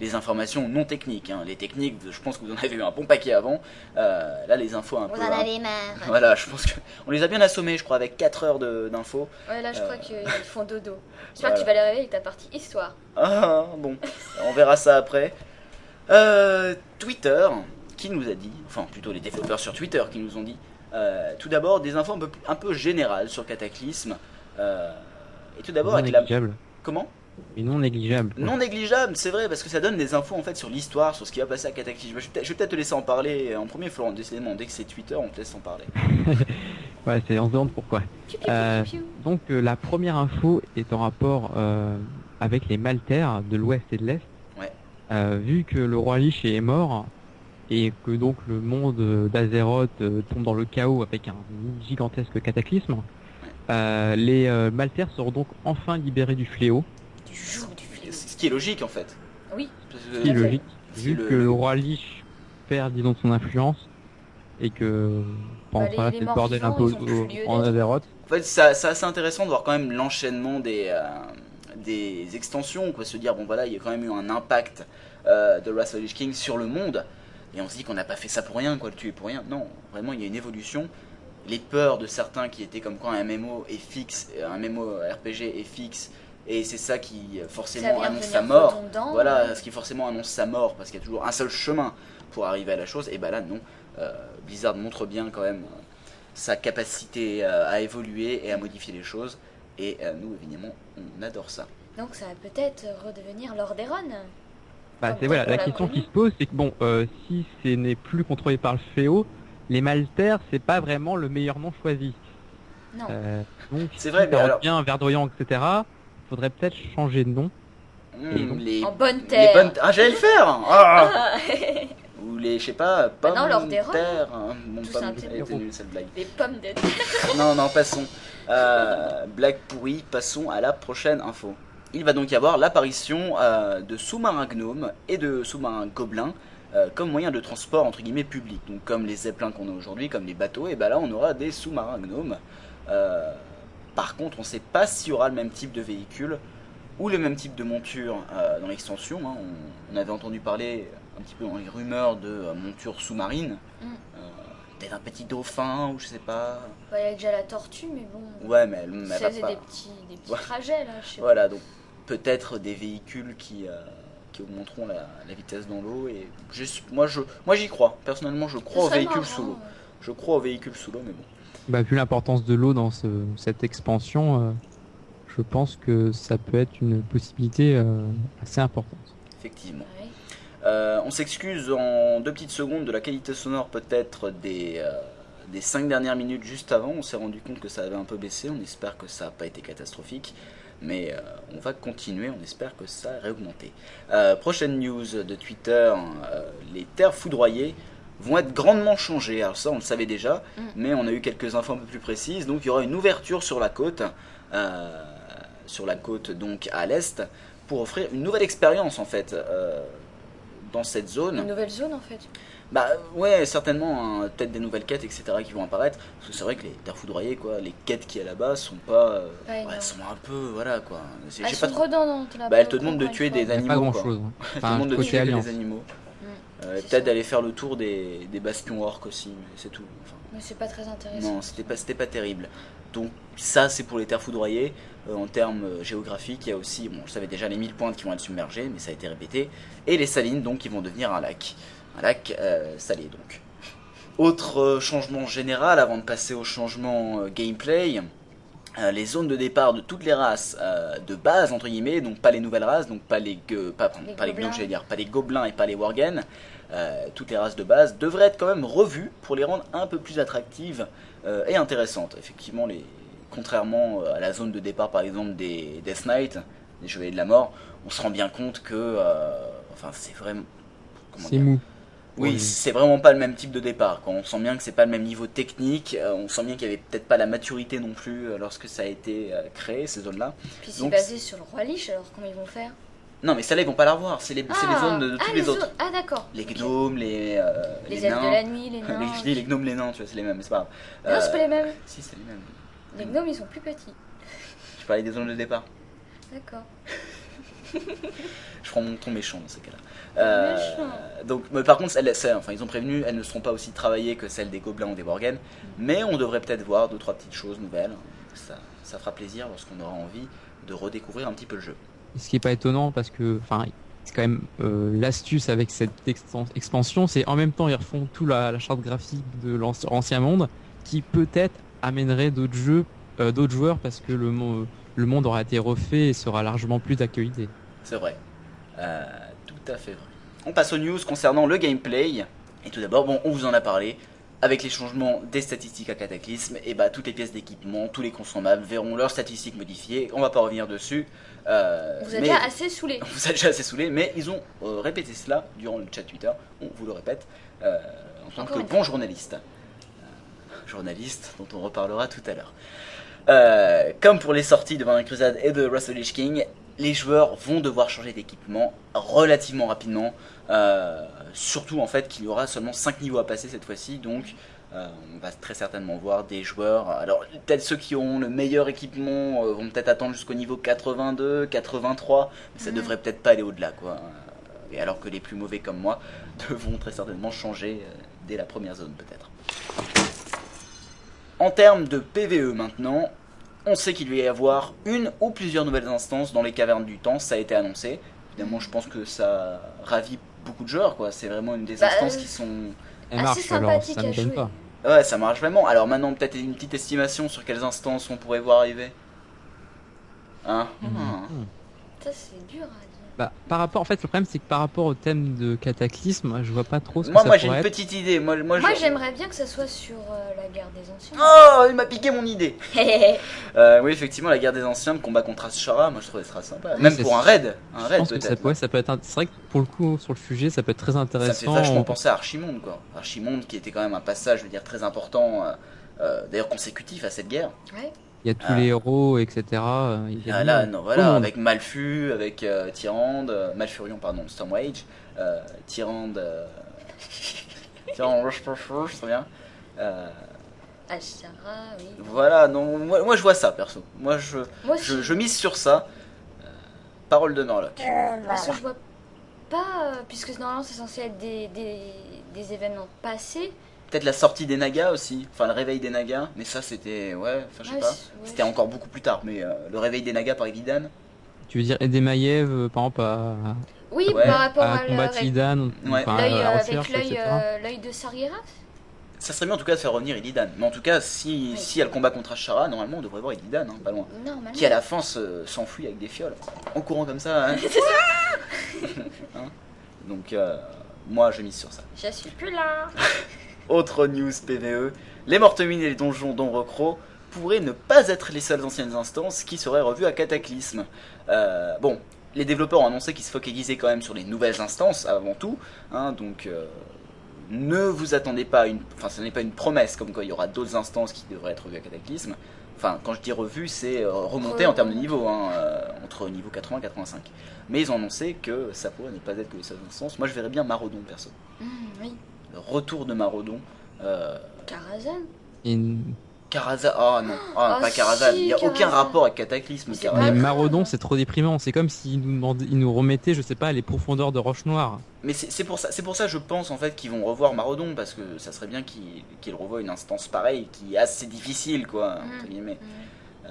Les informations non techniques. hein. Les techniques, je pense que vous en avez eu un bon paquet avant. Euh, là, les infos un Vous peu... en hein. avez marre. Voilà, je pense que on les a bien assommés, je crois, avec 4 heures de- d'infos. Ouais, là je Euh. crois qu'ils font dodo. Voilà. J'espère que tu vas les réveiller avec ta partie histoire. Ah, bon, on verra ça après. Euh, Twitter, qui nous a dit, enfin plutôt les développeurs sur Twitter qui nous ont dit, euh, tout d'abord des infos un peu, un peu générales sur Cataclysme. Euh, et tout d'abord non avec la... négligeable. Comment? Mais non négligeable. quoi. Non négligeable, c'est vrai, parce que ça donne des infos en fait sur l'histoire, sur ce qui va passer à Cataclysme. Je vais peut-être je vais peut-être te laisser en parler en premier, Florent, décidément, dès que c'est Twitter, on te laisse en parler. Ouais, c'est on se demande pourquoi. Euh. Donc euh, la première info est en rapport euh, avec les Maltaires de l'ouest et de l'est. Euh, vu que le roi Lich est mort et que donc le monde d'Azeroth euh, tombe dans le chaos avec un gigantesque cataclysme, euh, les euh, Maltaires seront donc enfin libérés du fléau. Du joug du fléau. Ce qui est logique en fait. Oui. Ce qui est que- logique, vu le- que le roi Lich perd disons son influence et que bon, Bah, les- voilà, les c'est le bordel un peu en. Azeroth. En fait, ça- c'est assez intéressant de voir quand même l'enchaînement des, euh, des extensions, quoi. Se dire, bon voilà, il y a quand même eu un impact euh, de Wrath of the Lich King sur le monde, et on se dit qu'on n'a pas fait ça pour rien, quoi, le tuer pour rien. Non, vraiment, il y a une évolution. Les peurs de certains qui étaient comme quoi un MMO est fixe, un MMO RPG est fixe, et c'est ça qui euh, Ça forcément annonce sa mort. Voilà, ce qui forcément annonce sa mort, parce qu'il y a toujours un seul chemin pour arriver à la chose, et bah là non. Euh, Blizzard montre bien quand même euh, sa capacité euh, à évoluer et à modifier les choses, et euh, nous évidemment on adore ça. Donc ça va peut-être redevenir Lord Eron. Bah, c'est voilà, la question qui se pose, c'est que bon, euh, si ce n'est plus contrôlé par le fléau, les Maltaires, c'est pas vraiment le meilleur nom choisi. Non. Euh, donc, C'est si vrai, mais ça alors- revient verdoyant, etc., faudrait peut-être changer de nom. Donc- les, En bonne les terre. bonnes Ah j'allais le faire Ah Ah, les, je sais pas, pommes non, Lord des terre, hein, mon Tout pomme- simplement. elle était nulle, cette blague. Les pommes de terre. non, non, passons. Euh, blague pourrie, passons à la prochaine info. Il va donc y avoir l'apparition euh, de sous-marins gnomes et de sous-marins gobelins euh, comme moyen de transport entre guillemets public. Donc comme les zeppelins qu'on a aujourd'hui, comme les bateaux, et ben là on aura des sous-marins gnomes. Euh, par contre, on ne sait pas s'il y aura le même type de véhicule ou le même type de monture euh, dans l'extension. hein. On, on avait entendu parler un petit peu dans les rumeurs de euh, montures sous-marines. Mm. Euh, Peut-être un petit dauphin ou je sais pas. Bah, il y a déjà la tortue, mais bon. Ouais, mais elle, elle faisait pas. des petits, des petits Ouais. trajets là, je sais Voilà, donc peut-être des véhicules qui, euh, qui augmenteront la, la vitesse dans l'eau. Et je- moi, je, moi, j'y crois. Personnellement, je crois aux véhicules marrant, sous l'eau. ouais. Je crois aux véhicules sous l'eau, mais bon. Bah, vu l'importance de l'eau dans ce, cette expansion, euh, je pense que ça peut être une possibilité euh, assez importante. Effectivement. Euh, on s'excuse en deux petites secondes de la qualité sonore peut-être des, euh, des cinq dernières minutes juste avant. On s'est rendu compte que ça avait un peu baissé. On espère que ça n'a pas été catastrophique. Mais euh, on va continuer, on espère que ça a réaugmenté. Prochaine news de Twitter, les terres foudroyées vont être grandement changées. Alors ça on le savait déjà, Mm. mais on a eu quelques infos un peu plus précises. Donc il y aura une ouverture sur la côte, sur la côte donc à l'est, pour offrir une nouvelle expérience en fait euh, dans cette zone. Une nouvelle zone en fait. Bah ouais, certainement, hein, peut-être des nouvelles quêtes, etc. qui vont apparaître. Parce que c'est vrai que les terres foudroyées, quoi, les quêtes qui est là-bas sont pas. euh, Pas ouais, énorme. sont un peu. Voilà quoi. C'est- Elles j'ai sont pas trop- redondantes là. Bah, elles te demandent de tuer des Il n'y a pas Animaux, grand quoi. chose. Tout le Enfin, monde de côté tuer Alliance. des animaux. Mm. Euh, C'est peut-être ça. d'aller faire le tour des, des bastions orques aussi, mais c'est tout. Enfin, Mais c'est pas très intéressant. non, c'était pas, c'était pas terrible. Donc ça, c'est pour les terres foudroyées. Euh, en termes euh, géographiques, il y a aussi, bon, je savais déjà les 1000 pointes qui vont être submergées, mais ça a été répété. Et les salines, donc, qui vont devenir un lac. Un lac euh, salé, donc. Autre changement général, avant de passer au changement gameplay, euh, les zones de départ de toutes les races euh, de base, entre guillemets, donc pas les nouvelles races, donc pas les, pas, Les pas les dire, pas les gobelins et pas les worgen, toutes les races de base devraient être quand même revues pour les rendre un peu plus attractives euh, et intéressantes. Effectivement, les, contrairement euh, à la zone de départ par exemple des Death Knight, des Chevaliers de la Mort, on se rend bien compte que, euh, enfin, c'est vraiment. comment C'est dire mou. oui, Oui. c'est vraiment pas le même type de départ. Quoi. On sent bien que c'est pas le même niveau technique. euh, on sent bien qu'il y avait peut-être pas la maturité non plus euh, lorsque ça a été euh, créé ces zones-là. Puis c'est Donc- basé sur le roi Lich, alors comment ils vont faire? Non, mais celle-là ils vont pas la revoir. C'est les, c'est les Ah, zones de, de ah, tous les, autres. Ah d'accord. Les gnomes, les, euh, Les, les elfes de la nuit, les nains. les, je dis les gnomes, les nains, tu vois, c'est les mêmes, mais c'est pas grave. Non, Euh, c'est pas les mêmes. Si, c'est les mêmes. Les gnomes, ils sont plus petits. Je parlais des zones de départ. D'accord. Je prends mon ton méchant dans ces cas-là. Euh, Méchant. donc, mais par contre, elles, enfin, ils ont prévenu, elles ne seront pas aussi travaillées que celles des gobelins ou des worgen, mais on devrait peut-être voir deux trois petites choses nouvelles. Ça, ça fera plaisir lorsqu'on aura envie de redécouvrir un petit peu le jeu. Ce qui est pas étonnant parce que, enfin, c'est quand même euh, l'astuce avec cette expansion, c'est en même temps ils refont tout la, charte graphique de l'anci- l'ancien monde, qui peut-être amènerait d'autres jeux, euh, d'autres joueurs parce que le, le monde aura été refait et sera largement plus d'actualité. C'est vrai. Euh, tout à fait vrai. On passe aux news concernant le gameplay. Et tout d'abord, bon, on vous en a parlé. Avec les changements des statistiques à Cataclysme, et bah toutes les pièces d'équipement, tous les consommables verront leurs statistiques modifiées. On va pas revenir dessus. Euh, Vous êtes déjà assez saoulés. On vous a déjà assez saoulé, mais ils ont euh, répété cela durant le chat Twitter. On vous le répète euh, en tant Encore que bon fois. journaliste. Journaliste dont on reparlera tout à l'heure. Comme pour les sorties de Burning Crusade et de Wrestle Lich King, les joueurs vont devoir changer d'équipement relativement rapidement. Surtout en fait qu'il y aura seulement 5 niveaux à passer cette fois-ci, donc euh, on va très certainement voir des joueurs. Alors peut-être ceux qui ont le meilleur équipement euh, vont peut-être attendre jusqu'au niveau 82, 83, mais ça Mhm. devrait peut-être pas aller au-delà quoi. Euh, Et alors que les plus mauvais comme moi devront très certainement changer euh, dès la première zone peut-être. En termes de PVE maintenant, on sait qu'il va y avoir une ou plusieurs nouvelles instances dans les cavernes du temps, ça a été annoncé. Évidemment, je pense que ça ravit beaucoup de joueurs, quoi. C'est vraiment une des Bah, instances euh, qui sont. Elle Assez marche alors, ça à jouer. pas. Ouais, ça marche vraiment. Alors maintenant, peut-être une petite estimation sur quelles instances on pourrait voir arriver. Hein Mhm. Ça, c'est dur à dire. Bah, par rapport, en fait, le problème c'est que par rapport au thème de cataclysme, je vois pas trop ce que Moi, ça moi j'ai une pourrait être. petite idée. Moi, moi, j'aimerais bien que ça soit sur euh, la guerre des anciens. Oh, il m'a piqué mon idée. Euh, oui, effectivement, la guerre des anciens, le combat contre Ashara, moi je trouvais ça sympa. Même c'est pour un raid. Un Je raid pense que ça, peut-être. ouais, ça peut être. int- C'est vrai que pour le coup, sur le sujet, ça peut être très Ça fait intéressant. vachement On- penser à Archimonde, quoi. Archimonde qui était quand même un passage, je veux dire, très important, euh, euh, d'ailleurs consécutif à cette guerre. Ouais. Il y a tous Ah. les héros, etc. euh, il y a Ah là, non, voilà, avec Malfu, avec euh, Tyrande, euh, Malfurion, pardon, Stormwage, euh, Tyrande, euh, Tyrande, Rush, Rush, Rush, c'est bien. Euh, Ashara, oui. voilà, non, moi, moi je vois ça, perso. Moi je, Moi je, je mise sur ça. Euh, parole de Murloc. Parce que je vois pas, euh, puisque normalement c'est censé être des, des, des événements passés. Peut-être la sortie des Nagas aussi, enfin le réveil des Nagas, mais ça c'était, ouais, enfin je sais Ouais, pas. C'était encore beaucoup plus tard, mais euh, le réveil des Nagas par Illidan. Tu veux dire aider Maiev, euh, par exemple, à, Oui, Ouais, par rapport à combattre avec Illidan, enfin, euh, avec l'œil euh, de Sargeras. Ça serait bien en tout cas de faire revenir Illidan. Mais en tout cas, si, Oui. si elle combat contre Ashara, normalement on devrait voir Illidan, hein, pas loin. Normalement. Qui à la fin se- s'enfuit avec des fioles. En courant comme ça. Hein. Hein Donc euh, moi je mise sur ça. Je suis plus là. Autre news PVE, les mortemines et les donjons d'Ombre Croc pourraient ne pas être les seules anciennes instances qui seraient revues à Cataclysme. Euh, bon, les développeurs ont annoncé qu'ils se focalisaient quand même sur les nouvelles instances avant tout, hein, donc euh, ne vous attendez pas à une... Enfin, ce n'est pas une promesse comme quoi il y aura d'autres instances qui devraient être revues à Cataclysme. Enfin, quand je dis revues, c'est euh, remonté en termes de niveau, hein, entre niveau 80 et 85. Mais ils ont annoncé que ça pourrait ne pas être que les seules instances. Moi je verrais bien Marodon perso. Hum, oui. Le retour de Marodon. Euh, Karazhan. Et une- Karazhan, oh non, Ah, Ah, pas Karazhan, si, il n'y a aucun Karazhan. rapport avec Cataclysme. Mais Marodon, c'est trop déprimant. C'est comme s'ils nous, remettaient, je sais pas, les profondeurs de Roche Noire. Mais c'est pour ça, c'est pour ça, je pense en fait qu'ils vont revoir Marodon parce que ça serait bien qu'ils qu'ils revoient une instance pareille qui est assez difficile quoi. entre Mhm. guillemets. Hum.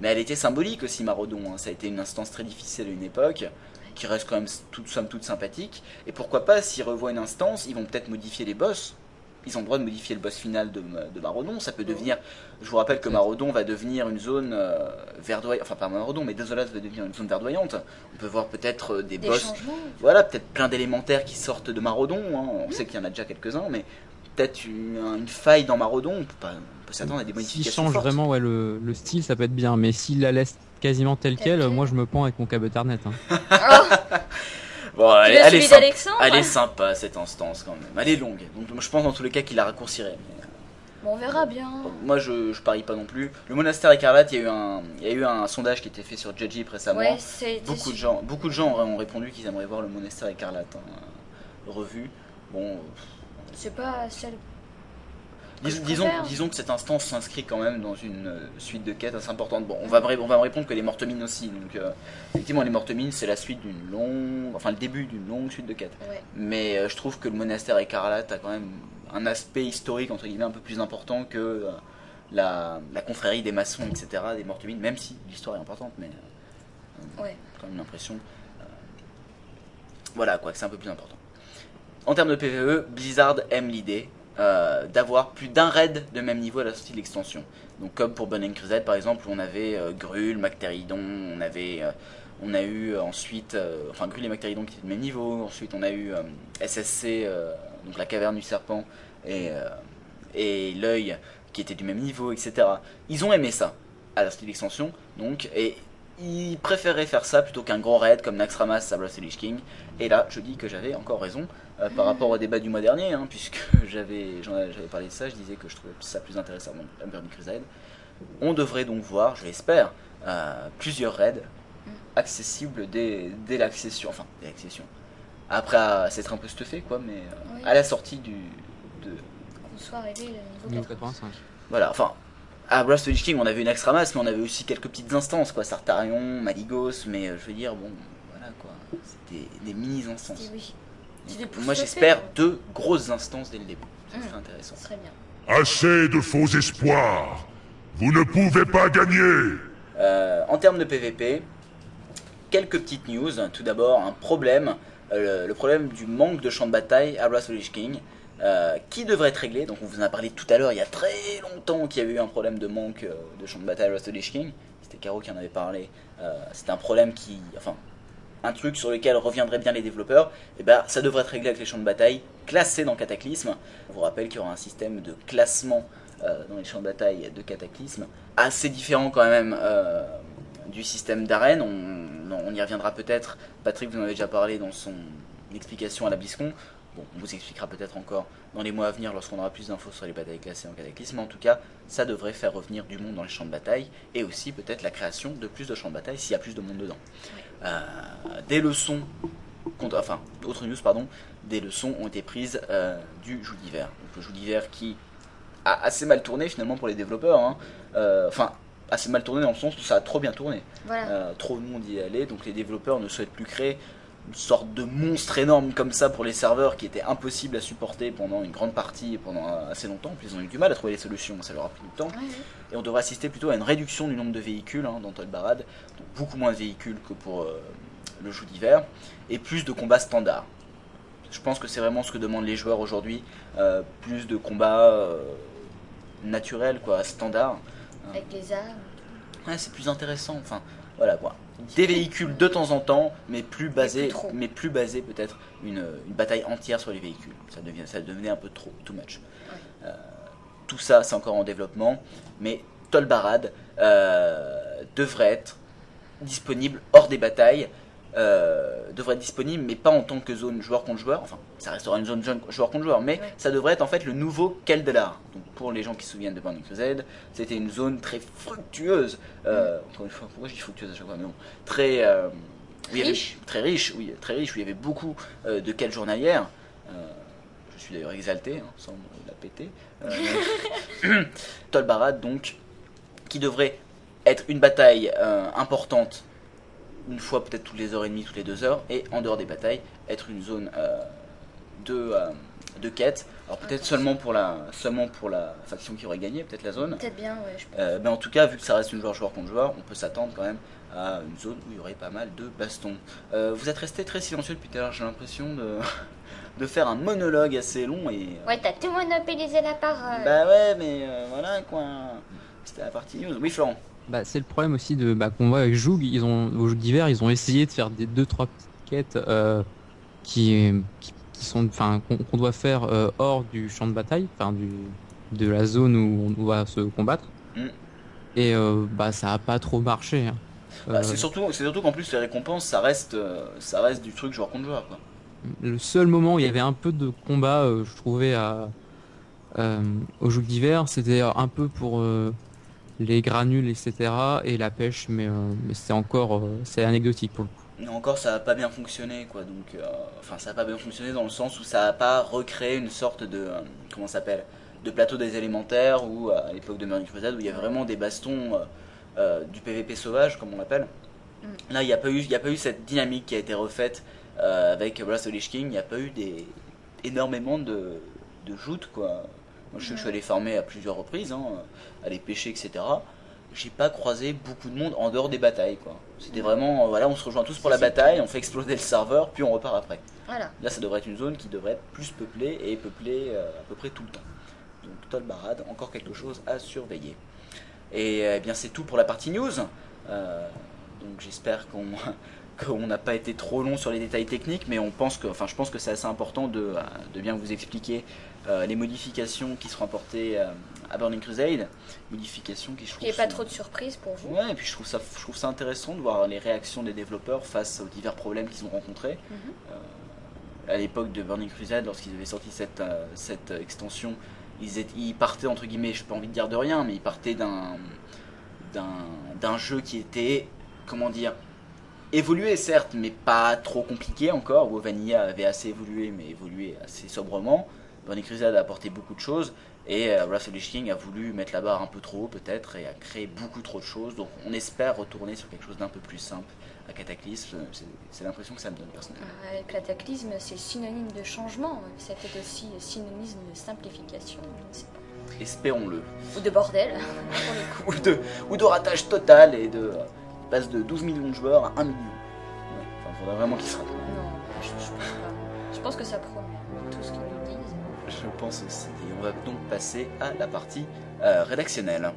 Mais elle était symbolique aussi Marodon. hein. Ça a été une instance très difficile à une époque qui reste quand même toute somme toute sympathique. Et pourquoi pas s'ils revoient une instance, ils vont peut-être modifier les boss. Ils ont le droit de modifier le boss final de, de Marodon. Ça peut devenir. Je vous rappelle que Marodon va devenir une zone euh, verdoyante. Enfin, pas Marodon, mais Désolate va devenir une zone verdoyante. On peut voir peut-être euh, des, Des boss. Voilà, peut-être plein d'élémentaires qui sortent de Marodon. hein. On sait qu'il y en a déjà quelques-uns, mais peut-être une, une faille dans Marodon. On peut, s'attendre à des S'ils modifications. changent fortes. vraiment ouais, le, le style, ça peut être bien. Mais s'ils la laissent quasiment quelle, quelle. moi je me pends avec mon câble Ethernet. hein. Oh, Bon, allez, allez, suivi sympa. Elle est sympa cette instance quand même. Elle est longue. Donc je pense dans tous les cas qu'il la raccourcirait. Mais, Bon, on verra bien. euh, moi je, je parie pas non plus. Le monastère écarlate, il y a eu un, il y a eu un sondage qui a été fait sur Judgy récemment. Ouais, beaucoup de gens, beaucoup de gens auraient- ont répondu qu'ils aimeraient voir le monastère écarlate hein, revu. Bon, C'est pas celle. Dis- disons, que cette instance s'inscrit quand même dans une euh, suite de quêtes assez importante. Bon, on va, on va me répondre que les mortemines aussi. Donc euh, effectivement, les mortemines c'est la suite d'une longue, enfin le début d'une longue suite de quêtes. Ouais. Mais euh, je trouve que le monastère écarlate a quand même un aspect historique entre guillemets un peu plus important que la, la confrérie des maçons, etc., des mortemines, même si l'histoire est importante, mais Ouais. quand même l'impression. voilà quoi, que c'est un peu plus important. En termes de PvE, Blizzard aime l'idée euh, d'avoir plus d'un raid de même niveau à la sortie de l'extension. Donc comme pour Burning Crusade par exemple, on avait euh, Grul, Macteridon, on avait euh, on a eu euh, ensuite, enfin Grul et Macteridon qui étaient de même niveau, ensuite on a eu SSC, donc la caverne du serpent, et, et l'œil qui était du même niveau, etc. Ils ont aimé ça à la sortie de donc, et ils préféraient faire ça plutôt qu'un gros raid comme Naxxramas, Sabras et Lich King. Et là, je dis que j'avais encore raison euh, par rapport au débat du mois dernier, hein, puisque j'avais j'avais parlé de ça, je disais que je trouvais ça plus intéressant dans Burning Crusade. On devrait donc voir, je l'espère, euh, plusieurs raids accessibles dès, dès l'accession, enfin, dès l'accession. Après, à s'être un peu stuffé, quoi, mais euh, Oui. à la sortie du. De, Qu'on soit arrivé au Niveau niveau 80. 85. voilà, enfin, à Blast of King, on avait une Extramas, mais on avait aussi quelques petites instances, quoi, Sartarion, Maligos, mais euh, je veux dire, bon, voilà, quoi, c'était des mini-instances. Oui, Moi, j'espère deux grosses instances dès le début. Ça Mm. serait intéressant. serait bien. Assez de faux espoirs. Vous ne pouvez pas gagner. Euh, en termes de PVP, quelques petites news. Tout d'abord, un problème, euh, le, problème du manque de champ de bataille à Wrath of the Lich King, euh, qui devrait être réglé. Donc, on vous en a parlé tout à l'heure, il y a très longtemps qu'il y avait eu un problème de manque euh, de champ de bataille à Wrath of the Lich King. C'était Caro qui en avait parlé. Euh, C'était un problème qui. Enfin, un truc sur lequel reviendraient bien les développeurs, et ben ça devrait être réglé avec les champs de bataille classés dans Cataclysme. Je vous rappelle qu'il y aura un système de classement euh, dans les champs de bataille de Cataclysme, assez différent quand même euh, du système d'arène. On, on y reviendra peut-être. Patrick vous en avez déjà parlé dans son explication à la BlizzCon. Bon, on vous expliquera peut-être encore dans les mois à venir lorsqu'on aura plus d'infos sur les batailles classées en cataclysme. Mais en tout cas, ça devrait faire revenir du monde dans les champs de bataille et aussi peut-être la création de plus de champs de bataille s'il y a plus de monde dedans. Euh, des leçons, contre- enfin, autre news, pardon, des leçons ont été prises euh, du joug d'hiver. Donc le joug d'hiver qui a assez mal tourné finalement pour les développeurs. hein. Euh, Enfin, assez mal tourné dans le sens où ça a trop bien tourné. Voilà. Trop de monde y est allé, donc les développeurs ne souhaitent plus créer une sorte de monstre énorme comme ça pour les serveurs qui était impossible à supporter pendant une grande partie et pendant assez longtemps. En plus, ils ont eu du mal à trouver les solutions, ça leur a pris du temps. Et on devrait assister plutôt à une réduction du nombre de véhicules hein, dans Tolbarad, donc beaucoup moins de véhicules que pour euh, le jeu d'hiver, et plus de combats standards. Je pense que c'est vraiment ce que demandent les joueurs aujourd'hui. euh, plus de combats euh, naturels, quoi, standard. Avec les armes. Ouais, c'est plus intéressant. Enfin, voilà quoi. Des véhicules de temps en temps, mais plus basé, plus mais plus basé peut-être une, une bataille entière sur les véhicules. Ça devient, ça devenait un peu trop, too much. Euh, tout ça, c'est encore en développement, mais Tolbarad euh, devrait être disponible hors des batailles. Euh, devrait être disponible, mais pas en tant que zone joueur contre joueur. Enfin, ça restera une zone joueur contre joueur, mais Ouais. ça devrait être en fait le nouveau Keldelar. Donc, pour les gens qui se souviennent de Burning Crusade, c'était une zone très fructueuse. Euh, encore une fois, pourquoi je dis fructueuse à chaque fois Mais non, très euh, avait- Riche. très riche, oui, très riche. Où il y avait beaucoup de quêtes journalières. Je suis d'ailleurs exalté, hein, sans la péter. Tolbarad, donc, qui devrait être une bataille importante une fois peut-être toutes les heures et demie, toutes les deux heures, et en dehors des batailles, être une zone euh, de, euh, de quête. Alors peut-être seulement pour la seulement pour la faction qui aurait gagné, peut-être la zone. Peut-être bien, ouais, je pense. Euh, mais en tout cas, vu que ça reste une joueur joueur contre joueur, on peut s'attendre quand même à une zone où il y aurait pas mal de bastons. Euh, vous êtes resté très silencieux depuis tout à l'heure, j'ai l'impression de, de faire un monologue assez long et. euh, Ouais, t'as tout monopolisé la parole. Bah ouais, mais voilà quoi. C'était la partie news. Oui, Florent. Bah, c'est le problème aussi de bah, qu'on voit avec Joug, ils ont au Joug d'hiver, ils ont essayé de faire des deux trois petites quêtes euh, qui, qui qui sont enfin qu'on doit faire euh, hors du champ de bataille, enfin du de la zone où on doit se combattre. Mm. Et euh, bah ça a pas trop marché. hein. Bah, Euh, c'est surtout, c'est surtout qu'en plus les récompenses, ça reste, euh, ça reste du truc joueur contre joueur quoi. le seul moment où il y avait un peu de combat, euh, je trouvais à euh, au Joug d'hiver, c'était un peu pour euh, les granules, etc. et la pêche, mais, euh, mais c'est encore euh, c'est anecdotique pour le coup. Mais encore, ça a pas bien fonctionné quoi. Donc, euh, enfin, ça a pas bien fonctionné dans le sens où ça a pas recréé une sorte de, euh, comment ça s'appelle, de plateau des élémentaires ou à l'époque de Burning Crusade où il y a vraiment des bastons euh, euh, du PVP sauvage comme on l'appelle. Là, il n'y a pas eu, il y a pas eu cette dynamique qui a été refaite euh, avec the Lich King. Il n'y a pas eu des énormément de, de joutes quoi. Moi, je suis allé farmer à plusieurs reprises, hein, aller pêcher, etc. J'ai pas croisé beaucoup de monde en dehors des batailles quoi. C'était vraiment, euh, voilà, on se rejoint tous pour la bataille, on fait exploser le serveur, puis on repart après. Voilà. Là, ça devrait être une zone qui devrait être plus peuplée et peuplée euh, à peu près tout le temps. Donc, Tolbarad, encore quelque chose à surveiller. Et euh, eh bien, c'est tout pour la partie news. Euh, donc, j'espère qu'on qu'on n'a pas été trop long sur les détails techniques, mais on pense que, enfin, je pense que c'est assez important de, euh, de bien vous expliquer euh, les modifications qui seront apportées euh, à Burning Crusade. Modifications qui, je trouve, ait pas sont- trop de surprises pour vous. Ouais, et puis je trouve ça, je trouve ça intéressant de voir les réactions des développeurs face aux divers problèmes qu'ils ont rencontrés. Mhm. Euh, à l'époque de Burning Crusade, lorsqu'ils avaient sorti cette, cette extension, ils, étaient, ils partaient, entre guillemets, je n'ai pas envie de dire de rien, mais ils partaient d'un, d'un, d'un jeu qui était, comment dire, évolué certes, mais pas trop compliqué encore. Où Vanilla avait assez évolué, mais évolué assez sobrement. Burning Crusade a apporté beaucoup de choses. Et euh, the Lich King a voulu mettre la barre un peu trop haut peut-être et a créé beaucoup trop de choses. Donc on espère retourner sur quelque chose d'un peu plus simple à Cataclysme. C'est, c'est l'impression que ça me donne personnellement. Euh, Cataclysme, c'est synonyme de changement. C'est peut-être aussi synonyme de simplification. Espérons-le. Ou de bordel, pour le coup. Ou de, ou de ratage total et de euh, passe de 12 millions de joueurs à 1 million. Ouais, enfin, faudrait vraiment qu'il se rattrape. Non, je, je pense pas. Je pense que ça promet. Je pense aussi. Et on va donc passer à la partie euh, rédactionnelle.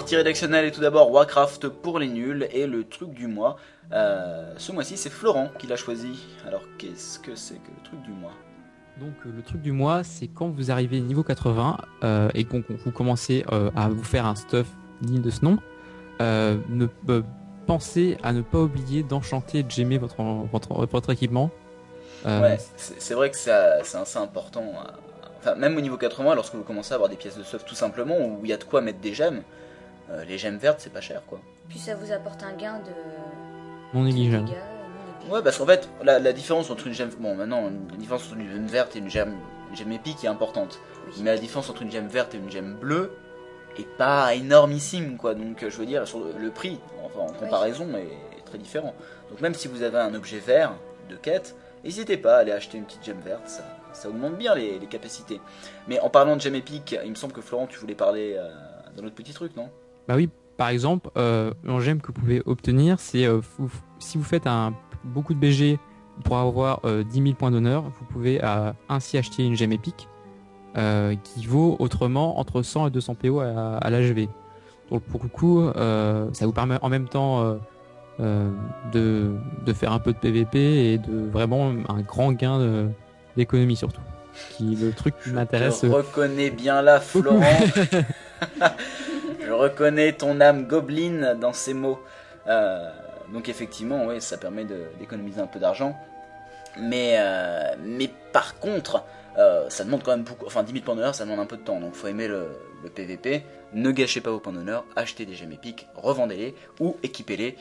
Partie rédactionnelle et tout d'abord Warcraft pour les nuls et le truc du mois. Euh, ce mois-ci, c'est Florent qui l'a choisi. Alors, qu'est-ce que c'est que le truc du mois? Donc euh, le truc du mois, c'est quand vous arrivez niveau 80 euh, et qu'on- vous commencez euh, à vous faire un stuff digne de ce nom, euh, ne pensez à ne pas oublier d'enchanter et de gemmer votre, votre, votre équipement. Ouais, c'est vrai que c'est assez important. euh, Enfin, même au niveau 80, lorsque vous commencez à avoir des pièces de stuff tout simplement, où il y a de quoi mettre des gemmes, euh, les gemmes vertes, c'est pas cher, quoi. Puis ça vous apporte un gain de. non de négligeable. Ouais, parce qu'en fait, la, la différence entre une gemme... Bon, maintenant, la différence entre une gemme verte et une gemme, une gemme épique est importante. Oui. Mais la différence entre une gemme verte et une gemme bleue est pas énormissime, quoi. Donc, euh, je veux dire, sur le, le prix, enfin, en comparaison, est, est très différent. Donc, même si vous avez un objet vert de quête, n'hésitez pas à aller acheter une petite gemme verte, ça, ça augmente bien les, les capacités. Mais en parlant de gemme épique, il me semble que Florent, tu voulais parler euh, d'un autre petit truc, non? Bah oui, par exemple, euh, un gemme que vous pouvez obtenir, c'est euh, si vous faites un, beaucoup de BG pour avoir euh, 10 000 points d'honneur, vous pouvez euh, ainsi acheter une gemme épique euh, qui vaut autrement entre 100 et 200 PO à, à l'HV. Donc pour le coup, euh, ça vous permet en même temps euh, euh, de, de faire un peu de PVP et de vraiment un grand gain d'économie surtout. Qui le truc qui m'intéresse. Je reconnais bien là, Florent. Je reconnais ton âme gobeline dans ces mots. Euh, donc effectivement, oui, ça permet d'économiser un peu d'argent. Mais, euh, mais par contre, euh, ça demande quand même beaucoup. Enfin, 10 000 points d'honneur, ça demande un peu de temps. Donc faut aimer le, PVP. Ne gâchez pas vos points d'honneur. Achetez des gemmes épiques, revendez-les ou équipez-les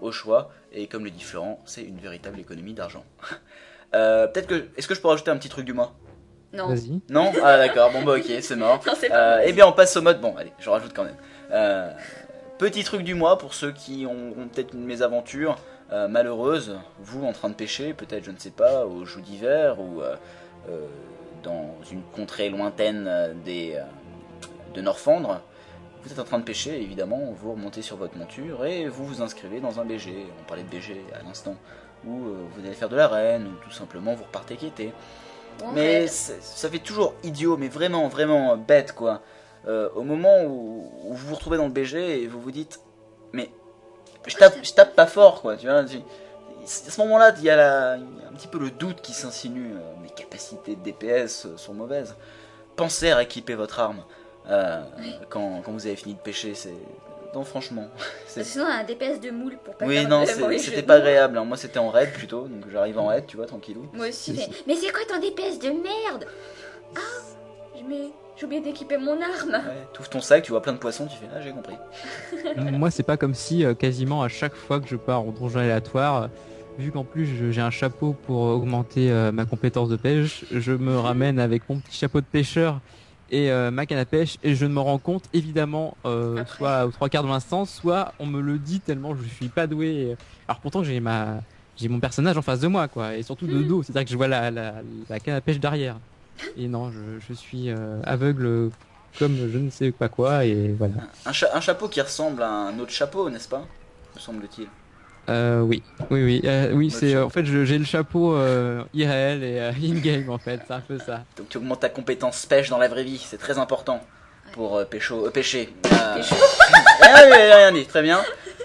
au choix. Et comme le dit Florent, c'est une véritable économie d'argent. Peut-être que. Est-ce que je peux rajouter un petit truc du mois? Non. Vas-y. Non? Ah d'accord, bon bah ok, c'est mort. Non, c'est pas Euh, eh bien, on passe au mode. Bon, allez, je rajoute quand même. Euh, petit truc du mois pour ceux qui ont, ont peut-être une mésaventure euh, malheureuse. Vous en train de pêcher, peut-être, je ne sais pas, au joug d'hiver ou euh, euh, dans une contrée lointaine des, euh, de Norfandre. Vous êtes en train de pêcher, évidemment, vous remontez sur votre monture et vous vous inscrivez dans un BG. On parlait de BG à l'instant. Où euh, vous allez faire de l'arène ou tout simplement vous repartez quêter. Mais c'est- ça fait toujours idiot, mais vraiment, vraiment bête, quoi. Euh, au moment où, où vous vous retrouvez dans le BG et vous vous dites, mais je tape, je tape pas fort, quoi. Tu vois, tu- à ce moment-là, il y, a y un petit peu le doute qui s'insinue. euh, Mes capacités de DPS euh, sont mauvaises. Pensez à équiper votre arme euh, Oui. quand, quand vous avez fini de pêcher. Non, franchement. sinon, on a un DPS de moule pour pas Oui, faire non, c'était pas agréable. hein. Moi, c'était en raid plutôt, donc j'arrive en raid, tu vois, tranquillou. Moi aussi, Si, mais, mais c'est quoi ton DPS de merde? Ah je mets- J'ai oublié d'équiper mon arme. Ouais, tu ouvres ton sac, tu vois plein de poissons, tu fais ah j'ai compris. Moi, c'est pas comme si euh, quasiment à chaque fois que je pars en donjon aléatoire, euh, vu qu'en plus je- j'ai un chapeau pour augmenter euh, ma compétence de pêche, je me ramène avec mon petit chapeau de pêcheur et euh, ma canne à pêche et je ne me rends compte évidemment euh, soit aux trois quarts de l'instant, soit on me le dit tellement je suis pas doué. Alors pourtant j'ai ma j'ai mon personnage en face de moi quoi et surtout de Mhm. dos, c'est-à-dire que je vois la, la, la canne à pêche derrière. Et non, je, je suis euh, aveugle comme je ne sais pas quoi et voilà. Un, cha- un chapeau qui ressemble à un autre chapeau, n'est-ce pas? Me semble-t-il. Euh, oui, oui, oui, euh, oui. C'est chapeau. en fait j'ai le chapeau euh, IRL et euh, in-game en fait, c'est un peu ça. Donc tu augmentes ta compétence pêche dans la vraie vie, c'est très important pour euh, pécho, euh, pêcher. Euh, Pécho. rien, dit, rien dit, très bien.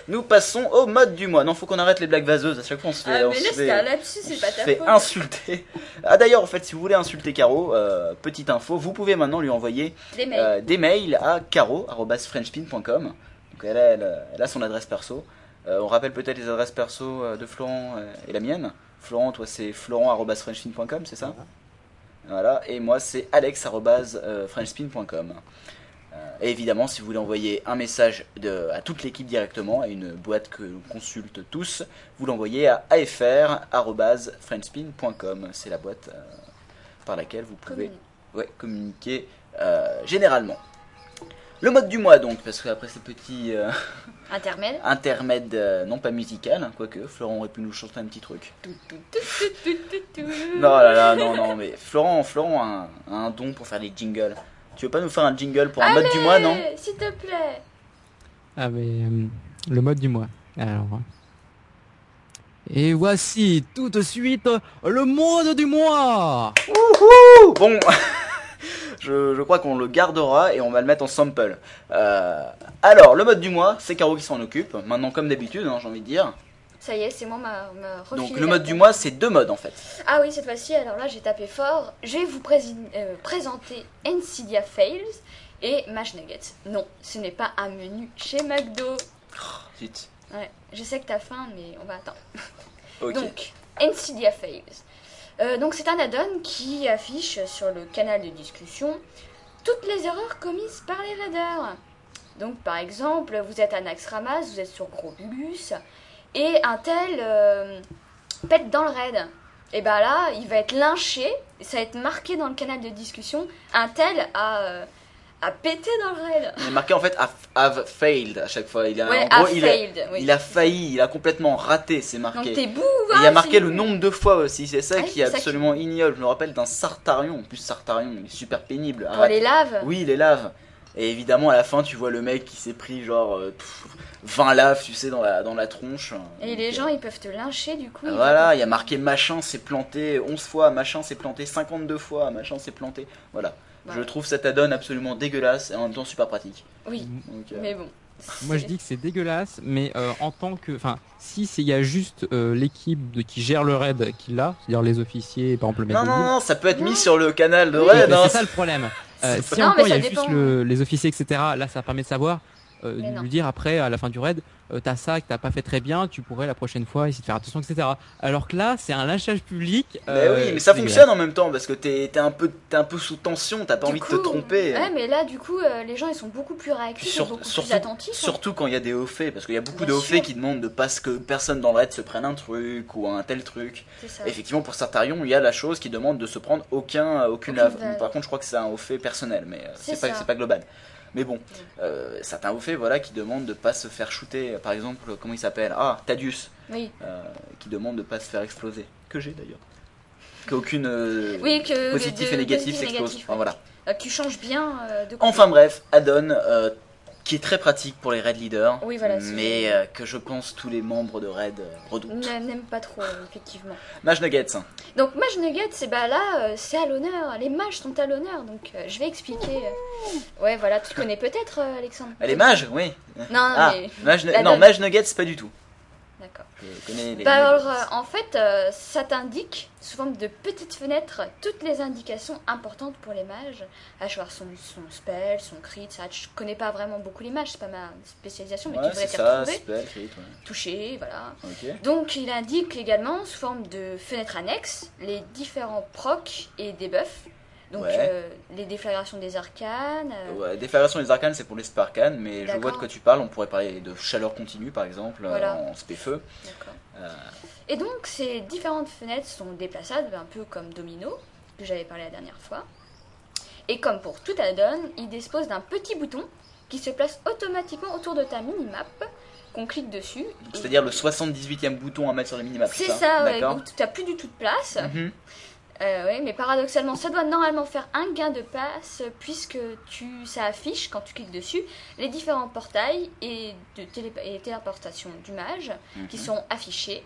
Nous passons au mode du mois. Non, faut qu'on arrête les blagues vaseuses. À chaque fois, on se fait, Ah, on mais se là, fait- c'était un lapsus, c'est on pas se ta fait faute. insulter. Ah d'ailleurs, en fait, si vous voulez insulter Caro, euh, petite info, vous pouvez maintenant lui envoyer Des mails. euh, des mails à caro@frenchpin.com. Donc elle a, elle a- elle a son adresse perso. Euh, on rappelle peut-être les adresses perso euh, de Florent euh, et la mienne. Florent, toi c'est florent@frenchpin.com, c'est ça Voilà. Et moi c'est alex@frenchpin.com. Euh, et évidemment, si vous voulez envoyer un message de, à toute l'équipe directement, à une boîte que l'on consulte tous, vous l'envoyez à afr.frenchpin.com. C'est la boîte euh, par laquelle vous pouvez ouais, communiquer euh, généralement. Le mode du mois donc, parce qu'après ces petits euh, Intermède. intermèdes, euh, non pas musical, hein, quoique, Florent aurait pu nous chanter un petit truc. Tout, tout, tout, tout, tout, tout, tout. Non là là, non, non, mais Florent, Florent a un, a un don pour faire les jingles. Tu veux pas nous faire un jingle pour un mode du mois, non? S'il te plaît. Ah mais euh, le mode du mois. Alors. hein. Et voici tout de suite le mode du mois. Ouh, Bon, je, je crois qu'on le gardera et on va le mettre en sample. Euh, alors, le mode du mois, c'est Caro qui s'en occupe. Maintenant, comme d'habitude, hein, j'ai envie de dire. Ça y est, c'est moi, m'a m'a Donc, le mode du mois, c'est deux modes en fait. Ah oui, cette fois-ci, alors là, j'ai tapé fort. Je vais vous euh, présenter Ncydia Fails. et Mage Nuggets. Non, ce n'est pas un menu chez McDo. Zut. Ouais, je sais que t'as faim, mais on va attendre. Ok. Donc, Fails. Euh, donc, c'est un add-on qui affiche sur le canal de discussion toutes les erreurs commises par les raiders. Donc, par exemple, vous êtes à Naxxramas, vous êtes sur Gros Bugus, et un tel euh, pète dans le raid. Et ben là, il va être lynché, ça va être marqué dans le canal de discussion, un tel a, euh, a pété dans le raid. Il est marqué en fait have, failed à chaque fois. Il a, Ouais, en gros, a il, a, oui. il a failli, il a complètement raté, c'est Donc marqué. t'es bourre. Et il a marqué le nombre de fois aussi, c'est ça Ah qui est c'est ça qui- absolument ignoble. Je me rappelle d'un Sartarion, en plus Sartarion, il est super pénible. Pour les laves. Oui, les laves. Et évidemment, à la fin, tu vois le mec qui s'est pris genre euh, pff, 20 laves, tu sais, dans la, dans la tronche. Et les gens, ils peuvent te lyncher du coup. Ah, Voilà, il y a marqué machin s'est planté 11 fois, machin s'est planté 52 fois, machin s'est planté. Voilà. Je trouve cette add-on absolument dégueulasse et en même temps super pratique. Oui, Donc, euh, mais bon. Moi je dis que c'est dégueulasse, mais euh, en tant que, enfin, si c'est il y a juste euh, l'équipe de qui gère le raid qui l'a, c'est-à-dire les officiers, par exemple le Non, non, non, ça peut être Non. mis sur le canal de Oui, Red. mais hein. c'est ça le problème. Euh, C'est si Non, encore il y a juste le- les officiers, etc. Là, ça permet de savoir, euh, lui dire après, à la fin du raid, euh, t'as ça que t'as pas fait très bien, tu pourrais la prochaine fois essayer de faire attention, etc. Alors que là, c'est un lynchage public. Mais euh, oui, mais ça fonctionne en même temps parce que t'es t'es un, peu- t'es un peu sous tension, t'as pas Du envie de te tromper. Ouais, mais là, du coup, euh, les gens, ils sont beaucoup plus réactifs Sur- beaucoup surtout- plus attentifs. hein. Surtout quand il y a des hauts faits, parce qu'il y a beaucoup Bien de hauts faits qui demandent de pas que personne dans le raid se prenne un truc ou un tel truc. Ça. Effectivement, pour Sartarion, il y a la chose qui demande de se prendre aucun, aucune Aucune lave. Par contre, je crois que c'est un haut fait personnel, mais euh, C'est pas, pas global. Mais bon, euh, certains hauts faits voilà, qui demandent de pas se faire shooter. Par exemple, comment il s'appelle? Ah, Tadius, Oui. euh, qui demande de pas se faire exploser. Que j'ai d'ailleurs. Qu'aucune euh, Oui, que positif de- et négatif s'explose. Enfin, voilà. Tu changes bien de Enfin bref, add-on euh, qui est très pratique pour les raid leaders, Oui, voilà, mais euh, que je pense tous les membres de raid euh, redoutent. N'a- N'aime pas trop, euh, effectivement. Mage Nuggets, Donc, Mage Nugget, c'est bah là, c'est à l'honneur. Les mages sont à l'honneur. Donc, euh, je vais expliquer. Ouais, voilà, tu connais peut-être, Alexandre? Elle est mage, oui. Non, Ah, mais. Mage, la non. Mage Nuggets, pas du tout. Je connais les. Bah alors, euh, en fait, euh, ça t'indique, sous forme de petites fenêtres, toutes les indications importantes pour les mages. À savoir son, son spell, son crit, ça. Je connais pas vraiment beaucoup les mages, c'est pas ma spécialisation, mais ouais, tu devrais t'y retrouver. spell, crit, ouais. Toucher, voilà. Donc, il indique également, sous forme de fenêtres annexes, les différents procs et debuffs. Donc, Ouais. euh, les déflagrations des arcanes. euh, Ouais, déflagration des arcanes, c'est pour les sparcanes, mais je vois de quoi tu parles. On pourrait parler de chaleur continue, par exemple, euh, Voilà. en spé-feu. Euh, Et donc, ces différentes fenêtres sont déplaçables, un peu comme domino, que j'avais parlé la dernière fois. Et comme pour tout add-on, il dispose d'un petit bouton qui se place automatiquement autour de ta minimap, qu'on clique dessus. et- C'est-à-dire le 78e bouton à mettre sur les minimap. C'est ça, ouais, D'accord. donc tu n'as plus du tout de place. Mhm. Euh, ouais, mais paradoxalement, ça doit normalement faire un gain de passe puisque tu, ça affiche, quand tu cliques dessus, les différents portails et, de télé, et téléportation du mage qui Mhm. sont affichés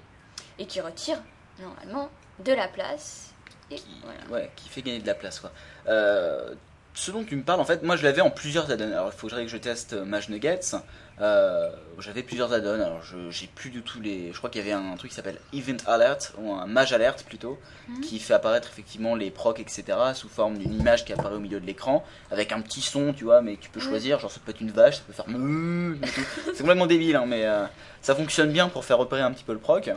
et qui retirent normalement de la place. Et qui, voilà. ouais, qui fait gagner de la place. Quoi. Euh, ce dont tu me parles, en fait, moi je l'avais en plusieurs. Alors il faudrait que je teste Mage Nuggets. Euh, J'avais plusieurs add-ons. Alors je j'ai plus du tout les. Je crois qu'il y avait un truc qui s'appelle Event Alert, ou un Mage Alert plutôt, Mhm. qui fait apparaître effectivement les procs, etc. sous forme d'une image qui apparaît au milieu de l'écran, avec un petit son, tu vois, mais tu peux choisir. Genre ça peut être une vache, ça peut faire. C'est complètement débile, hein, mais euh, ça fonctionne bien pour faire repérer un petit peu le proc.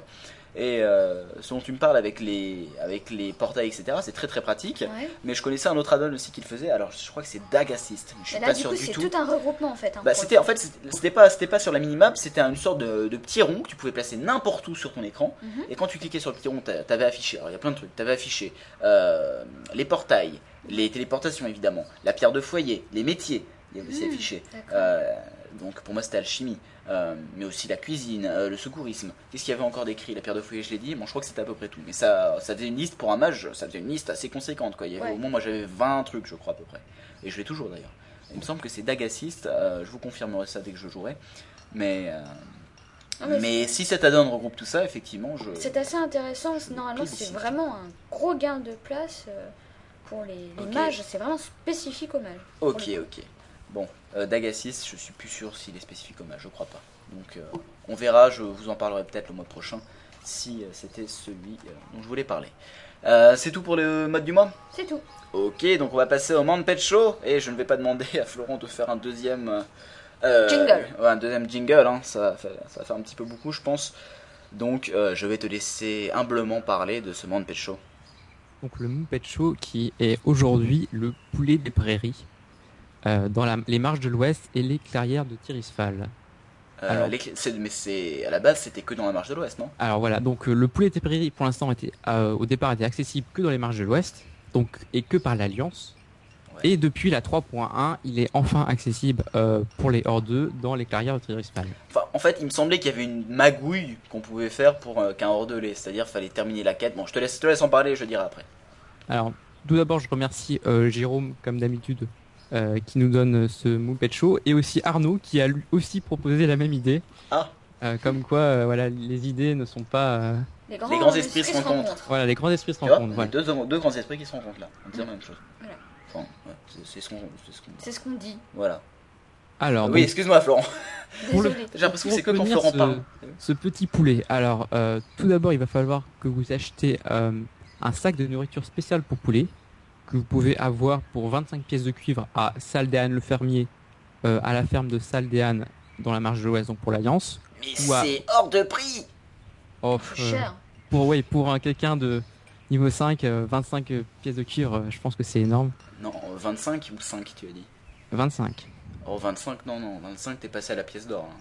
Et euh, ce dont tu me parles avec les, avec les portails, etc., c'est très très pratique. Ouais. Mais je connaissais un autre add-on aussi qu'il faisait, alors je crois que c'est Dag Assist. Je suis là, pas du sûr coup, du c'est tout. tout un regroupement en fait. hein, Bah, c'était en fait c'était- pas c'était pas sur la minimap, c'était une sorte de, de petit rond que tu pouvais placer n'importe où sur ton écran. Mhm. Et quand tu cliquais sur le petit rond, t'a- t'avais affiché. Alors il y a plein de trucs. T'avais affiché euh, les portails, les téléportations évidemment, la pierre de foyer, les métiers. Il y avait aussi Mhm, affiché. Euh, donc pour moi c'était alchimie, euh, mais aussi la cuisine, euh, le secourisme. Qu'est-ce qu'il y avait encore d'écrit La pierre de foyer, je l'ai dit. Bon, je crois que c'était à peu près tout. Mais ça, ça faisait une liste pour un mage, ça faisait une liste assez conséquente. Quoi. Il y avait Ouais. au moins, moi j'avais 20 trucs, je crois à peu près. Et je l'ai toujours d'ailleurs. Il me semble que c'est Dag Assist. euh, je vous confirmerai ça dès que je jouerai. Mais, euh, Non, mais si cet add-on regroupe tout ça, effectivement, je. C'est assez intéressant. Normalement, c'est vraiment un gros gain de place pour les, mages. C'est vraiment spécifique aux mages. Ok, ok. Bon, euh, Dag Assist, je suis plus sûr s'il est spécifique au mage, je crois pas. Donc euh, on verra, je vous en parlerai peut-être le mois prochain si euh, c'était celui euh, dont je voulais parler. Euh, c'est tout pour le mode du mois? C'est tout. Ok, donc on va passer au Man Pet Show et je ne vais pas demander à Florent de faire un deuxième Jingle. ouais, un deuxième jingle, hein, ça, va faire, ça va faire un petit peu beaucoup, je pense. Donc euh, je vais te laisser humblement parler de ce Man Pet Show. Donc le Moon Pet Show qui est aujourd'hui le poulet des prairies euh, dans la- les marges de l'Ouest et les clairières de Tirisfal. Euh, Alors- les mais c'est à la base c'était que dans la marche de l'Ouest, non? Alors voilà, donc euh, le poulet prairies pour l'instant était au départ était accessible que dans les marges de l'Ouest, donc et que par l'Alliance. Ouais. Et depuis la 3.1, il est enfin accessible euh, pour les hors 2 dans les clairières de Tirisfal. Enfin, en fait, il me semblait qu'il y avait une magouille qu'on pouvait faire pour euh, qu'un hors de lait, c'est-à-dire fallait terminer la quête. Bon, je te laisse, je te laisse en parler, je dirai après. Alors, tout d'abord, je remercie euh, Jérôme, comme d'habitude, euh, qui nous donne ce Moopet Show, et aussi Arnaud, qui a lui aussi proposé la même idée. Ah. Euh, comme quoi, euh, voilà, les idées ne sont pas. euh, Les grands, Les grands esprits se rencontrent. voilà, les grands esprits se vois, rencontrent. Voilà. deux, deux grands esprits qui se rencontrent là, on dit la même chose. Voilà. Enfin, ouais, c'est- ce qu'on c'est ce qu'on dit. C'est ce qu'on dit. Voilà. Alors, oui, donc, excuse-moi, Florent. Pour le- Désolé. J'ai l'impression que c'est que quand Florent ce- parle. ce petit poulet. Alors, euh, tout d'abord, il va falloir que vous achetez euh, un sac de nourriture spéciale pour poulet que vous pouvez avoir pour 25 pièces de cuivre à Saldéane le fermier, euh, à la ferme de Saldéane dans la marge de l'Ouest, donc pour l'Alliance. Mais c'est hors de prix Oh, euh, cher. pour ouais, pour un quelqu'un de niveau 5, euh, 25 euh, pièces de cuivre, euh, je pense que c'est énorme. Non, 25 ou 5 tu as dit 25. Oh, 25, non, non, 25 t'es passé à la pièce d'or. hein.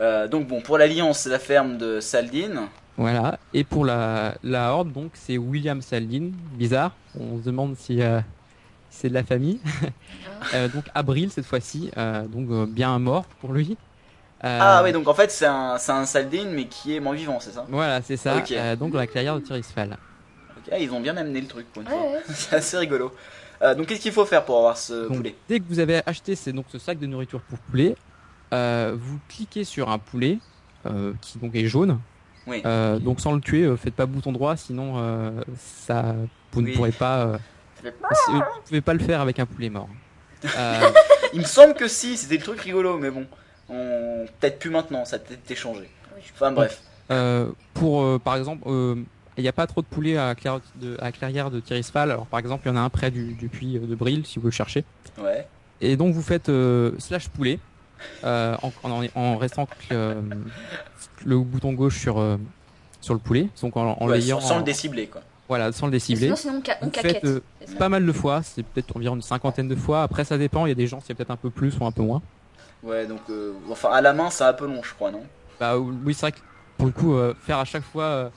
Euh, donc bon, pour l'Alliance, la ferme de Saldine. Voilà. Et pour la, la horde, donc c'est William Saldin. Bizarre. On se demande si euh, c'est de la famille. Euh, donc Abril cette fois-ci. euh, donc euh, bien mort pour lui. Euh, Ah oui, donc en fait c'est un, un Saldine mais qui est mort vivant, c'est ça? Voilà, c'est ça. Euh, donc dans la clairière de Tirisfal. Ok, ah, ils ont bien amené le truc pour une Ouais, fois. ouais. c'est assez rigolo. Euh, donc qu'est-ce qu'il faut faire pour avoir ce Donc, poulet? dès que vous avez acheté c'est donc ce sac de nourriture pour poulet, euh, vous cliquez sur un poulet euh, qui donc est jaune. Oui. Euh, donc sans le tuer, euh, faites pas bouton droit, sinon euh, ça vous Oui. ne pourrez pas. euh, vous pouvez pas le faire avec un poulet mort. Euh, Il me semble que si, c'était le truc rigolo, mais bon. On... Peut-être plus maintenant, ça a peut-être été changé. Oui, Enfin bref. euh, pour euh, par exemple, euh, il n'y a pas trop de poulets à, Claire- de, à Clairière de Tirisfal. Alors par exemple, il y en a un près du, du puits de Bril si vous le cherchez. Ouais. Et donc vous faites euh, slash poulet euh, en, en, en restant euh, le bouton gauche sur euh, sur le poulet, donc en, en Ouais, l'ayant sans, sans en- le décibler quoi. voilà sans le décibler. Sinon, sinon on, ca- on Vous caquette. faites euh, pas mal de fois, c'est peut-être environ une cinquantaine de fois. Après ça dépend, il y a des gens c'est peut-être un peu plus ou un peu moins. Ouais, donc euh, enfin à la main c'est un peu long, je crois, non? Bah oui c'est vrai que pour le coup euh, faire à chaque fois, euh,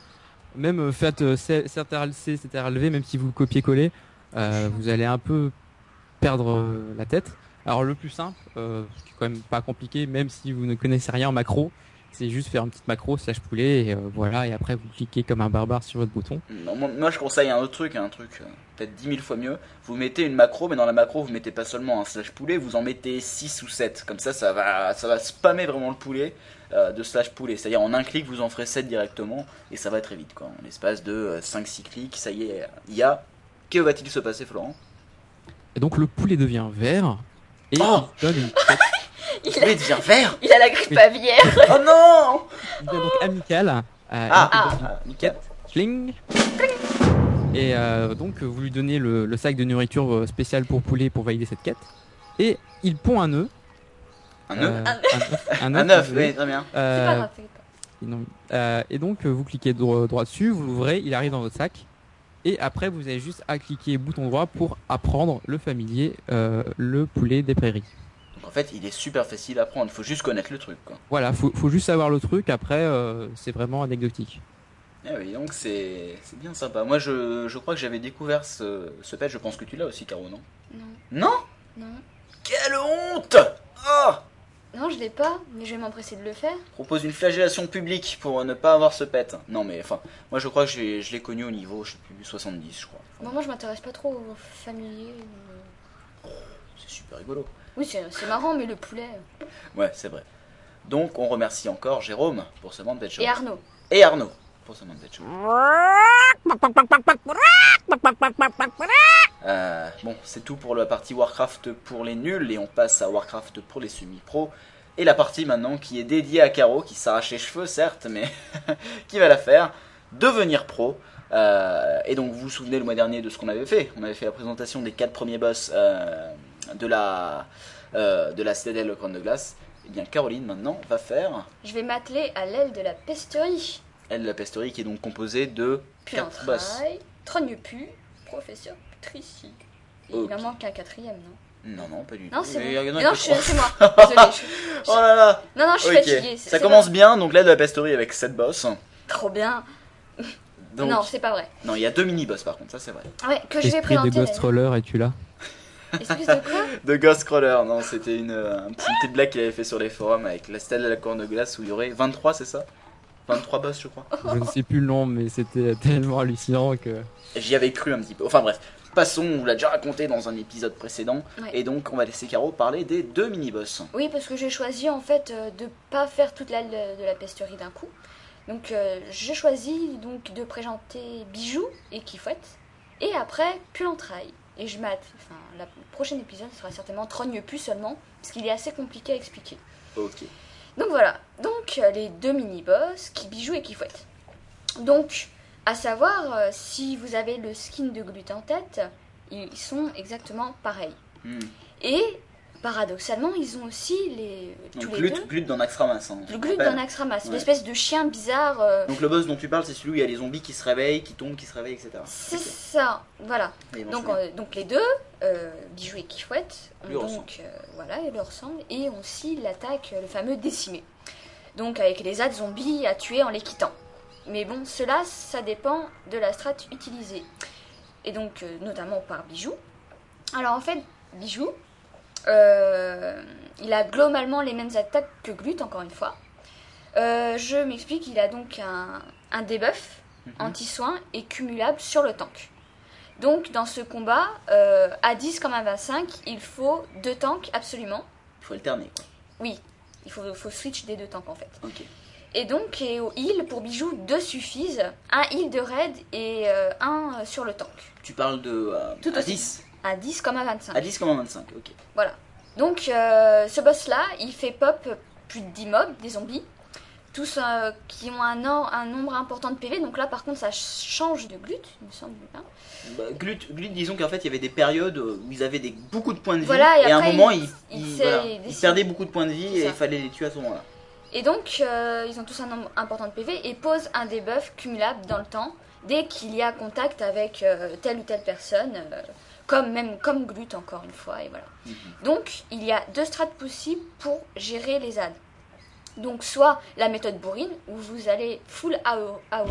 même faites euh, C- CTRL-C, CTRL-V, même si vous le copiez-coller, euh, vous allez un peu perdre euh, la tête. Alors le plus simple, euh, qui est quand même pas compliqué, même si vous ne connaissez rien en macro, c'est juste faire une petite macro slash poulet et euh, voilà et après vous cliquez comme un barbare sur votre bouton. Non, moi, moi, je conseille un autre truc, un truc euh, peut-être 10 000 fois mieux. Vous mettez une macro, mais dans la macro vous mettez pas seulement un slash poulet, vous en mettez 6 ou 7. Comme ça, ça va, ça va spammer vraiment le poulet euh, de slash poulet. C'est-à-dire en un clic vous en ferez 7 directement et ça va très vite quoi. En l'espace de 5-6 clics, ça y est, il y a. Que va-t-il se passer, Florent? Et donc le poulet devient vert et Oh il donne une tête Il, Il a, devient vert il a la grippe aviaire. Oh non il devient donc amical. euh, Ah, Ah. nickel. Fling. Et euh, donc euh, vous lui donnez le, le sac de nourriture euh, spécial pour poulet pour valider cette quête. Et il pond un œuf. Un œuf Euh, un œuf. Un œuf, oui, très bien. C'est pas Euh, grave. t'inquiète pas. non. Euh, et donc euh, vous cliquez dro- droit dessus, vous l'ouvrez, il arrive dans votre sac. Et après vous avez juste à cliquer bouton droit pour apprendre le familier, euh, le poulet des prairies. Donc en fait, il est super facile à prendre, il faut juste connaître le truc quoi. Voilà, faut, faut juste savoir le truc. Après euh, c'est vraiment anecdotique. Ah oui, donc c'est c'est bien sympa. Moi, je, je crois que j'avais découvert ce, ce pet, je pense que tu l'as aussi, Caro, non? Non, Non? Non. Quelle honte Oh Non, je l'ai pas, mais je vais m'empresser de le faire. Propose une flagellation publique pour ne pas avoir ce pet. Non, mais enfin, moi je crois que je l'ai connu au niveau, je sais plus, 70, je crois. Enfin, Bon, moi, je m'intéresse pas trop aux familiers. euh. c'est super rigolo. Oui, c'est marrant, mais le poulet. euh. Ouais, c'est vrai. Donc, on remercie encore Jérôme pour ce Pet Show. Et Arnaud. Et Arnaud Euh, bon, c'est tout pour la partie Warcraft pour les nuls et on passe à Warcraft pour les semi-pros. Et la partie maintenant qui est dédiée à Caro, qui s'arrache les cheveux certes, mais qui va la faire, devenir pro. Euh, et donc, vous vous souvenez le mois dernier de ce qu'on avait fait On avait fait la présentation des quatre premiers boss euh, de la euh, de la citadelle Couronne de glace. Et bien, Caroline maintenant va faire Je vais m'atteler à l'aile de la pesterie. Elle la pesterie qui est donc composée de quatre boss. Trognepu, professeur Tricy. Et Ok. Il en manque un quatrième, non? Non, non, pas du tout. Non, c'est bon. Non, moi. Désolée. je- Oh là là Non, non, je suis Ok, fatiguée. ça commence pas- bien, donc là de la pesterie avec 7 boss. Trop bien. Donc, Non, c'est pas vrai. non, il y a deux mini-boss par contre, ça c'est vrai. Ouais, que je vais Esprit de présenter. Ghost Roller, es-tu là? Esprit de quoi? De Ghost Crawler, non, c'était une, euh, un petit- une petite blague qu'il avait fait sur les forums avec la stèle de la corne de glace où il y aurait 23, c'est ça? 23 boss, je crois. Je ne sais plus le nom, mais c'était tellement hallucinant que. J'y avais cru un petit peu. Enfin bref, passons, on vous l'a déjà raconté dans un épisode précédent. Ouais. Et donc, on va laisser Caro parler des deux mini-boss. Oui, parce que j'ai choisi en fait euh, de pas faire toute l'aile de la pesterie d'un coup. Donc euh, j'ai choisi donc de présenter Bijou et Kifouette et après Pulantraille. Et je m'attends, enfin, la- le prochain épisode sera certainement Trogne plus seulement, parce qu'il est assez compliqué à expliquer. Ok. Donc voilà, donc les deux mini-boss qui bijou et qui fouettent. Donc, à savoir, euh, si vous avez le skin de Glut en tête, ils sont exactement pareils. Hmm. Et paradoxalement, ils ont aussi les, tous Donc, les Glut, deux Glut dans Naxxramas. hein, le Glut d'un Axramas, une Ouais. espèce de chien bizarre. euh, Donc, le boss dont tu parles, c'est celui où il y a les zombies qui se réveillent, qui tombent, qui se réveillent, etc. c'est ça, voilà. Donc, euh, donc les deux, euh, Bijou et Kifouette, ont donc, voilà, ils leur ressemblent, et ont aussi l'attaque, le fameux décimé. Donc avec les ZAD zombies à tuer en les quittant. Mais bon, cela, ça dépend de la strat utilisée. Et donc, notamment par Bijou. Alors en fait, Bijou, euh, il a globalement les mêmes attaques que Glut, encore une fois. Euh, je m'explique, il a donc un, un debuff Mhm. anti-soin et cumulable sur le tank. Donc dans ce combat, euh, à 10 comme à 25, il faut deux tanks absolument. Il faut alterner, quoi. Oui, il faut, faut switch des deux tanks en fait. Et donc, et au heal, pour Bijou, deux suffisent. Un heal de raid et un sur le tank. Tu parles de. Tout à aussi. 10 À 10 comme à 25. À 10 comme à 25, ok. Voilà. Donc, euh, ce boss-là, il fait pop plus de 10 mobs, des zombies. Tous euh, qui ont un, or- un nombre important de PV. Donc là, par contre, ça change de glut, il me semble. hein. Bah, Glut, Glut, disons qu'en fait, il y avait des périodes où ils avaient des, beaucoup de points de vie. Voilà, et à un moment, ils- voilà, perdaient beaucoup de points de vie et il fallait les tuer à ce moment-là. Et donc, euh, ils ont tous un nombre important de PV et posent un debuff cumulable dans le temps dès qu'il y a contact avec telle ou telle personne, comme même comme Glut encore une fois, et voilà. Mhm. Donc, il y a deux strates possibles pour gérer les ZAD. Donc, soit la méthode bourrine, où vous allez full AOE, AOE,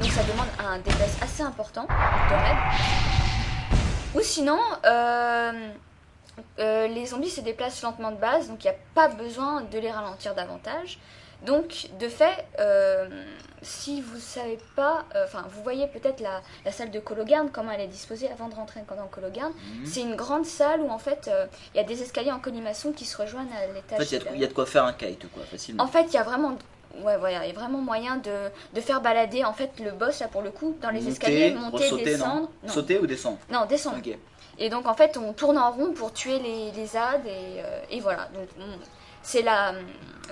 donc ça demande un DPS assez important de raid. Ou sinon, euh, euh, les zombies se déplacent lentement de base, donc il n'y a pas besoin de les ralentir davantage. Donc, de fait, euh, si vous savez pas, euh, enfin, vous voyez peut-être la, la salle de Cologarde, comment elle est disposée avant de rentrer dans Cologarde. Mhm. C'est une grande salle où en fait, euh, il y a des escaliers en colimaçon qui se rejoignent à En l'étage. fait, il y a de- supérieur. il y, a de quoi faire un kite, quoi, facilement. En fait, il y a vraiment, ouais, voilà, il y a vraiment moyen de, de faire balader en fait le boss là pour le coup dans les Monter, escaliers, monter, ressauter, descendre. non Sauter ou descendre Non, descendre. Et donc en fait, on tourne en rond pour tuer les, les ZAD et, et voilà. Donc on- c'est la,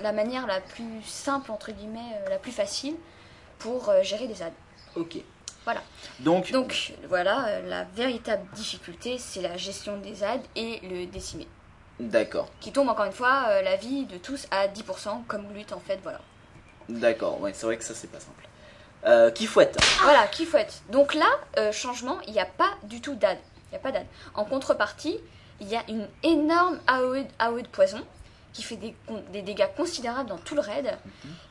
la manière la plus simple entre guillemets, euh, la plus facile pour euh, gérer les ZAD. Ok. Voilà. Donc, Donc voilà, euh, la véritable difficulté, c'est la gestion des ZAD et le décimé, d'accord. qui tombe encore une fois euh, la vie de tous à 10% comme Glut en fait, voilà. D'accord, ouais, c'est vrai que ça, c'est pas simple. Euh, qui fouette Voilà, qui fouette. Donc là, euh, changement, il n'y a pas du tout d'AD. Il n'y a pas d'AD. En contrepartie, il y a une énorme AOE, AOE de poison qui fait des, dégâts considérables dans tout le raid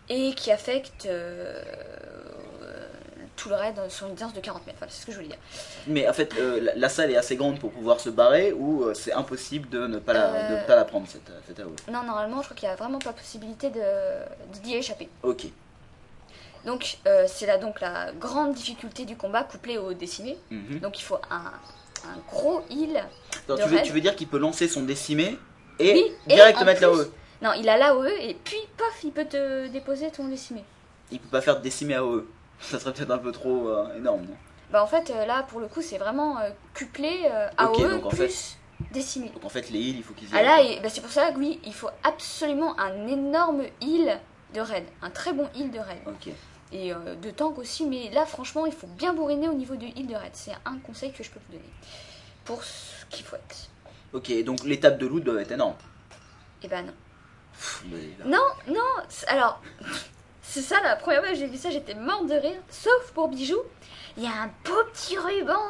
et qui affecte euh, tout le raid sur une distance de 40 mètres. Voilà, c'est ce que je voulais dire. Mais en fait, euh, la, la salle est assez grande pour pouvoir se barrer ou euh, c'est impossible de ne pas la, de pas la prendre, cette, cette AOE Non, normalement, je crois qu'il n'y a vraiment pas possibilité de- d'y échapper. Ok. Donc, c'est là donc la grande difficulté du combat couplée au décimé. Mhm. Donc, il faut un, un gros heal de tu, veux, raid. tu veux dire qu'il peut lancer son décimé et Oui, et direct en mettre l'AOE Non, il a l'AOE et puis, paf, il peut te déposer ton décimé. Il peut pas faire de décimé AOE. Ça serait peut-être un peu trop euh, énorme, non? Bah en fait, euh, là, pour le coup, c'est vraiment euh, couplé euh, AOE donc en plus décimé. Donc en fait, les heals, il faut qu'ils y Ah là, et- bah, c'est pour ça que oui, il faut absolument un énorme heal de raid. Un très bon heal de raid. Ok. Et euh, de tank aussi, mais là franchement il faut bien bourriner au niveau de heal de raid. C'est un conseil que je peux vous donner. Pour ce qu'il faut être. Ok, donc l'étape de loot doit être énorme. Et ben non. Pff, mais là- Non, non, alors, c'est ça, la première fois que j'ai vu ça, j'étais morte de rire. Sauf pour Bijou, il y a un beau petit ruban.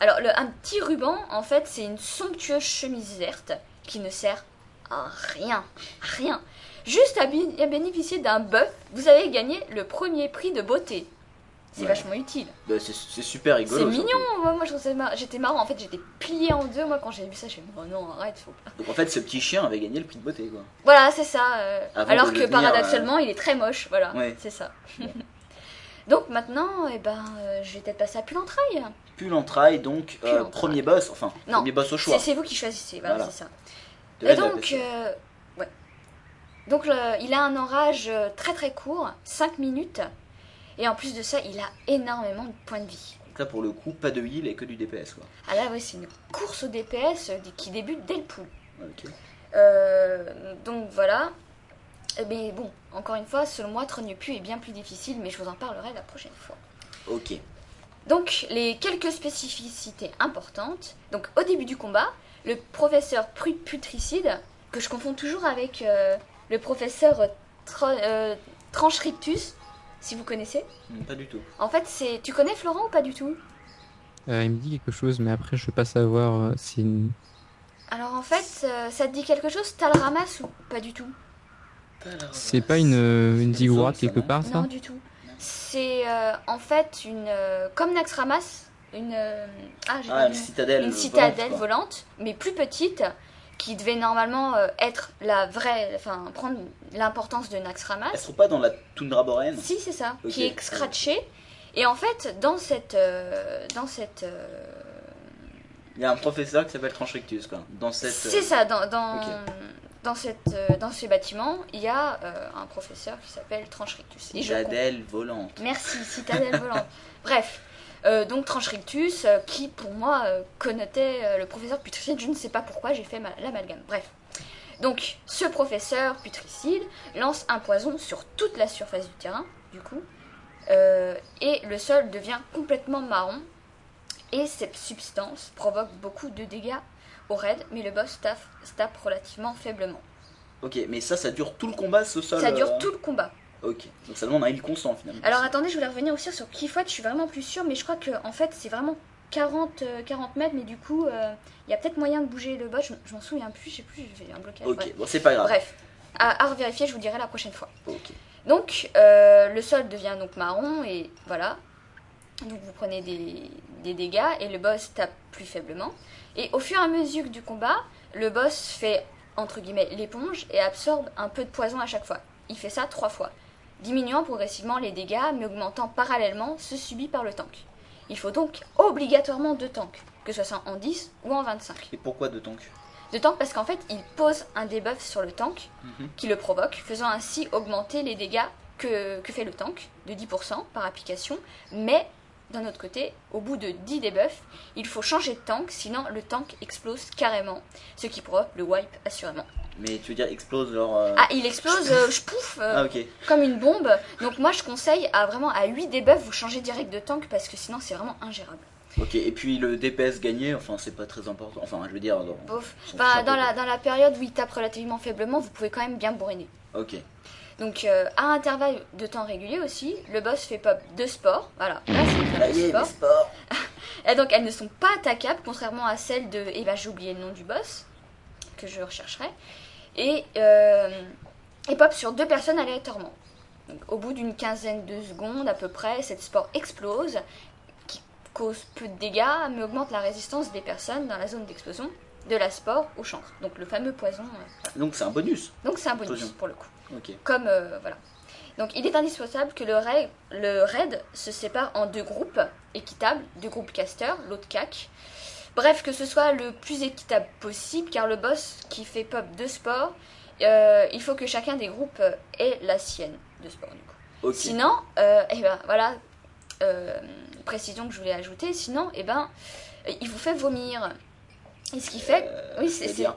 Alors, le, un petit ruban, en fait, c'est une somptueuse chemise verte qui ne sert à rien. à rien. Juste à, à bénéficier d'un buff, vous avez gagné le premier prix de beauté. C'est Ouais. vachement utile. bah, c'est super rigolo. C'est mignon, moi, moi, je trouve mar- J'étais marrant, en fait, j'étais pliée en deux. Moi, quand j'ai vu ça, j'ai dit, oh non, arrête, faut pas. Donc en fait, ce petit chien avait gagné le prix de beauté, quoi. Voilà, c'est ça. euh, alors que paradoxalement, il est très moche. Voilà, Ouais. c'est ça. Donc maintenant, eh ben, euh, je vais peut-être passer à Pulantraille. Puis l'entraille, donc, euh, l'entraille. premier boss, enfin, Non, premier boss au choix. C'est vous qui choisissez, voilà, Voilà. c'est ça. de Et donc, euh, ouais. Donc, il a un enrage euh, très très court, 5 minutes. Et en plus de ça, il a énormément de points de vie. Donc là, pour le coup, pas de heal et que du DPS, quoi. Ah là, ouais, c'est une course au DPS euh, qui débute dès le pool. Ok. Euh, donc voilà. Eh Mais bon, encore une fois, selon moi, Trognepu est bien plus difficile, mais je vous en parlerai la prochaine fois. Ok. Donc, les quelques spécificités importantes. Donc, au début du combat, le professeur Putricide, que je confonds toujours avec euh, le professeur Tra- euh, Trancherictus, si vous connaissez. Hmm, Pas du tout. En fait, c'est. Tu connais Florent ou pas du tout? Euh, il me dit quelque chose, mais après, je veux pas savoir euh, si. Alors, en fait, euh, ça te dit quelque chose T'as le ramasse ou pas du tout? C'est pas une, euh, une ziggurat quelque non part, ça? Non, du tout. C'est euh, en fait une. euh, comme Naxxramas, une. euh, ah, j'ai Ah, une le- citadelle. une citadelle volante, mais plus petite, qui devait normalement euh, être la vraie, enfin prendre l'importance de Elle Naxxramas. se trouve pas dans la toundra boréenne? Si, c'est ça, qui est scratchée. Et en fait, dans cette, euh, dans cette, euh, Il y a un professeur qui s'appelle Tranchrectus, quoi. Dans cette. c'est ça, dans, dans, ok. dans cette, dans ce bâtiment, il y a un professeur qui s'appelle je Citadelle volante. Merci, citadelle volante. Bref, euh, donc Trancherictus, euh, qui pour moi euh, connotait le professeur Putricide, je ne sais pas pourquoi j'ai fait ma- l'amalgame. Bref. Donc, ce professeur Putricide lance un poison sur toute la surface du terrain, du coup, et le sol devient complètement marron, et cette substance provoque beaucoup de dégâts au raid, mais le boss tape, tape relativement faiblement. Ok, mais ça, ça dure tout le combat, ce sol. Ça dure tout le combat. Ok, donc ça demande un heal constant finalement. Alors attendez, je voulais revenir aussi sur Keyfoot, je suis vraiment plus sûre, mais je crois que en fait c'est vraiment 40, euh, 40 mètres, mais du coup euh, il y a peut-être moyen de bouger le boss, je, je m'en souviens plus, je sais plus, j'ai un blocage. Ok, Bref. bon, c'est pas grave. Bref, à, à revérifier, je vous dirai la prochaine fois. Ok. Donc euh, le sol devient donc marron et voilà. Donc vous prenez des, des dégâts et le boss tape plus faiblement. Et au fur et à mesure du combat, le boss fait entre guillemets l'éponge et absorbe un peu de poison à chaque fois. Il fait ça trois fois, diminuant progressivement les dégâts mais augmentant parallèlement ceux subis par le tank. Il faut donc obligatoirement deux tanks, que ce soit en 10 ou en 25. Et pourquoi de tank De tank parce qu'en fait il pose un debuff sur le tank Mhm. qui le provoque, faisant ainsi augmenter les dégâts que, que fait le tank de 10% par application. Mais d'un autre côté, au bout de 10 debuffs, il faut changer de tank, sinon le tank explose carrément, ce qui provoque le wipe assurément. Mais tu veux dire explose genre. euh, Ah, il explose, euh, je pouf, euh, Ah, ok. comme une bombe. Donc moi je conseille à vraiment à 8 debuffs, vous changez direct de tank parce que sinon c'est vraiment ingérable. Ok, et puis le DPS gagné, enfin c'est pas très important. Enfin, je veux dire. Dans... Bof. Chapeau, dans, la, dans la période où il tape relativement faiblement, vous pouvez quand même bien bourriner. Ok. Donc euh, à intervalles de temps réguliers aussi, le boss fait pop de sport. Voilà, là c'est le sport. les sports. Et donc elles ne sont pas attaquables, contrairement à celles de. Et ben j'ai oublié le nom du boss, que je rechercherai. Et, euh, et pop sur deux personnes aléatoirement. Donc, au bout d'une quinzaine de secondes à peu près, cette sport explose, qui cause peu de dégâts, mais augmente la résistance des personnes dans la zone d'explosion de la sport au chancre. Donc le fameux poison. euh. Donc c'est un bonus. Donc c'est un bonus Explosion. pour le coup comme euh, voilà. Donc il est indispensable que le raid, le raid se sépare en deux groupes équitables, deux groupes casters, l'autre cac. Bref, que ce soit le plus équitable possible, car le boss qui fait pop de sport, euh, il faut que chacun des groupes euh, ait la sienne de sport du coup. Ok. Sinon, euh, eh ben voilà, euh, précision que je voulais ajouter. Sinon, eh ben, il vous fait vomir. Et ce qui fait, oui, c'est c'est-à-dire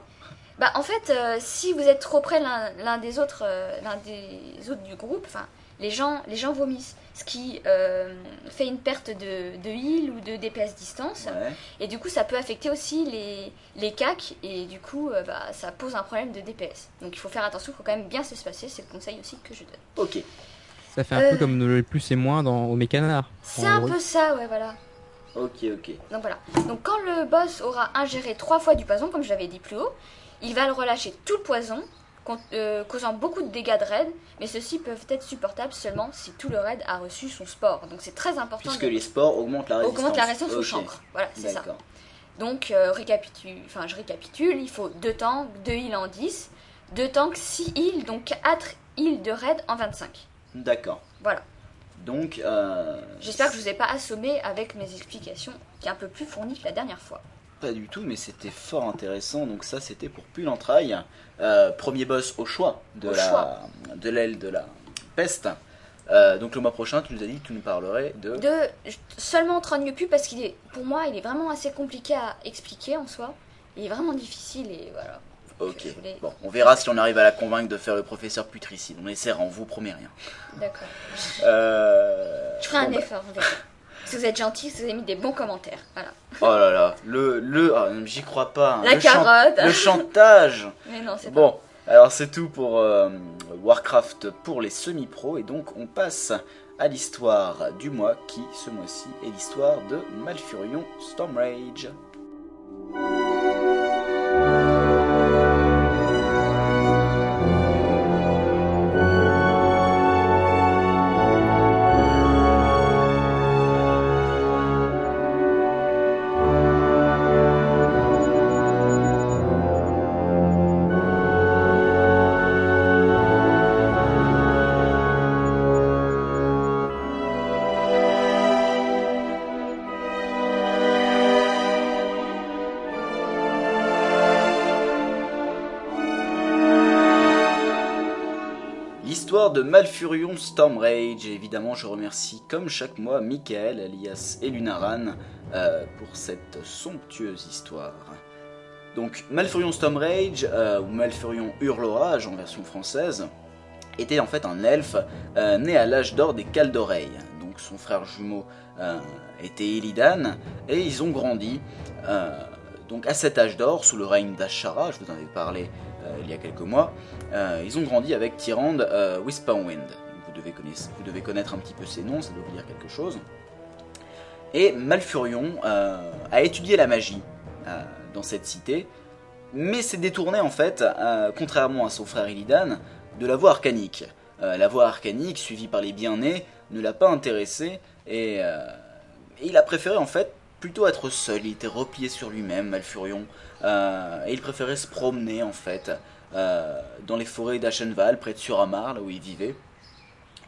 bah en fait, si vous êtes trop près l'un l'un des autres, l'un des autres du groupe, enfin, les gens, les gens vomissent. Ce qui euh, fait une perte de, de heal ou de DPS distance. Ouais. Et du coup, ça peut affecter aussi les, les cacs. Et du coup, euh, bah, ça pose un problème de DPS. Donc il faut faire attention, il faut quand même bien s'espacer. C'est le conseil aussi que je donne. Ok. Ça fait un Euh. peu comme le plus et moins dans, au mécanard. C'est un gros. peu ça, ouais, voilà. Ok, ok. Donc voilà. Donc quand le boss aura ingéré trois fois du poison, comme je l'avais dit plus haut, il va le relâcher tout le poison, euh, causant beaucoup de dégâts de raid, mais ceux-ci peuvent être supportables seulement si tout le raid a reçu son sport. Donc c'est très important Puisque de les sports augmentent la résistance. augmente la résistance au chancre. Voilà, c'est ça. Donc euh, récapitule, enfin je récapitule, il faut 2 tanks, 2 heals en 10, 2 tanks, 6 heals, donc 4 heals de raid en 25. D'accord. Voilà. Donc, euh, J'espère que je vous ai pas assommé avec mes explications qui est un peu plus fournies que la dernière fois. Pas du tout, mais c'était fort intéressant. Donc ça, c'était pour Pull Entraille. Euh, premier boss au choix de Au la choix. de l'aile de la peste. Euh, donc le mois prochain, tu nous as dit que tu nous parlerais de. De seulement 30 mieux plus parce qu'il est, pour moi, il est vraiment assez compliqué à expliquer en soi. Il est vraiment difficile et voilà. Ok. Voulais- Bon, on verra si on arrive à la convaincre de faire le professeur putricide. On essaiera, on vous promet rien. D'accord. Euh... Je ferai un bah, effort, on verra. Si vous êtes gentil, si vous avez mis des bons commentaires. Voilà. Oh là là, le le, ah, j'y crois pas. hein. La Le chan- carotte. le chantage. Mais non, c'est pas. Bon, alors c'est tout pour euh, Warcraft pour les semi-pros et donc on passe à l'histoire du mois qui ce mois-ci est l'histoire de Malfurion Stormrage. De Malfurion Stormrage, et évidemment je remercie comme chaque mois Michael alias Elunaran euh, pour cette somptueuse histoire. Donc Malfurion Stormrage, euh, ou Malfurion Hurlorage en version française, était en fait un elfe euh, né à l'âge d'or des Caldoreilles. Donc son frère jumeau euh, était Illidan, et ils ont grandi donc à cet âge d'or sous le règne d'Ashara, je vous en avais parlé il y a quelques mois. Euh, ils ont grandi avec Tyrande euh, Whisperwind. Vous devez, connaître, un petit peu ces noms, ça doit vous dire quelque chose. Et Malfurion euh, a étudié la magie euh, dans cette cité, mais s'est détourné en fait, contrairement à son frère Illidan, de la voie arcanique. La voie arcanique, suivie par les bien-nés, ne l'a pas intéressé et, et il a préféré en fait plutôt être seul. Il était replié sur lui-même, Malfurion, et il préférait se promener en fait euh, dans les forêts d'Ashenval, près de Suramar, là où il vivait,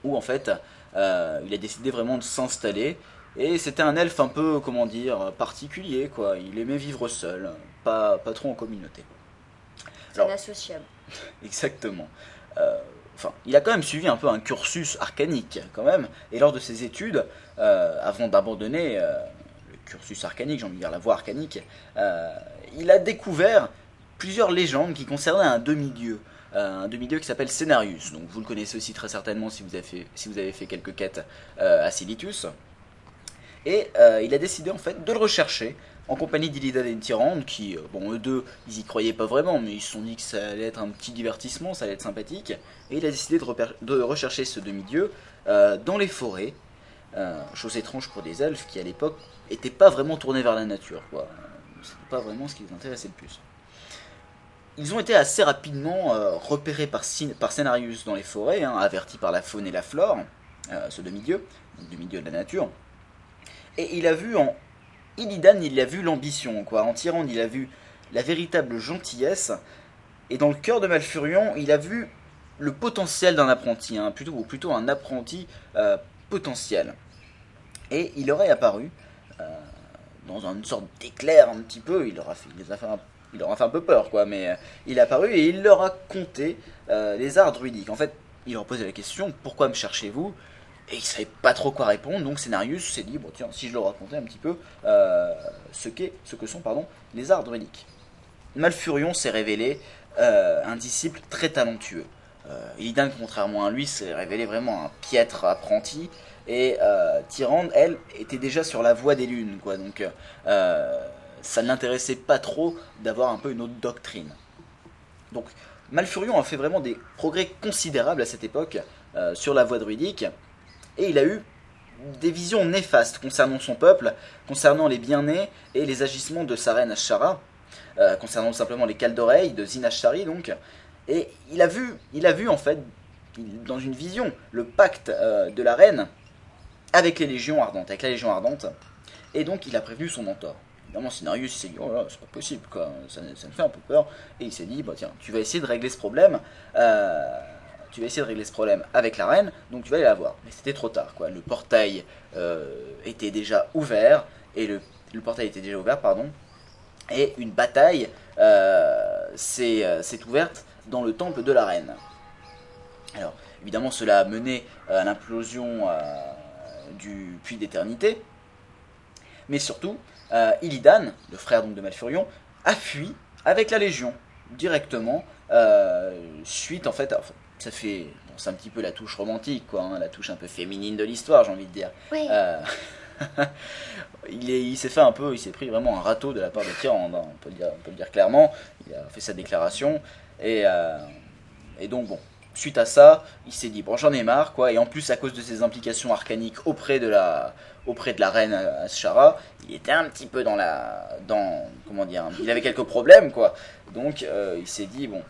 où en fait euh, il a décidé vraiment de s'installer. Et c'était un elfe un peu, comment dire, particulier, quoi. Il aimait vivre seul, pas, pas trop en communauté. C'est inassociable. Exactement. Euh, Enfin, il a quand même suivi un peu un cursus arcanique, quand même. Et lors de ses études, avant d'abandonner le cursus arcanique, j'ai envie de dire la voie arcanique, euh, il a découvert plusieurs légendes qui concernaient un demi-dieu. Euh, un demi-dieu qui s'appelle Cenarius. Donc vous le connaissez aussi très certainement si vous avez fait, quelques quêtes euh, à Silitus. Et euh, il a décidé en fait de le rechercher en compagnie d'Illidan et de Tyrande, qui, bon, eux deux, ils y croyaient pas vraiment, mais ils se sont dit que ça allait être un petit divertissement, ça allait être sympathique. Et il a décidé de, rechercher ce demi-dieu dans les forêts. Chose étrange pour des elfes qui, à l'époque, étaient pas vraiment tournés vers la nature. C'était pas vraiment ce qui les intéressait le plus. Ils ont été assez rapidement euh, repérés par, par dans les forêts, hein, avertis par la faune et la flore, euh, ce demi-dieu, demi-dieu de la nature. Et il a vu en Illidan, il a vu l'ambition, quoi. En Tyrande, il a vu la véritable gentillesse. Et dans le cœur de Malfurion, il a vu le potentiel d'un apprenti, hein, plutôt, ou plutôt un apprenti euh, potentiel. Et il aurait apparu dans une sorte d'éclair un petit peu. Il leur a fait, il les a fait un, il leur a fait un peu peur, quoi. Mais euh, il est apparu et il leur a conté euh, les arts druidiques. En fait, il leur posé la question pourquoi me cherchez-vous? Et il savait pas trop quoi répondre, donc Scénarius s'est dit, bon tiens, si je leur racontais un petit peu euh, ce, qu'est, ce que sont pardon, les arts druidiques. Malfurion s'est révélé un disciple très talentueux. Illidan, contrairement à lui, s'est révélé vraiment un piètre apprenti. Et Tyrande, elle, était déjà sur la voie des lunes, quoi. Donc, ça ne l'intéressait pas trop d'avoir un peu une autre doctrine. Donc, Malfurion a fait vraiment des progrès considérables à cette époque euh, sur la voie druidique. Et il a eu des visions néfastes concernant son peuple, concernant les bien-nés et les agissements de sa reine Ashara, euh, concernant simplement les cales d'oreilles de Zinashari donc. Et il a vu, il a vu en fait, dans une vision, le pacte euh, de la reine avec les légions ardentes, avec la légion ardente. Et donc il a prévenu son mentor. Scenarius il s'est dit, oh là, c'est pas possible, quoi. Ça, me fait un peu peur. Et il s'est dit, bah tiens, tu vas essayer de régler ce problème. euh, tu vas essayer de régler ce problème avec la reine, donc tu vas aller la voir. Mais c'était trop tard, quoi. Le portail euh, était déjà ouvert, et le, le portail était déjà ouvert, pardon. Et une bataille euh, s'est ouverte dans le temple de la reine. Alors, évidemment, cela a mené à l'implosion du puits d'éternité. Mais surtout, euh, Illidan, le frère donc de Malfurion, a fui avec la Légion directement euh, suite en fait. enfin, ça fait, bon, c'est un petit peu la touche romantique, quoi, hein, la touche un peu féminine de l'histoire, j'ai envie de dire. Oui. Euh, il est- il s'est fait un peu, il s'est pris vraiment un râteau de la part de Tyrande, hein, on, peut le dire, on peut le dire clairement. Il a fait sa déclaration et, euh, et donc bon, suite à ça, il s'est dit bon j'en ai marre quoi. Et en plus à cause de ses implications arcaniques auprès de la auprès de la reine Ashara, il était un petit peu dans la dans comment dire, il avait quelques problèmes quoi. Donc euh, il s'est dit bon,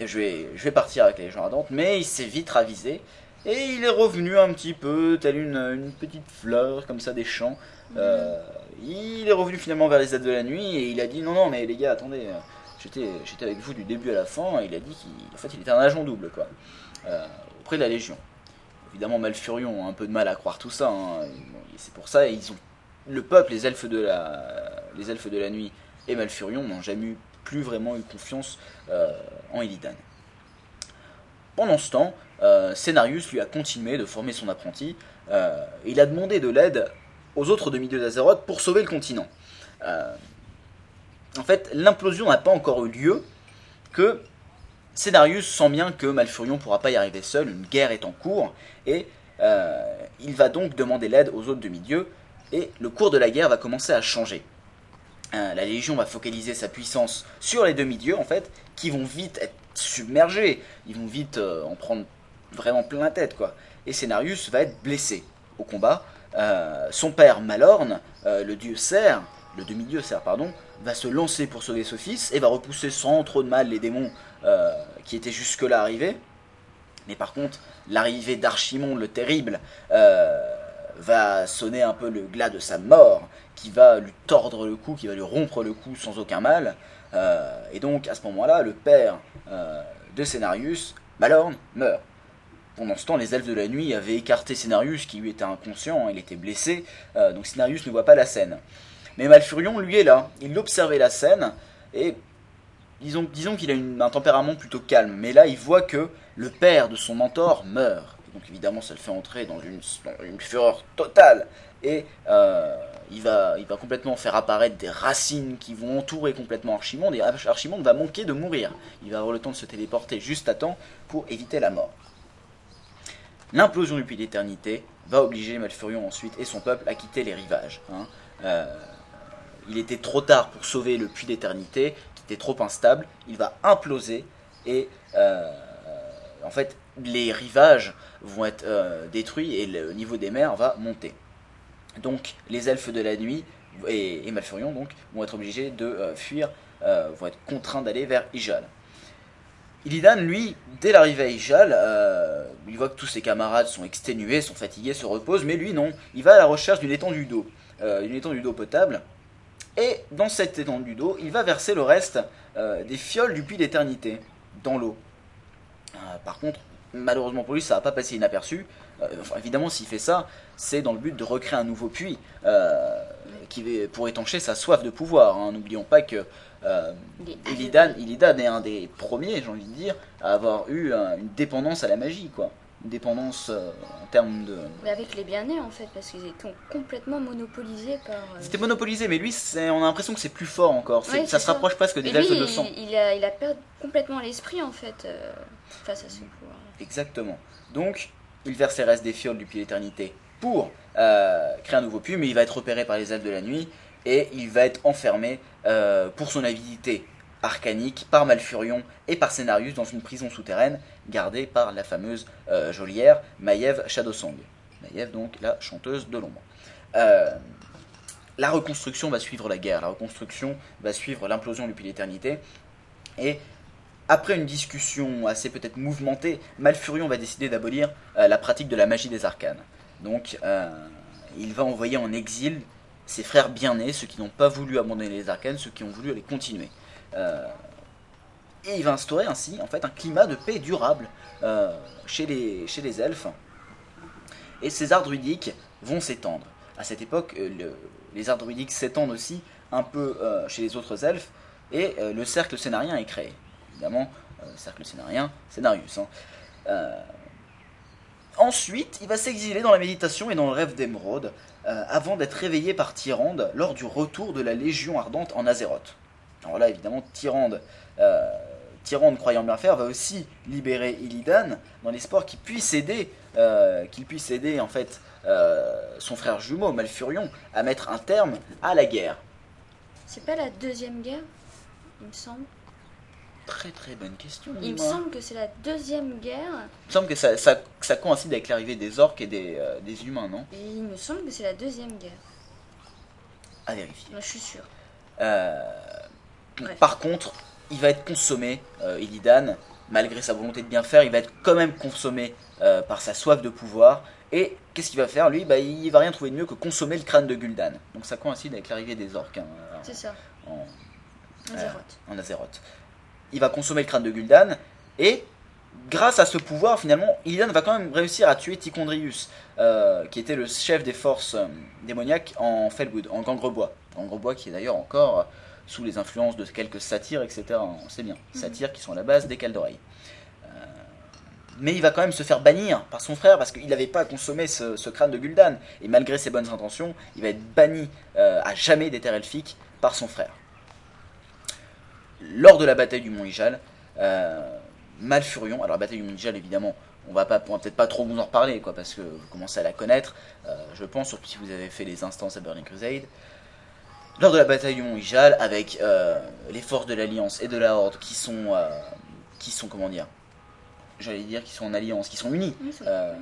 je vais je vais partir avec les gens ardentes, mais il s'est vite ravisé. Et il est revenu un petit peu, tel une, une petite fleur, comme ça, des champs. Euh, il est revenu finalement vers les aides de la nuit et il a dit non, non, mais les gars, attendez, j'étais, avec vous du début à la fin. Et il a dit qu'en fait, il était un agent double, quoi, euh, auprès de la Légion. Évidemment, Malfurion a un peu de mal à croire tout ça. hein. C'est pour ça, ils ont, le peuple, les elfes de la, les elfes de la nuit et Malfurion n'ont jamais eu, plus vraiment eu confiance euh, en Illidan. Pendant ce temps, euh, Scénarius lui a continué de former son apprenti. euh, et il a demandé de l'aide aux autres demi-dieux d'Azeroth pour sauver le continent. En fait, l'implosion n'a pas encore eu lieu que Scénarius sent bien que Malfurion ne pourra pas y arriver seul, une guerre est en cours, et euh, il va donc demander l'aide aux autres demi-dieux, et le cours de la guerre va commencer à changer. Euh, la Légion va focaliser sa puissance sur les demi-dieux, en fait, qui vont vite être submergés, ils vont vite euh, en prendre vraiment plein la tête, quoi. Et Scénarius va être blessé au combat. Son père Malorne, euh, le dieu cerf, le demi-dieu cerf, pardon, va se lancer pour sauver ce fils et va repousser sans trop de mal les démons euh, qui étaient jusque-là arrivés. Mais par contre, l'arrivée d'Archimon le terrible euh, va sonner un peu le glas de sa mort, qui va lui tordre le cou, qui va lui rompre le cou sans aucun mal. Euh, et donc à ce moment-là, le père de Scénarius, Malorne, meurt. Pendant ce temps, les elfes de la nuit avaient écarté Scénarius, qui lui était inconscient, il était blessé, donc Scénarius ne voit pas la scène. Mais Malfurion, lui, est là. Il observait la scène, et disons, disons qu'il a un tempérament plutôt calme. Mais là, il voit que le père de son mentor meurt. Donc évidemment, ça le fait entrer dans une, fureur totale. Et euh, il, va, il va complètement faire apparaître des racines qui vont entourer complètement Archimonde. Et Arch- Archimonde va manquer de mourir. Il va avoir le temps de se téléporter juste à temps pour éviter la mort. L'implosion du puits d'éternité va obliger Malfurion ensuite et son peuple à quitter les rivages. hein. Euh, il était trop tard pour sauver le puits d'éternité, qui était trop instable. Il va imploser et euh, en fait les rivages vont être euh, détruits et le niveau des mers va monter. Donc les elfes de la nuit et, Malfurion donc vont être obligés de euh, fuir, vont être contraints d'aller vers Ijal. Illidan, lui, dès l'arrivée à Ijal, il voit que tous ses camarades sont exténués, sont fatigués, se reposent, mais lui non, il va à la recherche d'une étendue d'eau, euh, une étendue d'eau potable, et dans cette étendue d'eau, il va verser le reste euh, des fioles du puits d'éternité dans l'eau. Euh, par contre, malheureusement pour lui, ça va pas passer inaperçu. Euh, enfin, évidemment, s'il fait ça, c'est dans le but de recréer un nouveau puits qui va- pour étancher sa soif de pouvoir. hein. N'oublions pas que Illidan, Illidan est un des premiers, j'ai envie de dire, à avoir eu une dépendance à la magie, quoi. Dépendance euh, en termes de. Mais avec les bien-nés en fait, parce qu'ils étaient complètement monopolisés par. euh, C'était monopolisé, mais lui, on a l'impression que c'est plus fort encore. Ouais, ça se ça. rapproche presque des elfes de sang. il, a, il a perdu complètement l'esprit en fait euh, face à ce pouvoir. Exactement. Donc, il verse les restes des fioles du pied d'éternité pour euh, créer un nouveau puits, mais il va être repéré par les elfes de la nuit et il va être enfermé pour son avidité arcanique par Malfurion et par Scénarius dans une prison souterraine gardée par la fameuse euh, geôlière Maiev Shadowsong. Maiev, donc la chanteuse de l'ombre. Euh, la reconstruction va suivre la guerre, la reconstruction va suivre l'implosion du puits d'éternité et après une discussion assez peut-être mouvementée, Malfurion va décider d'abolir euh, la pratique de la magie des arcanes. Donc, il va envoyer en exil ses frères bien-nés, ceux qui n'ont pas voulu abandonner les arcanes, ceux qui ont voulu les continuer. Et il va instaurer ainsi en fait un climat de paix durable euh, chez, les, chez les elfes. Et ces arts druidiques vont s'étendre. À cette époque, euh, le- les arts druidiques s'étendent aussi un peu euh, chez les autres elfes, et le cercle scénarien est créé. Évidemment, cercle scénarien, Scénarius. hein. Ensuite, il va s'exiler dans la méditation et dans le rêve d'émeraude, avant d'être réveillé par Tyrande lors du retour de la Légion ardente en Azeroth. Alors là, évidemment, Tyrande, Tyrande croyant bien faire, va aussi libérer Illidan dans l'espoir qu'il puisse aider, euh, qu'il puisse aider en fait euh, son frère jumeau Malfurion à mettre un terme à la guerre. C'est pas la deuxième guerre, il me semble. Très très bonne question. Il me semble que c'est la deuxième guerre, Il me semble que ça, ça, ça coïncide avec l'arrivée des orques et des, euh, des humains, non? Et il me semble que c'est la deuxième guerre. À vérifier. Moi, je suis. Euh, Bref. par contre, il va être consommé, euh, Illidan, malgré sa volonté de bien faire, il va être quand même consommé euh, par sa soif de pouvoir. Et qu'est-ce qu'il va faire Lui, bah, il va rien trouver de mieux que consommer le crâne de Gul'dan. Donc ça coïncide avec l'arrivée des orques hein, C'est ça, en, Azeroth. en Azeroth. Il va consommer le crâne de Gul'dan et grâce à ce pouvoir, finalement, Illidan va quand même réussir à tuer Tichondrius, euh, qui était le chef des forces euh, démoniaques en Felwood, en Gangrebois. Gangrebois qui est d'ailleurs encore euh, sous les influences de quelques satyres, etc. On sait bien, satyres qui sont à la base des Caldoreilles. Euh, mais il va quand même se faire bannir par son frère parce qu'il n'avait pas consommé ce, ce crâne de Gul'dan. Et malgré ses bonnes intentions, il va être banni euh, à jamais des terres elfiques par son frère. Lors de la bataille du Mont Ijal, euh, Malfurion, alors la bataille du Mont Ijal évidemment, on va pas, on va peut-être pas trop vous en reparler quoi, parce que vous commencez à la connaître, euh, je pense, surtout si vous avez fait les instances à Burning Crusade. Lors de la bataille du Mont Ijal, avec euh, les forces de l'Alliance et de la Horde qui sont, euh, qui sont comment dire, j'allais dire qui sont en alliance, qui sont unis, sont- euh,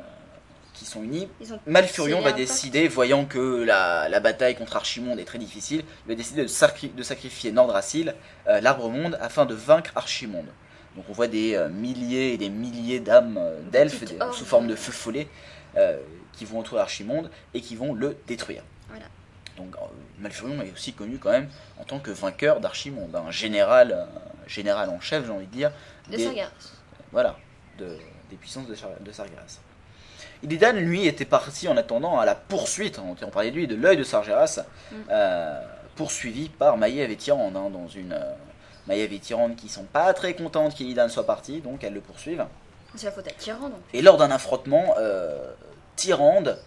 qui sont unis, Malfurion va décider, voyant que la, la bataille contre Archimonde est très difficile, il va décider de, sacri- de sacrifier Nordrassil, euh, l'arbre monde, afin de vaincre Archimonde. Donc on voit des milliers et des milliers d'âmes d'elfes sous forme de feux follets euh, qui vont entourer Archimonde et qui vont le détruire. Donc euh, Malfurion est aussi connu quand même en tant que vainqueur d'Archimonde, un général, euh, général en chef, j'ai envie de dire, De des- Sargeras. voilà, de, des puissances de, Sargeras. Illidan, lui, était parti en attendant à la poursuite, on, on parlait de lui, de l'œil de Sargeras, Mm. euh, poursuivi par Maiev et Tyrande, hein, dans une... Euh, Maiev et Tyrande qui sont pas très contentes qu'Illidan soit parti, donc elles le poursuivent. C'est la faute à Tyrande. Et lors d'un affrontement, euh, Tyrande,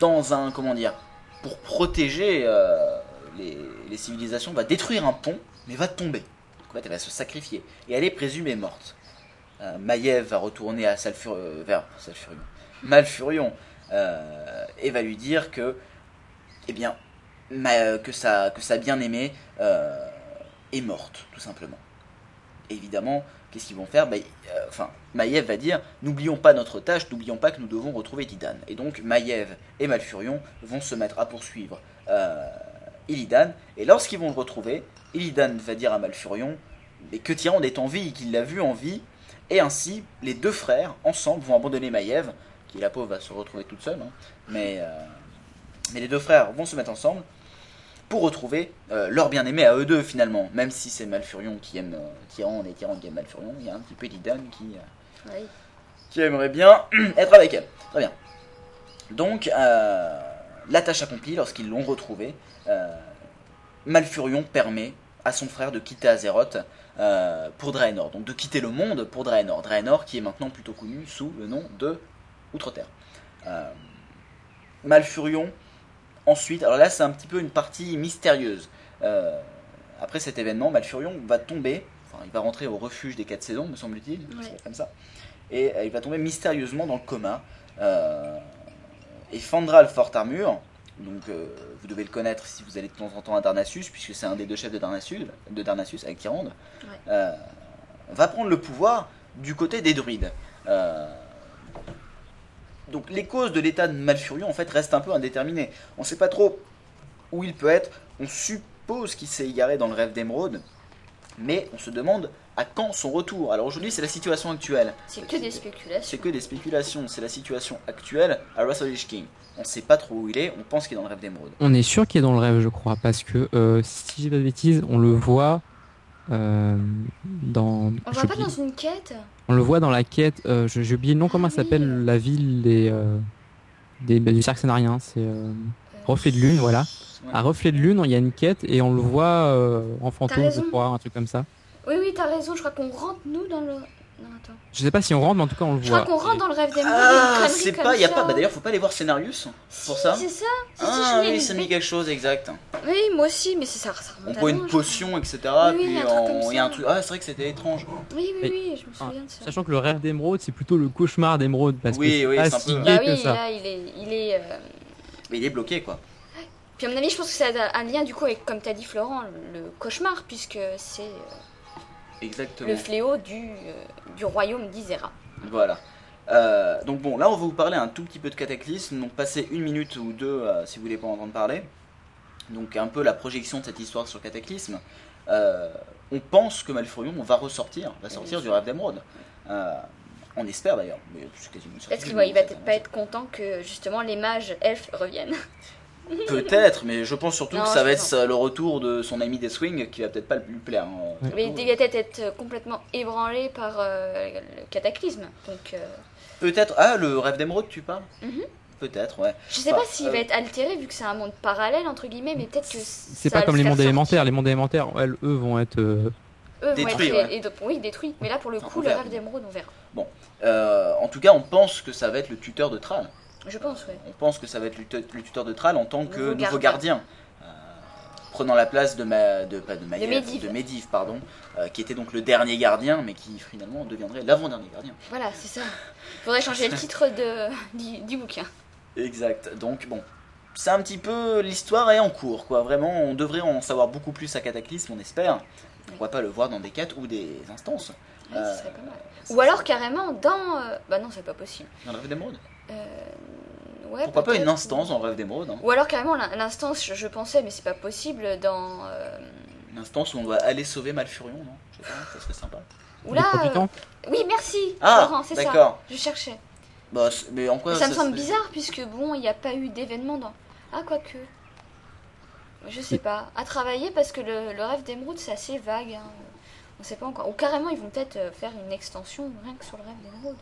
dans un, comment dire, pour protéger euh, les, civilisations, va détruire un pont, mais va tomber. Donc, en fait, elle va se sacrifier. Et elle est présumée morte. Euh, va retourner à euh, Salfurion, Malfurion, euh, et va lui dire que, eh bien, que sa, que sa bien-aimée est morte, tout simplement. Évidemment, qu'est-ce qu'ils vont faire Bah, euh, Enfin, Maiev va dire N'oublions pas notre tâche, n'oublions pas que nous devons retrouver Titan. Et donc, Maiev et Malfurion vont se mettre à poursuivre euh, Illidan. Et lorsqu'ils vont le retrouver, Illidan va dire à Malfurion mais que Tyrande est en vie, qu'il l'a vu en vie. Et ainsi, les deux frères, ensemble, vont abandonner Maiev, qui la pauvre va se retrouver toute seule. hein. mais, euh, mais les deux frères vont se mettre ensemble pour retrouver euh, leur bien-aimé à eux deux finalement. Même si c'est Malfurion qui aime euh, Tyrande et Tyrande qui aime Malfurion, il y a un petit peu Illidan qui, euh, Oui. qui aimerait bien être avec elle. Très bien. Donc, euh, la tâche accomplie, lorsqu'ils l'ont retrouvé, Malfurion permet à son frère de quitter Azeroth pour Draenor. Donc de quitter le monde pour Draenor. Draenor qui est maintenant plutôt connu sous le nom de Outre-Terre. Malfurion, ensuite, alors là c'est un petit peu une partie mystérieuse. Euh, après cet événement, Malfurion va tomber, enfin il va rentrer au refuge des quatre saisons, me semble-t-il, Ouais. comme ça, et euh, il va tomber mystérieusement dans le coma. Euh, et Fandral Fort Armure, donc euh, vous devez le connaître si vous allez de temps en temps à Darnassus, puisque c'est un des deux chefs de Darnassus, de Darnassus avec Tyrande, euh, va prendre le pouvoir du côté des druides. Euh, donc les causes de l'état de Malfurion en fait restent un peu indéterminées. On ne sait pas trop où il peut être. On suppose qu'il s'est égaré dans le rêve d'Emeraude, mais on se demande à quand son retour. Alors aujourd'hui c'est la situation actuelle. C'est que des C'est spéculations. que des spéculations, c'est la situation actuelle à Wrath of the Lich King. On ne sait pas trop où il est, on pense qu'il est dans le rêve d'Emeraude. On est sûr qu'il est dans le rêve, je crois, parce que euh, si j'ai pas de bêtises, on le voit euh, dans. On va pas j'oublie- dans une quête? On le voit dans la quête. euh, j'ai oublié le nom. Comment Ah ça s'appelle oui. la ville des, euh, des bah, du cercle scénarien C'est euh, Reflet de lune, voilà. Ouais. À Reflet de lune, il y a une quête et on le voit euh, en fantôme, je crois, un truc comme ça. Oui, oui, t'as raison. Je crois qu'on rentre, nous, dans le. Non, attends. Je sais pas si on rentre, mais en tout cas on le Je crois voit. qu'on rentre dans le rêve des morts. Ah, c'est pas, y a pas. Bah d'ailleurs, faut pas aller voir Scénarius pour Si, ça. C'est ça. Si, si, Ah je l'ai oui, ça me dit quelque chose, exact. Oui, moi aussi, mais c'est ça, ça On boit une je potion, etc. Oui, puis il y a un truc. Ah, c'est vrai que c'était étrange. Oui, oui, oui, je me Ah, souviens de ça. Sachant que le rêve d'émeraude, c'est plutôt le cauchemar d'émeraude parce Oui, que c'est oui, pas c'est si gay Bah que oui, ça. là, il est. Il est euh, Mais il est bloqué, quoi. Puis à mon avis, je pense que ça a un lien du coup avec, comme t'as dit Florent, le cauchemar, puisque c'est euh, Exactement. le fléau du, euh, du royaume d'Isera. Voilà. Euh, donc bon, là on va vous parler un tout petit peu de Cataclysme, donc passez une minute ou deux euh, si vous voulez pas entendre parler. Donc un peu la projection de cette histoire sur Cataclysme. Euh, on pense que Malfurion va ressortir, va sortir Oui. du rêve d'Emeraude. On espère d'ailleurs, mais c'est quasiment une Est-ce qu'il va, peut-être pas être content que justement les mages elfes reviennent Peut-être, mais je pense surtout Non, que ça va être euh, le retour de son ami Deathwing qui va peut-être pas lui plaire. hein. Mais il va peut-être être complètement ébranlé par euh, le cataclysme. Donc euh, Peut-être. Ah, le rêve d'Emeraude, tu parles? Mhm. Peut-être, ouais. je sais Enfin, pas s'il euh, va être altéré vu que c'est un monde parallèle entre guillemets, mais peut-être que C'est pas comme le les mondes sortir. élémentaires. Les mondes élémentaires, elles, eux, vont être. euh, Eux Détruits, vont être ouais. et- et- oui détruits. Mais là pour le On coup, le verra. rêve d'émeraude, on verra. Euh, en tout cas, on pense que ça va être le tuteur de Thrall. Je pense, ouais. On pense que ça va être le tute- le tuteur de Thrall en tant que Nouveau nouveau, gardien. Euh, prenant la place de, ma, de, pas de, Maiev, Medivh. de Medivh, pardon, euh, qui était donc le dernier gardien, mais qui finalement deviendrait l'avant-dernier gardien. Voilà, c'est ça. Faudrait changer le titre de, du, du bouquin. Exact. Donc bon, c'est un petit peu l'histoire est en cours, quoi. Vraiment, on devrait en savoir beaucoup plus à Cataclysme, on espère. On va pas le voir dans des quêtes ou des instances. Ouais, Euh, serait pas mal. Ou alors carrément dans. euh, Bah non, c'est pas possible. Dans le rêve d'émeraude. Euh, Ouais, Pourquoi pas une instance dans rêve d'émeraude hein. Ou alors carrément l'in- l'instance, je, je pensais, mais c'est pas possible dans. euh, Une instance où on doit aller sauver Malfurion, non? Je sais pas, ça serait sympa. Ou les là. profitants? euh, Oui, merci. Ah, c'est ça. d'accord. Je cherchais. Bah, c'est- mais en quoi Mais ça me semble bizarre puisque bon, il n'y a pas eu d'événement dans. Ah, quoique. Je sais pas. À travailler parce que le, le rêve d'émeraude c'est assez vague. hein. On sait pas encore. Ou carrément ils vont peut-être euh, faire une extension rien que sur le rêve d'émeraude.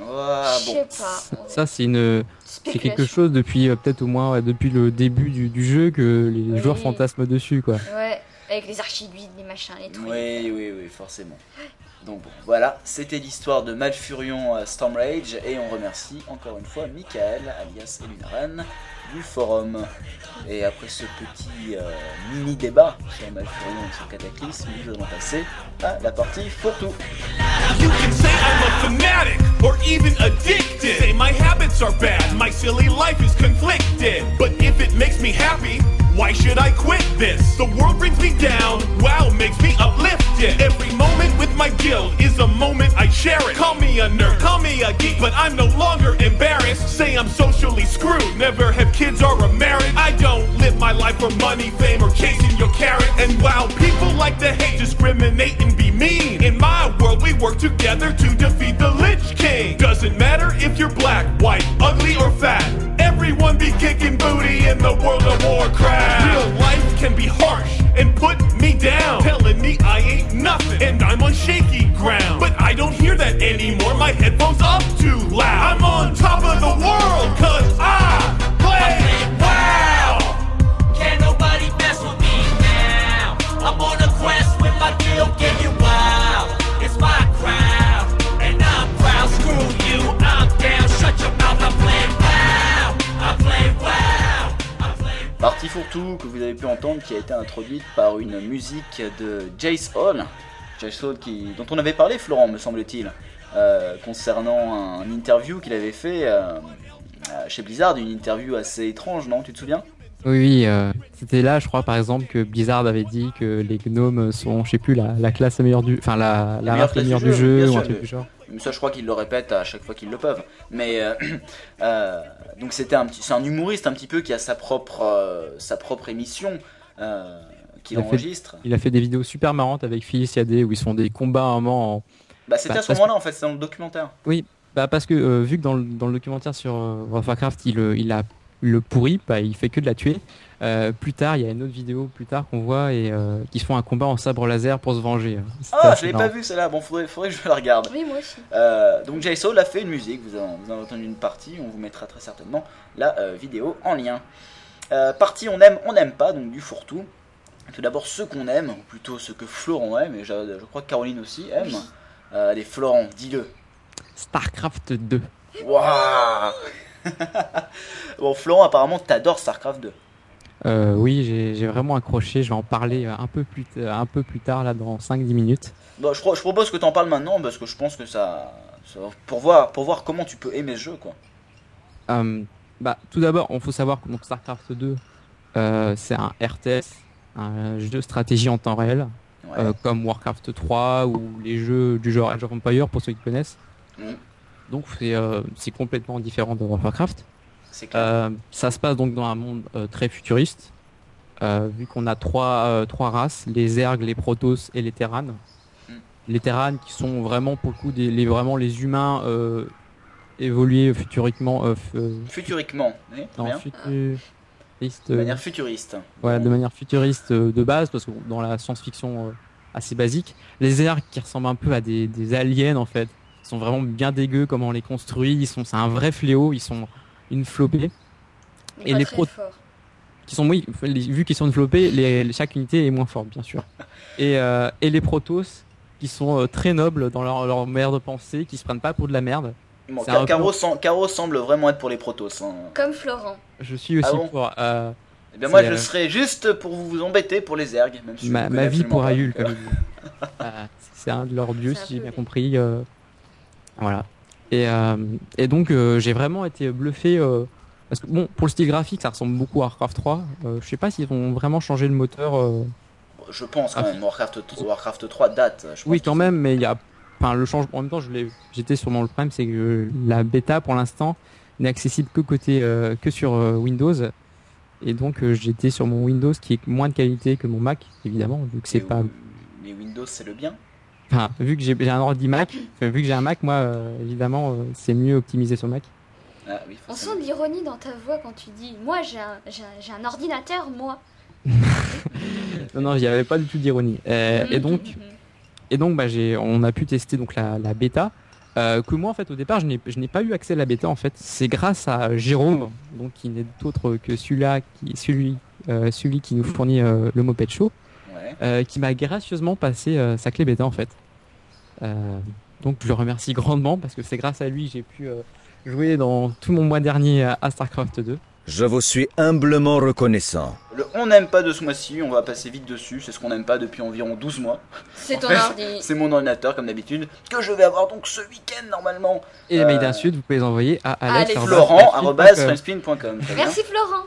Ah, Je bon. sais pas. Ça, c'est une, c'est quelque chose depuis euh, peut-être au moins ouais, depuis le début du, du jeu que les Oui. joueurs fantasment dessus, quoi. Ouais, avec les archiduides, les machins, les trucs. Oui, oui, oui, forcément. Donc bon, voilà, c'était l'histoire de Malfurion euh, Stormrage et on remercie encore une fois Michael, alias Elunaren, du forum. Et après ce petit euh, mini débat sur Malfurion Cataclysme, nous allons passer à la partie photo. You can say I'm a fanatic or even addicted. But if it makes me happy, why should I quit this? The world brings me down, wow, makes me uplifted. Every moment with my guild is a moment I cherish. Call me a nerd, call me a geek, but I'm no longer embarrassed. Say I'm socially screwed, never have kids or a marriage. I don't live my life for money, fame, or chasing your carrot. And while people like to hate, discriminate, and be mean, in my world we work together to defeat the Lich King. Doesn't matter if you're black, white, ugly, or fat. Everyone be kicking booty in the world of Warcraft. Real life can be harsh and put me down, telling me I ain't nothing and I'm on shaky ground. But I don't hear that anymore. My headphones up too loud. I'm on top of the world, cause I surtout que vous avez pu entendre qui a été introduite par une musique de Jace Hall. Jace Hall qui, dont on avait parlé, Florent, me semble-t-il, euh, concernant un interview qu'il avait fait euh, euh, chez Blizzard, une interview assez étrange, non Tu te souviens? Oui, oui, euh, c'était là, je crois, par exemple, que Blizzard avait dit que les gnomes sont, je sais plus, la, la classe la meilleure du, enfin la, la meilleure race du du jeu, jeu, bien ou un truc du genre. Ça, je crois qu'ils le répètent à chaque fois qu'ils le peuvent. Mais euh, euh, donc c'était un petit, c'est un humoriste un petit peu qui a sa propre, euh, sa propre émission euh, qu'il fait- enregistre. Il a fait des vidéos super marrantes avec Phyllis Yadé où ils se font des combats à un moment en, Bah, c'était Bah, à ce moment-là en fait, c'est dans le documentaire. Bah parce que euh, vu que dans le, dans le documentaire sur World of Warcraft il, il a le pourri, bah, il fait que de la tuer. Euh, plus tard, il y a une autre vidéo plus tard qu'on voit et euh, qui font un combat en sabre laser pour se venger. Ah, je l'ai pas vu celle-là. Bon, faudrait, faudrait que je la regarde. Oui, moi aussi. Euh, donc Jay Soul a fait une musique, vous en, vous en avez entendu une partie, on vous mettra très certainement la euh, vidéo en lien. Euh, partie on aime, on n'aime pas, donc du fourre-tout. Tout d'abord ceux qu'on aime, ou plutôt ceux que Florent aime, et je, je crois que Caroline aussi aime. Euh, allez Florent, dis-le. Starcraft 2. Waouh Bon Florent apparemment t'adores Starcraft 2. Euh, oui, j'ai vraiment accroché. Je vais en parler euh, un peu plus, t- un peu plus tard, là, dans 5-10 minutes. Bon, je, pro- je propose que t'en parles maintenant parce que je pense que ça, pour voir, pour voir comment tu peux aimer ce jeu quoi. Euh, bah, tout d'abord, il faut savoir que donc, StarCraft 2, euh, c'est un RTS, un jeu de stratégie en temps réel, Ouais. euh, comme Warcraft 3 ou les jeux du genre Age of Empire pour ceux qui connaissent. Mhm. Donc c'est euh, c'est complètement différent de Warcraft. Euh, ça se passe donc dans un monde euh, très futuriste, vu qu'on a trois, trois races, les Zergs, les Protoss et les Terrans. Mm. Les Terrans qui sont vraiment pour le coup des, les, vraiment les humains évolués futuriquement, Futuriquement, oui, non, de manière futuriste. voilà, de manière futuriste de base, parce que dans la science-fiction assez basique, les Zergs qui ressemblent un peu à des, des aliens en fait, ils sont vraiment bien dégueux comment on les construit, ils sont, c'est un vrai fléau, ils sont une flopée. Mais Et pas les pro- qui sont oui, vu qu'ils sont développés, les, chaque unité est moins forte bien sûr. Et, euh, et les Protoss qui sont euh, très nobles dans leur, leur manière de penser, qui se prennent pas pour de la merde. Bon, C'est Ca- un peu- Caro, sem- Caro semble vraiment être pour les protos. hein. Comme Florent. Je suis aussi Ah bon pour euh, Eh bien, moi, je serais juste pour vous embêter pour les ergs, même si ma, vous ma vie pour Ayul, comme. Euh, c'est un de leurs dieux si j'ai bien compris. Voilà. Et, euh, et donc euh, j'ai vraiment été bluffé euh, parce que bon pour le style graphique ça ressemble beaucoup à Warcraft 3. Euh, je sais pas s'ils ont vraiment changé le moteur. euh, Je pense quand Ah. même, Warcraft, Warcraft 3 date. je pense Oui, quand même, mais il y a. Enfin, le changement. En même temps, je l'ai. J'étais sur mon le problème, c'est que la bêta pour l'instant n'est accessible que côté euh, que sur euh, Windows. Et donc, euh, j'étais sur mon Windows qui est moins de qualité que mon Mac, évidemment, vu que c'est pas. Mais Windows, c'est le bien. Enfin, vu que j'ai un ordi Mac, enfin, vu que j'ai un Mac, moi, euh, évidemment, euh, c'est mieux optimisé sur Mac. Ah, oui, On sent de l'ironie dans ta voix quand tu dis Moi j'ai un, j'ai un, un ordinateur, moi. Non, non, il n'y avait pas du tout d'ironie. Euh, et donc, Mhm. Et donc, bah, j'ai, on a pu tester donc la, la bêta. Euh, que moi, en fait, au départ, je n'ai, je n'ai pas eu accès à la bêta. En fait, c'est grâce à Jérôme, donc qui n'est autre que celui-là, qui, celui, euh, celui qui nous fournit euh, le Moped Show, Ouais. euh, qui m'a gracieusement passé euh, sa clé bêta, en fait. Euh, donc, je le remercie grandement parce que c'est grâce à lui que j'ai pu euh, jouer dans tout mon mois dernier à, Starcraft 2. Je vous suis humblement reconnaissant. Le on n'aime pas de ce mois-ci, on va passer vite dessus, c'est ce qu'on n'aime pas depuis environ 12 mois. C'est ton ordi. C'est mon ordinateur, comme d'habitude, que je vais avoir donc ce week-end normalement. Et les mails d'insultes, vous pouvez les envoyer à Alex. Florent, très bien. Merci Florent.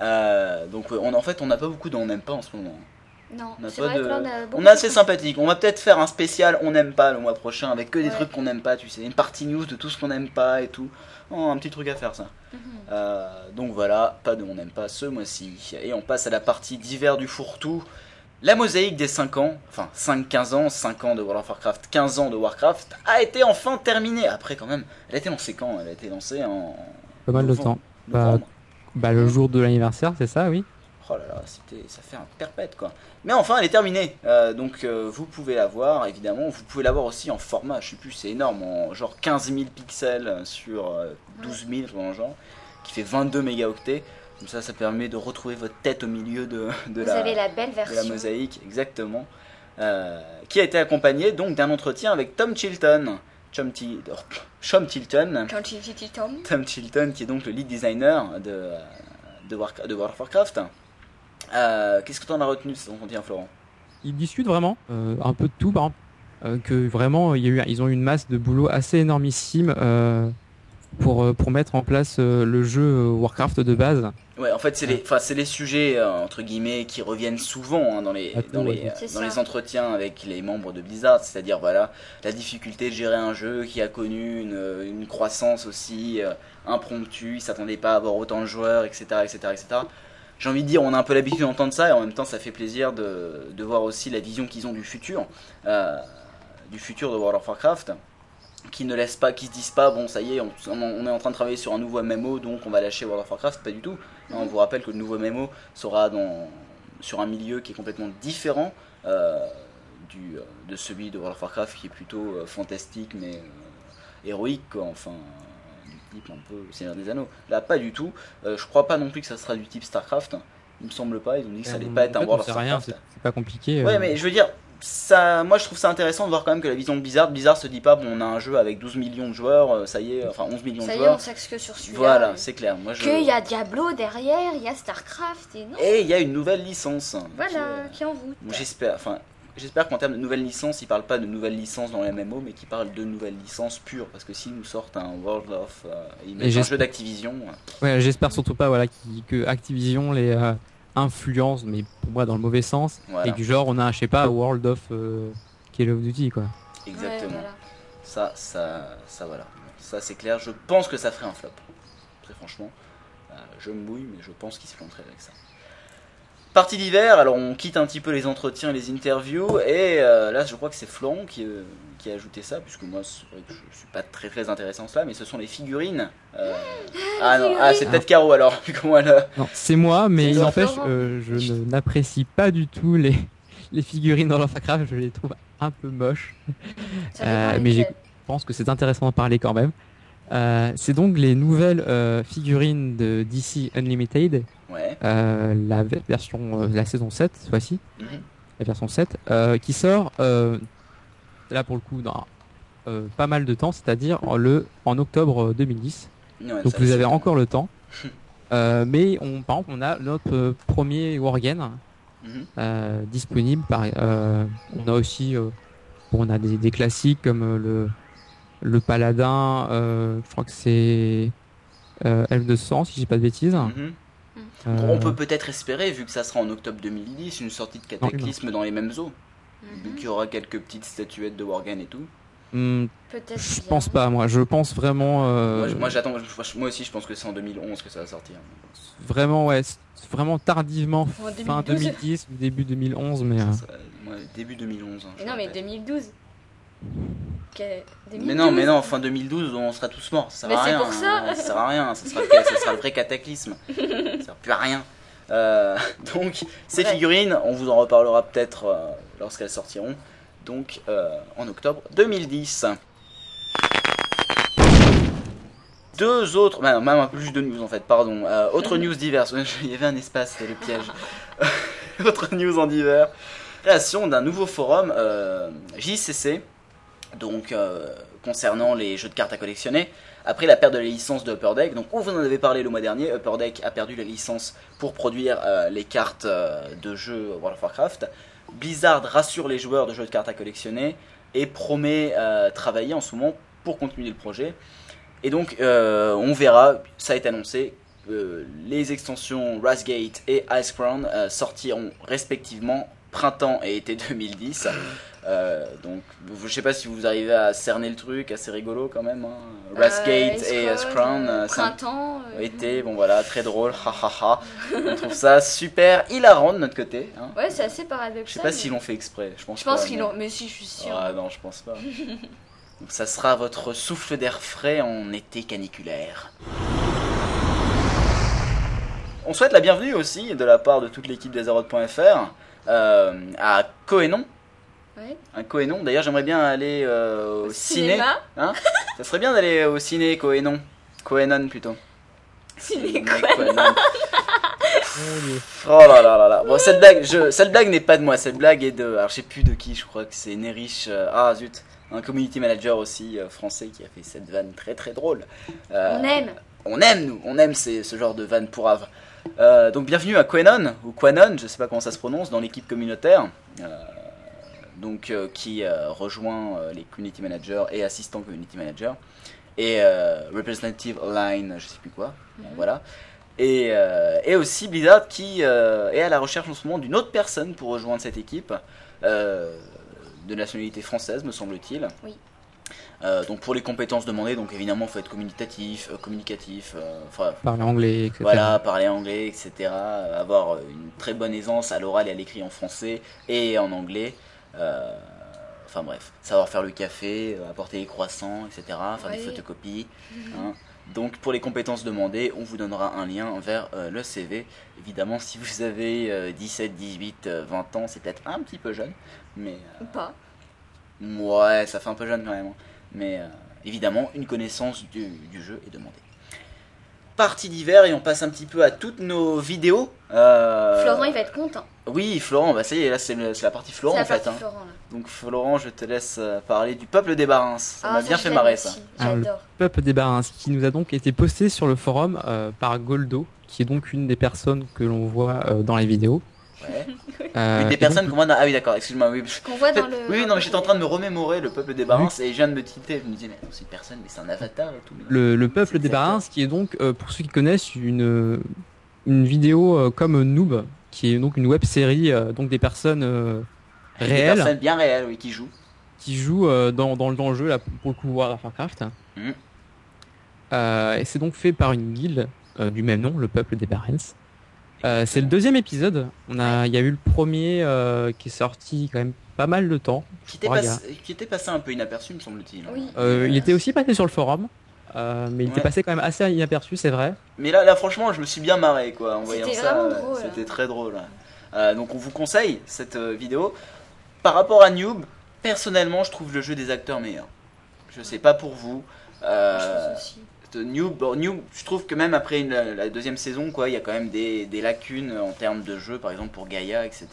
Euh, donc, on, en fait, on n'a pas beaucoup de on n'aime pas en ce moment. Non, On a c'est pas vrai de- que là on a beaucoup On est assez de- sympathique. On va peut-être faire un spécial on n'aime pas le mois prochain avec que des Ouais. trucs qu'on n'aime pas, tu sais, une partie news de tout ce qu'on n'aime pas et tout. Oh, un petit truc à faire ça. Mhm. Euh, donc voilà, pas de on n'aime pas ce mois-ci. Et on passe à la partie d'hiver du fourre-tout. La mosaïque des 5 ans, enfin 5-15 ans, 5 ans de World of Warcraft, 15 ans de Warcraft, a été enfin terminée. Après quand même, elle a été lancée quand? Elle a été lancée en... Pas mal de temps. Bah. Bah, le jour de l'anniversaire, c'est ça, oui. Oh là là, c'était, ça fait un perpète quoi. Mais enfin, elle est terminée. Euh, donc euh, vous pouvez la voir, évidemment. Vous pouvez la voir aussi en format, je sais plus, c'est énorme, en genre 15 000 pixels sur euh, 12 000, dans le genre, qui fait 22 mégaoctets. Comme ça, ça permet de retrouver votre tête au milieu de, de, Vous la, avez la belle de la version. mosaïque, exactement. Euh, qui a été accompagné donc d'un entretien avec Tom Chilton. Chum oh, Chum Chilton. Tom. Chilton, qui est donc le lead designer de, de World of Warcraft. Euh, Qu'est-ce que tu en as retenu de cet entretien, Florent? Ils discutent vraiment euh, un peu de tout, par exemple, euh, que vraiment il y a eu, ils ont eu une masse de boulot assez énormissime euh, pour pour mettre en place euh, le jeu Warcraft de base. Ouais, en fait, c'est les, enfin, c'est les sujets euh, entre guillemets qui reviennent souvent hein, dans les dans les, euh, dans les entretiens avec les membres de Blizzard, c'est-à-dire voilà la difficulté de gérer un jeu qui a connu une, une croissance aussi euh, impromptue, ils s'attendaient pas à avoir autant de joueurs, etc., etc., etc. J'ai envie de dire, on a un peu l'habitude d'entendre ça et en même temps, ça fait plaisir de, voir aussi la vision qu'ils ont du futur, euh, du futur de World of Warcraft qui ne laissent pas, qui se disent pas, bon, ça y est, on, est en train de travailler sur un nouveau MMO, donc on va lâcher World of Warcraft, pas du tout. On vous rappelle que le nouveau MMO sera dans, sur un milieu qui est complètement différent euh, du, euh, de celui de World of Warcraft, qui est plutôt fantastique, mais héroïque, quoi, enfin, type un peu Seigneur des Anneaux. Là, pas du tout. Euh, je crois pas non plus que ça sera du type StarCraft. Il me semble pas, ils ont dit que ça allait Euh, pas être un World of Warcraft. c'est c'est pas compliqué. Ouais, euh. mais je veux dire, ça, moi je trouve ça intéressant de voir quand même que la vision de Blizzard, Blizzard se dit pas, bon, on a un jeu avec 12 millions de joueurs, euh, ça y est, enfin 11 millions Ça de y est, joueurs. on s'axe que sur celui-là. Voilà, c'est clair. Moi, je... Qu'il y a Diablo derrière, il y a Starcraft et non. Et il y a une nouvelle licence. qui Voilà, est- qui est en route. Bon, j'espère, enfin, j'espère qu'en termes de nouvelle licence, ils parlent pas de nouvelle licence dans les MMO, mais qu'ils parlent de nouvelles licences pures. Parce que s'ils nous sortent un World of, euh, ils mettent un j'espère- jeu d'Activision. euh, Ouais, j'espère surtout pas voilà qui- que Activision les euh, influence, mais pour moi dans le mauvais sens, Voilà. et du genre on a je sais pas World of euh, Call of Duty quoi. Exactement. Ouais, voilà. Ça, ça, ça, voilà. Ça, c'est clair. Je pense que ça ferait un flop. Très franchement. Euh, je me mouille, mais je pense qu'il se planterait avec ça. Partie d'hiver, alors on quitte un petit peu les entretiens et les interviews, et euh, là je crois que c'est Florent qui, euh, qui a ajouté ça, puisque moi c'est vrai que je suis pas très très intéressé en cela, mais ce sont les figurines. Euh, Ah non, ah, c'est peut-être Caro alors, vu comment elle a- Non, c'est moi, mais il n'empêche, euh, je ne- n'apprécie pas du tout les les figurines dans Warcraft, je les trouve un peu moches. Euh, mais. Je pense que c'est intéressant d'en parler quand même. Euh, c'est donc les nouvelles euh, figurines de DC Unlimited, Ouais. euh, la ve- version, la saison 7, cette fois-ci, Mhm. la version 7, euh, qui sort là pour le coup dans pas mal de temps, c'est-à-dire en, le, en octobre 2010. Ouais, Donc vous avez encore le temps. Mais on, par exemple, on a notre premier Wargame Mhm. euh, disponible. Par, on a aussi, on a des, des classiques comme le le paladin. euh, je crois que c'est euh, Elfe de sang, si j'ai pas de bêtises. Mhm. Euh, On peut peut-être espérer, vu que ça sera en octobre 2010, une sortie de cataclysme dans les mêmes eaux. Vu Mhm. qu'il y aura quelques petites statuettes de Worgen et tout. Peut-être. je bien. pense pas, moi. Je pense vraiment. euh, Moi, j'attends, moi, moi aussi je pense que c'est en 2011 que ça va sortir. vraiment, ouais, vraiment tardivement, En fin 2012. 2010 ou début 2011, mais. euh, Ça sera- moi, début 2011. hein, Mais non, mais rappelle. 2012. Mais 2012. non, mais non, fin 2012 on sera tous morts, ça sert Mais à rien. pour ça. Ça sert à rien, ça sera, le, ça sera le vrai cataclysme. Ça sert plus à rien. Euh, donc, ces Ouais. figurines, on vous en reparlera peut-être euh, lorsqu'elles sortiront. Donc, euh, en octobre 2010. Deux autres, bah non, même un peu plus de news en fait, pardon. Autre news diverses, il y avait un espace, c'était le piège. autre news en divers. Création d'un nouveau forum JCC, donc euh, concernant les jeux de cartes à collectionner. Après la perte de la licence de Upper Deck, donc où vous en avez parlé le mois dernier, Upper Deck a perdu la licence pour produire euh, les cartes euh, de jeux World of Warcraft. Blizzard rassure les joueurs de jeux de cartes à collectionner et promet travailler en ce moment pour continuer le projet. Et donc on verra, ça été annoncé, les extensions Wrathgate et Icecrown euh, sortiront respectivement printemps et été 2010. Euh, donc je sais pas si vous arrivez à cerner le truc, assez rigolo quand même. Hein. Euh, et Icecrown, Crown, euh, un Printemps. été, bon voilà, très drôle, hahaha. On trouve ça super hilarant de notre côté. Hein. Ouais, c'est assez paradoxal. Je sais pas mais- s'ils l'ont fait exprès, je pense Je pense qu'ils l'ont. Mais si, je suis sûre. Ah non, je pense pas. Donc ça sera votre souffle d'air frais en été caniculaire. On souhaite la bienvenue aussi de la part de toute l'équipe des euh, à Coenon. Ouais. Un Coenon. D'ailleurs, j'aimerais bien aller euh, au, Au ciné. cinéma. Hein ça serait bien d'aller au ciné Coenon. Coenon plutôt. Ciné. Oh là là là là. Bon, cette blague, je, cette blague n'est pas de moi. Cette blague est de. Alors, je sais plus de qui. Je crois que c'est Nerich. euh, ah zut. Un community manager aussi euh, français qui a fait cette vanne très très drôle. Euh, On aime. on aime nous, on aime ces- ce genre de vanne pourrave. Euh, donc bienvenue à Quenon ou Quanon, je sais pas comment ça se prononce, dans l'équipe communautaire, euh, donc euh, qui euh, rejoint euh, les community managers et assistants community managers et euh, representative line, je sais plus quoi, Bon, voilà. Et, euh, et aussi Blizzard qui euh, est à la recherche en ce moment d'une autre personne pour rejoindre cette équipe, euh, de nationalité française me semble-t-il. Oui. Euh, donc pour les compétences demandées, donc évidemment faut être communicatif, euh, communicatif, euh, enfin, Parler anglais, etc. voilà, parler anglais, etc. Avoir une très bonne aisance à l'oral et à l'écrit en français et en anglais. Euh, Enfin bref, savoir faire le café, euh, apporter les croissants, etc. Faire des photocopies. hein. Donc pour les compétences demandées, on vous donnera un lien vers euh, le CV. Évidemment, si vous avez euh, 17, 18, euh, 20 ans, c'est peut-être un petit peu jeune. Mais pas. ouais, ça fait un peu jeune quand même. hein. Mais évidemment, une connaissance du, du jeu est demandée. Partie d'hiver et on passe un petit peu à toutes nos vidéos. Euh, Florent, il va être content. Oui, Florent, bah ça y est, là c'est la partie Florent la en fait. partie hein. Florent. Donc Florent, je te laisse euh, parler du peuple des Barins. Ça Ah, m'a bien fait marrer ça. le-. Peuple des Barins, qui nous a donc été posté sur le forum euh, par Goldo, qui est donc une des personnes que l'on voit euh, dans les vidéos. Ouais. Euh, des personnes qu'on voit dans... Ah oui d'accord, excuse-moi. Oui, Qu'on voit dans le. oui, non, mais j'étais en train de me remémorer le peuple des Barins et je viens de me tilter. Je me disais, mais non, c'est une personne, mais c'est un avatar et tout. le, le peuple des Barins, qui est donc, euh, pour ceux qui connaissent, une, une vidéo euh, comme Noob, qui est donc une web série, donc des personnes euh, Des réelles personnes bien réelles, oui, qui jouent. qui jouent euh, dans, dans, dans le jeu, là, pour le coup, World of Warcraft. Euh, et c'est donc fait par une guilde euh, du même nom, le peuple des Barents. Euh, c'est le deuxième épisode. On a, il y a eu le premier euh, qui est sorti quand même pas mal de temps. Qui était, crois, passé, qui était passé un peu inaperçu, me semble-t-il. Oui. Euh, il était aussi passé sur le forum, euh, mais il était passé quand même assez inaperçu, c'est vrai. Mais là, là, franchement, je me suis bien marré, quoi, en voyant C'était ça. C'était très drôle. Euh, donc, on vous conseille cette euh, vidéo. Par rapport à Noob, personnellement, je trouve le jeu des acteurs meilleur. Je sais pas pour vous. Euh, Je trouve aussi. Noob, je trouve que même après une- la deuxième saison, quoi, il y a quand même des, des lacunes en termes de jeu, par exemple pour Gaïa, etc.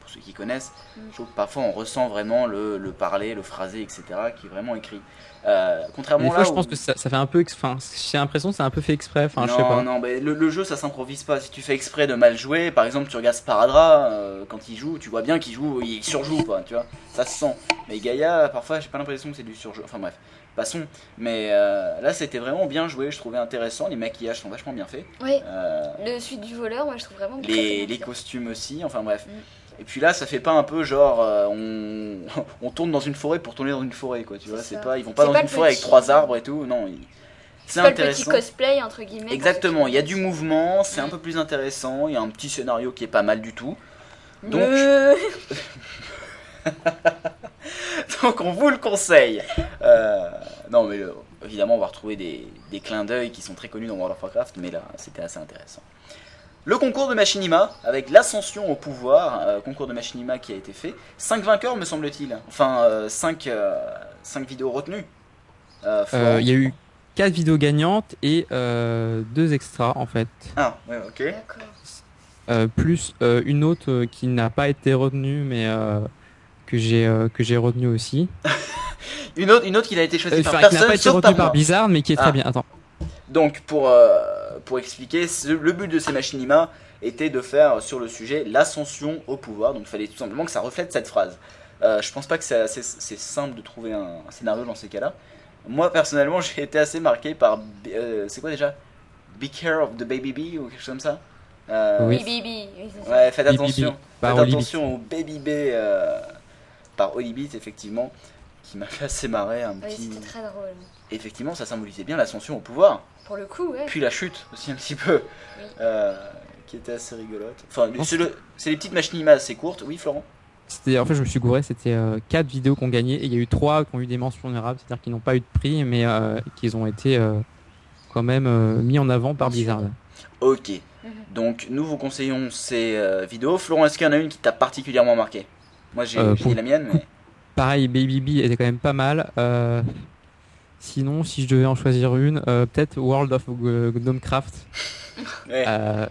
Pour ceux qui connaissent, Mm. je trouve que parfois on ressent vraiment le, le parler, le phrasé, etc. qui est vraiment écrit. Euh, contrairement Des fois, là je où- pense que ça, ça fait un peu, enfin, j'ai l'impression que c'est un peu fait exprès. Enfin, je sais non, pas. non, mais le, le jeu ça s'improvise pas. Si tu fais exprès de mal jouer, par exemple, tu regardes Sparadra euh, quand il joue, tu vois bien qu'il joue, il surjoue, quoi, tu vois, ça se sent. Mais Gaïa, parfois, j'ai pas l'impression que c'est du surjeu. Enfin bref, passons. Mais euh, là, c'était vraiment bien joué, je trouvais intéressant. Les maquillages sont vachement bien faits. Oui, Euh, le suite du voleur, moi je trouve vraiment les, les costumes aussi, enfin bref. Mm. Et puis là, ça fait pas un peu genre euh, on, on tourne dans une forêt pour tourner dans une forêt, quoi, tu vois. C'est pas, ils vont pas dans pas une forêt avec trois arbres et tout. Non, ils- c'est pas le petit intéressant. cosplay entre guillemets. Exactement, il y a du mouvement, c'est un Mm. peu plus intéressant, il y a un petit scénario qui est pas mal du tout. Donc, donc on vous le conseille. Euh, non mais euh, évidemment on va retrouver des, des clins d'œil qui sont très connus dans World of Warcraft, mais là c'était assez intéressant. Le concours de Machinima, avec l'ascension au pouvoir, euh, concours de Machinima qui a été fait. 5 vainqueurs me semble-t-il, enfin 5 vidéos retenues. Euh. Euh, Il y a eu quatre vidéos gagnantes et euh, deux extras en fait. Ah, ouais, ok. Euh, plus euh, une autre qui n'a pas été retenue mais euh, que j'ai euh, que j'ai retenue aussi. Une autre, une autre qui n'a été choisie Euh, par Enfin, qui n'a personne, pas été sauf retenue par par moi. Blizzard mais qui est très Ah. bien. Attends. Donc pour, euh, pour expliquer, ce- le but de ces machinima était de faire sur le sujet l'ascension au pouvoir. Donc il fallait tout simplement que ça reflète cette phrase. Euh, je pense pas que c'est simple de trouver un, un scénario dans ces cas-là. Moi personnellement j'ai été assez marqué par... euh, c'est quoi déjà? Be care of the baby bee ou quelque chose comme ça? Euh, Oui. Bibi, oui. Ouais, faites attention. Par Faites attention au baby bee euh, par Olibit effectivement, qui m'a fait assez marrer un Oui, petit... c'était très drôle. Effectivement ça symbolisait bien l'ascension au pouvoir. Pour le coup, ouais. Puis la chute aussi un petit peu, Oui. euh, qui était assez rigolote. Enfin, c'est le- c'est les petites machinimas assez courtes, oui Florent? C'était en fait je me suis gouré. C'était euh, quatre vidéos qu'on gagné et il y a eu trois qui ont eu des mentions honorables, c'est-à-dire qu'ils n'ont pas eu de prix mais euh, qu'ils ont été euh, quand même euh, mis en avant par. Blizzard. Ok, Mhm. donc nous vous conseillons ces euh, vidéos. Florent, est-ce qu'il y en a une qui t'a particulièrement marqué? Moi j'ai Euh, la mienne, mais Pareil, Baby Bee était quand même pas mal. Euh, sinon, si je devais en choisir une, euh, peut-être World of Gnomecraft. Ouais. Euh,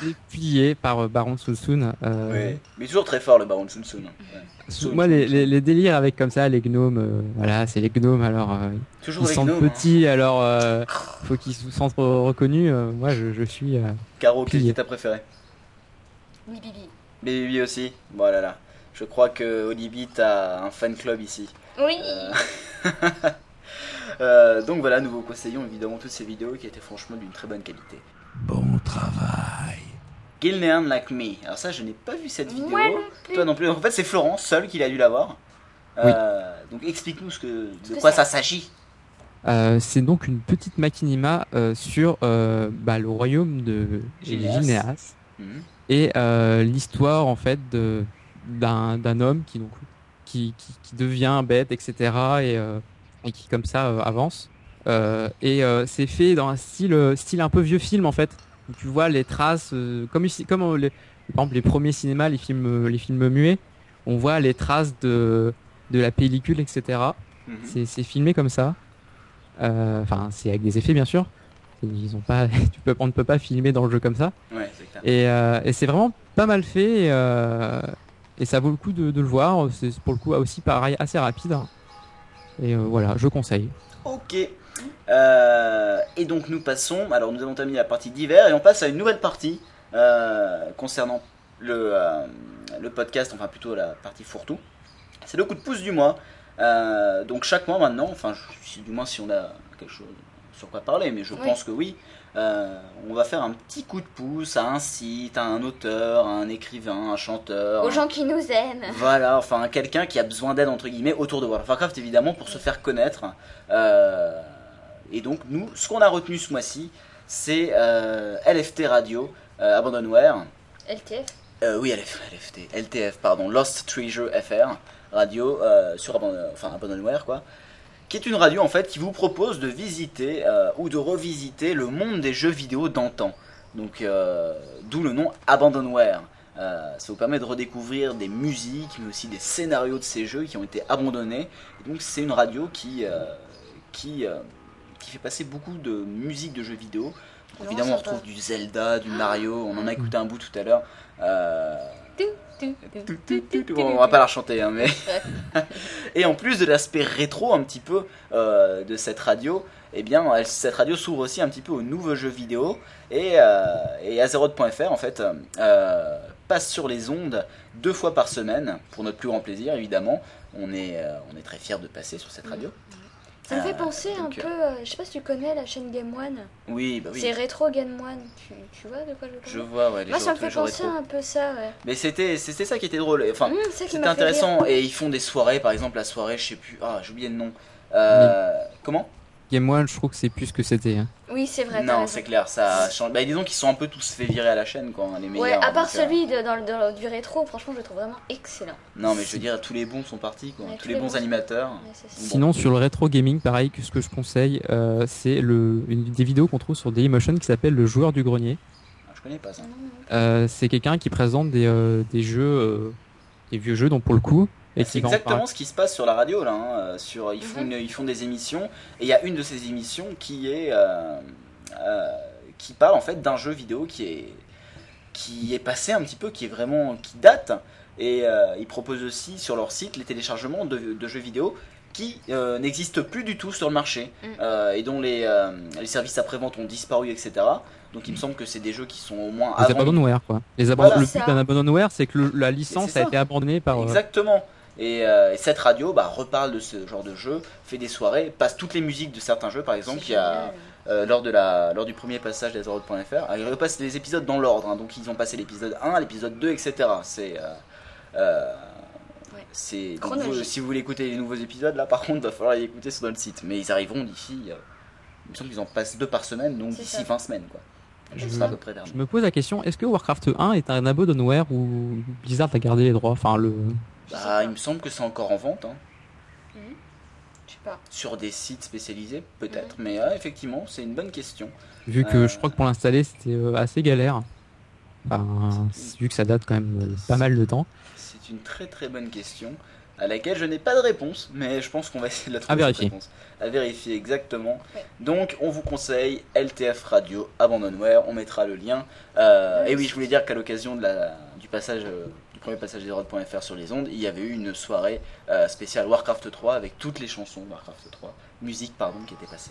j'étais plié par euh, Baron Soulsoon. Euh, Ouais. Mais toujours très fort le Baron Sun Sun. Ouais. Moi, les, les- les délires avec comme ça, les gnomes, euh, voilà, c'est les gnomes, alors euh, Toujours ils les se sentent gnomes. hein. petits, alors euh, faut qu'ils se sentent reconnus. euh, moi, je, je suis. euh, Caro, qu'est-ce qui Plié. est ta préférée? Oui, Bibi. Baby aussi? Voilà là. Je crois que Olivier a un fan club ici. Oui. Euh, euh, donc voilà, nous vous conseillons évidemment toutes ces vidéos qui étaient franchement d'une très bonne qualité. Bon travail. Gilnean Like Me. Alors ça, je n'ai pas vu cette vidéo. Moi non plus. Toi non plus. En fait, c'est Florence seul qui l'a dû la voir. Euh, Donc explique-nous ce que, de quoi ça s'agit. Euh, c'est donc une petite machinima euh, sur euh, bah, le royaume de Gineas. Gineas Mhm. et euh, l'histoire en fait de d'un d'un homme qui donc qui, qui, qui devient bête etc et, euh, et qui comme ça euh, avance Euh, et euh, c'est fait dans un style euh, style un peu vieux film en fait où tu vois les traces comme comme les, par exemple les premiers cinémas les films les films muets on voit les traces de de la pellicule etc Mhm. c'est c'est filmé comme ça. Euh, Enfin, c'est avec des effets bien sûr. Ils ont pas, tu peux, on ne peut pas filmer dans le jeu comme ça. Ouais, clair. Et, euh, et c'est vraiment pas mal fait. Et, euh, et ça vaut le coup de, de le voir. C'est pour le coup aussi pareil assez rapide. Et euh, voilà, je conseille. Ok. Euh, et donc nous passons, alors nous avons terminé la partie d'hiver et on passe à une nouvelle partie euh, concernant le, euh, le podcast, enfin plutôt la partie fourre-tout. C'est le coup de pouce du mois. Euh, donc chaque mois maintenant, enfin je- si, du moins si on a quelque chose sur quoi parler, mais je Oui. pense que oui, euh, on va faire un petit coup de pouce à un site, à un auteur, à un écrivain, un chanteur. Aux un- gens qui nous aiment. voilà, enfin quelqu'un qui a besoin d'aide entre guillemets autour de World of Warcraft évidemment pour se faire connaître. Euh, et donc nous, ce qu'on a retenu ce mois-ci, c'est euh, LFT Radio, Abandonware. LTF. Oui, LF, LFT, LTF, pardon, Lost Treasure FR, radio sur Abandon, enfin, Abandonware, quoi. Qui est une radio en fait qui vous propose de visiter euh, ou de revisiter le monde des jeux vidéo d'antan. Donc, euh, d'où le nom Abandonware. Euh, ça vous permet de redécouvrir des musiques, mais aussi des scénarios de ces jeux qui ont été abandonnés. Et donc, c'est une radio qui, qui, qui fait passer beaucoup de musique de jeux vidéo. Donc, évidemment, on retrouve du Zelda, du Mario, on en a écouté un bout tout à l'heure. Bon, on va pas la chanter, hein, mais. et en plus de l'aspect rétro un petit peu euh, de cette radio, eh bien, cette radio s'ouvre aussi un petit peu aux nouveaux jeux vidéo. Et, euh, et Azeroth.fr, en fait, euh, passe sur les ondes deux fois par semaine, pour notre plus grand plaisir, évidemment. On est, euh, on est très fiers de passer sur cette radio. Ça me fait Euh, penser un peu, euh, je sais pas si tu connais la chaîne Game One. Oui, bah oui. C'est Retro Game One. Tu, tu vois de quoi je Je parle vois, ouais, les Moi, jeux- ça me fait penser rétro. un peu ça, ouais. Mais c'était c'était ça qui était drôle. Enfin, Mmh, C'était intéressant et ils font des soirées, par exemple la soirée, je sais plus, ah j'ai oublié le nom. Euh, Comment? Game One, je trouve que c'est plus ce que c'était. hein. Oui, c'est vrai. Non, c'est clair, ça change. Bah, disons qu'ils sont un peu tous fait virer à la chaîne, quoi, hein, les meilleurs. Ouais, à part donc, euh, celui de, dans le, dans du rétro, franchement, je le trouve vraiment excellent. Non, mais je veux dire, tous les bons sont partis, quoi. Ouais, tous tous les les bons bons. animateurs. Ouais. Bon. Sinon, sur le rétro gaming, pareil, que ce que je conseille, euh, c'est des vidéos qu'on trouve sur Dailymotion qui s'appelle Le joueur du grenier. Ah, Je connais pas ça. Non. Euh, c'est quelqu'un qui présente des, euh, des jeux, euh, des vieux jeux, donc pour le coup. Et C'est exactement ce qui se passe sur la radio là. hein, euh, Sur, ils, font Mhm. une- ils font des émissions et il y a une de ces émissions qui est euh, euh, qui parle en fait d'un jeu vidéo qui est qui est passé un petit peu, qui est vraiment qui date et euh, ils proposent aussi sur leur site les téléchargements de, de jeux vidéo qui euh, n'existent plus du tout sur le marché Mm. euh, et dont les, euh, les services après-vente ont disparu, etc. Donc il me semble que c'est des jeux qui sont au moins Les abandonware, quoi. Les Voilà. le but d'un abandonware, c'est que le- la licence a été abandonnée par. euh, Exactement. Et, euh, et cette radio bah, reparle de ce genre de jeu, fait des soirées, passe toutes les musiques de certains jeux. Par exemple, il y a, euh, lors, de la, lors du premier passage d'Azeroth.fr, ah, ils repassent les épisodes dans l'ordre. hein. donc ils ont passé l'épisode 1, l'épisode 2, etc. C'est. euh, euh, Ouais. c'est donc Chronologique. vous- si vous voulez écouter les nouveaux épisodes, là par contre, il va falloir les écouter sur notre site. Mais ils arriveront d'ici. euh, il me semble qu'ils en passent deux par semaine, donc C'est d'ici ça. 20 semaines. Quoi. Je- à peu près. Je me pose la question, est-ce que Warcraft 1 est un abandonware ou Blizzard a gardé les droits? Enfin, le. Bah, il me semble que c'est encore en vente. hein. Je sais pas. Sur des sites spécialisés, peut-être. Mais euh, effectivement, c'est une bonne question. Vu que Euh. je crois que pour l'installer, c'était euh, assez galère. Enfin, vu que ça date quand même euh, pas mal de temps. C'est une très très bonne question à laquelle je n'ai pas de réponse, mais je pense qu'on va essayer de la trouver. À cette vérifier. réponse. À vérifier, exactement. Ouais. Donc, on vous conseille LTF Radio Abandonware, on mettra le lien. Euh, Ouais, et oui, je voulais dire qu'à l'occasion de la- du passage, euh, premier passage des Rods.fr sur les ondes, il y avait eu une soirée euh, spéciale Warcraft 3 avec toutes les chansons Warcraft 3, musique pardon, qui étaient passées.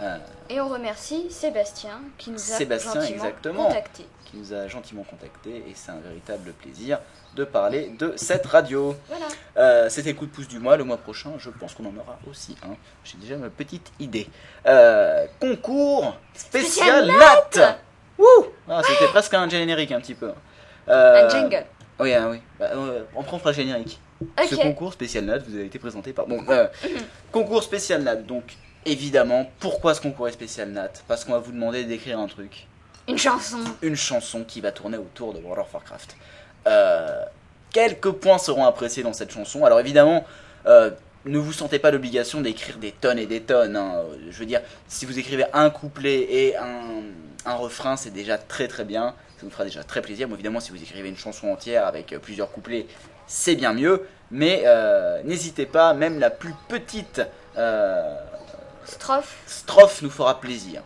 Euh, Et on remercie Sébastien qui nous a Sébastien, gentiment exactement. contactés. qui nous a gentiment contacté et c'est un véritable plaisir de parler de cette radio. Voilà. Euh, C'était coup de pouce du mois. Le mois prochain, je pense qu'on en aura aussi un. J'ai déjà ma petite idée. Euh, concours spécial Spécial Nat Wouh Ah, C'était presque un générique un petit peu. Un jingle. Oui, ah oui. Bah, euh, on prend le générique. Ce concours spécial Nat vous a été présenté par. Bon, euh, concours spécial Nat. Donc, évidemment, pourquoi ce concours est spécial Nat Parce qu'on va vous demander d'écrire un truc Une chanson. une chanson qui va tourner autour de World of Warcraft. Euh, quelques points seront appréciés dans cette chanson. Alors évidemment, euh, ne vous sentez pas l'obligation d'écrire des tonnes et des tonnes. hein. Je veux dire, si vous écrivez un couplet et un, un refrain, c'est déjà très très bien. Ça vous fera déjà très plaisir. Bon, évidemment, si vous écrivez une chanson entière avec euh, plusieurs couplets, c'est bien mieux. Mais euh, n'hésitez pas, même la plus petite euh, Strophe. strophe nous fera plaisir.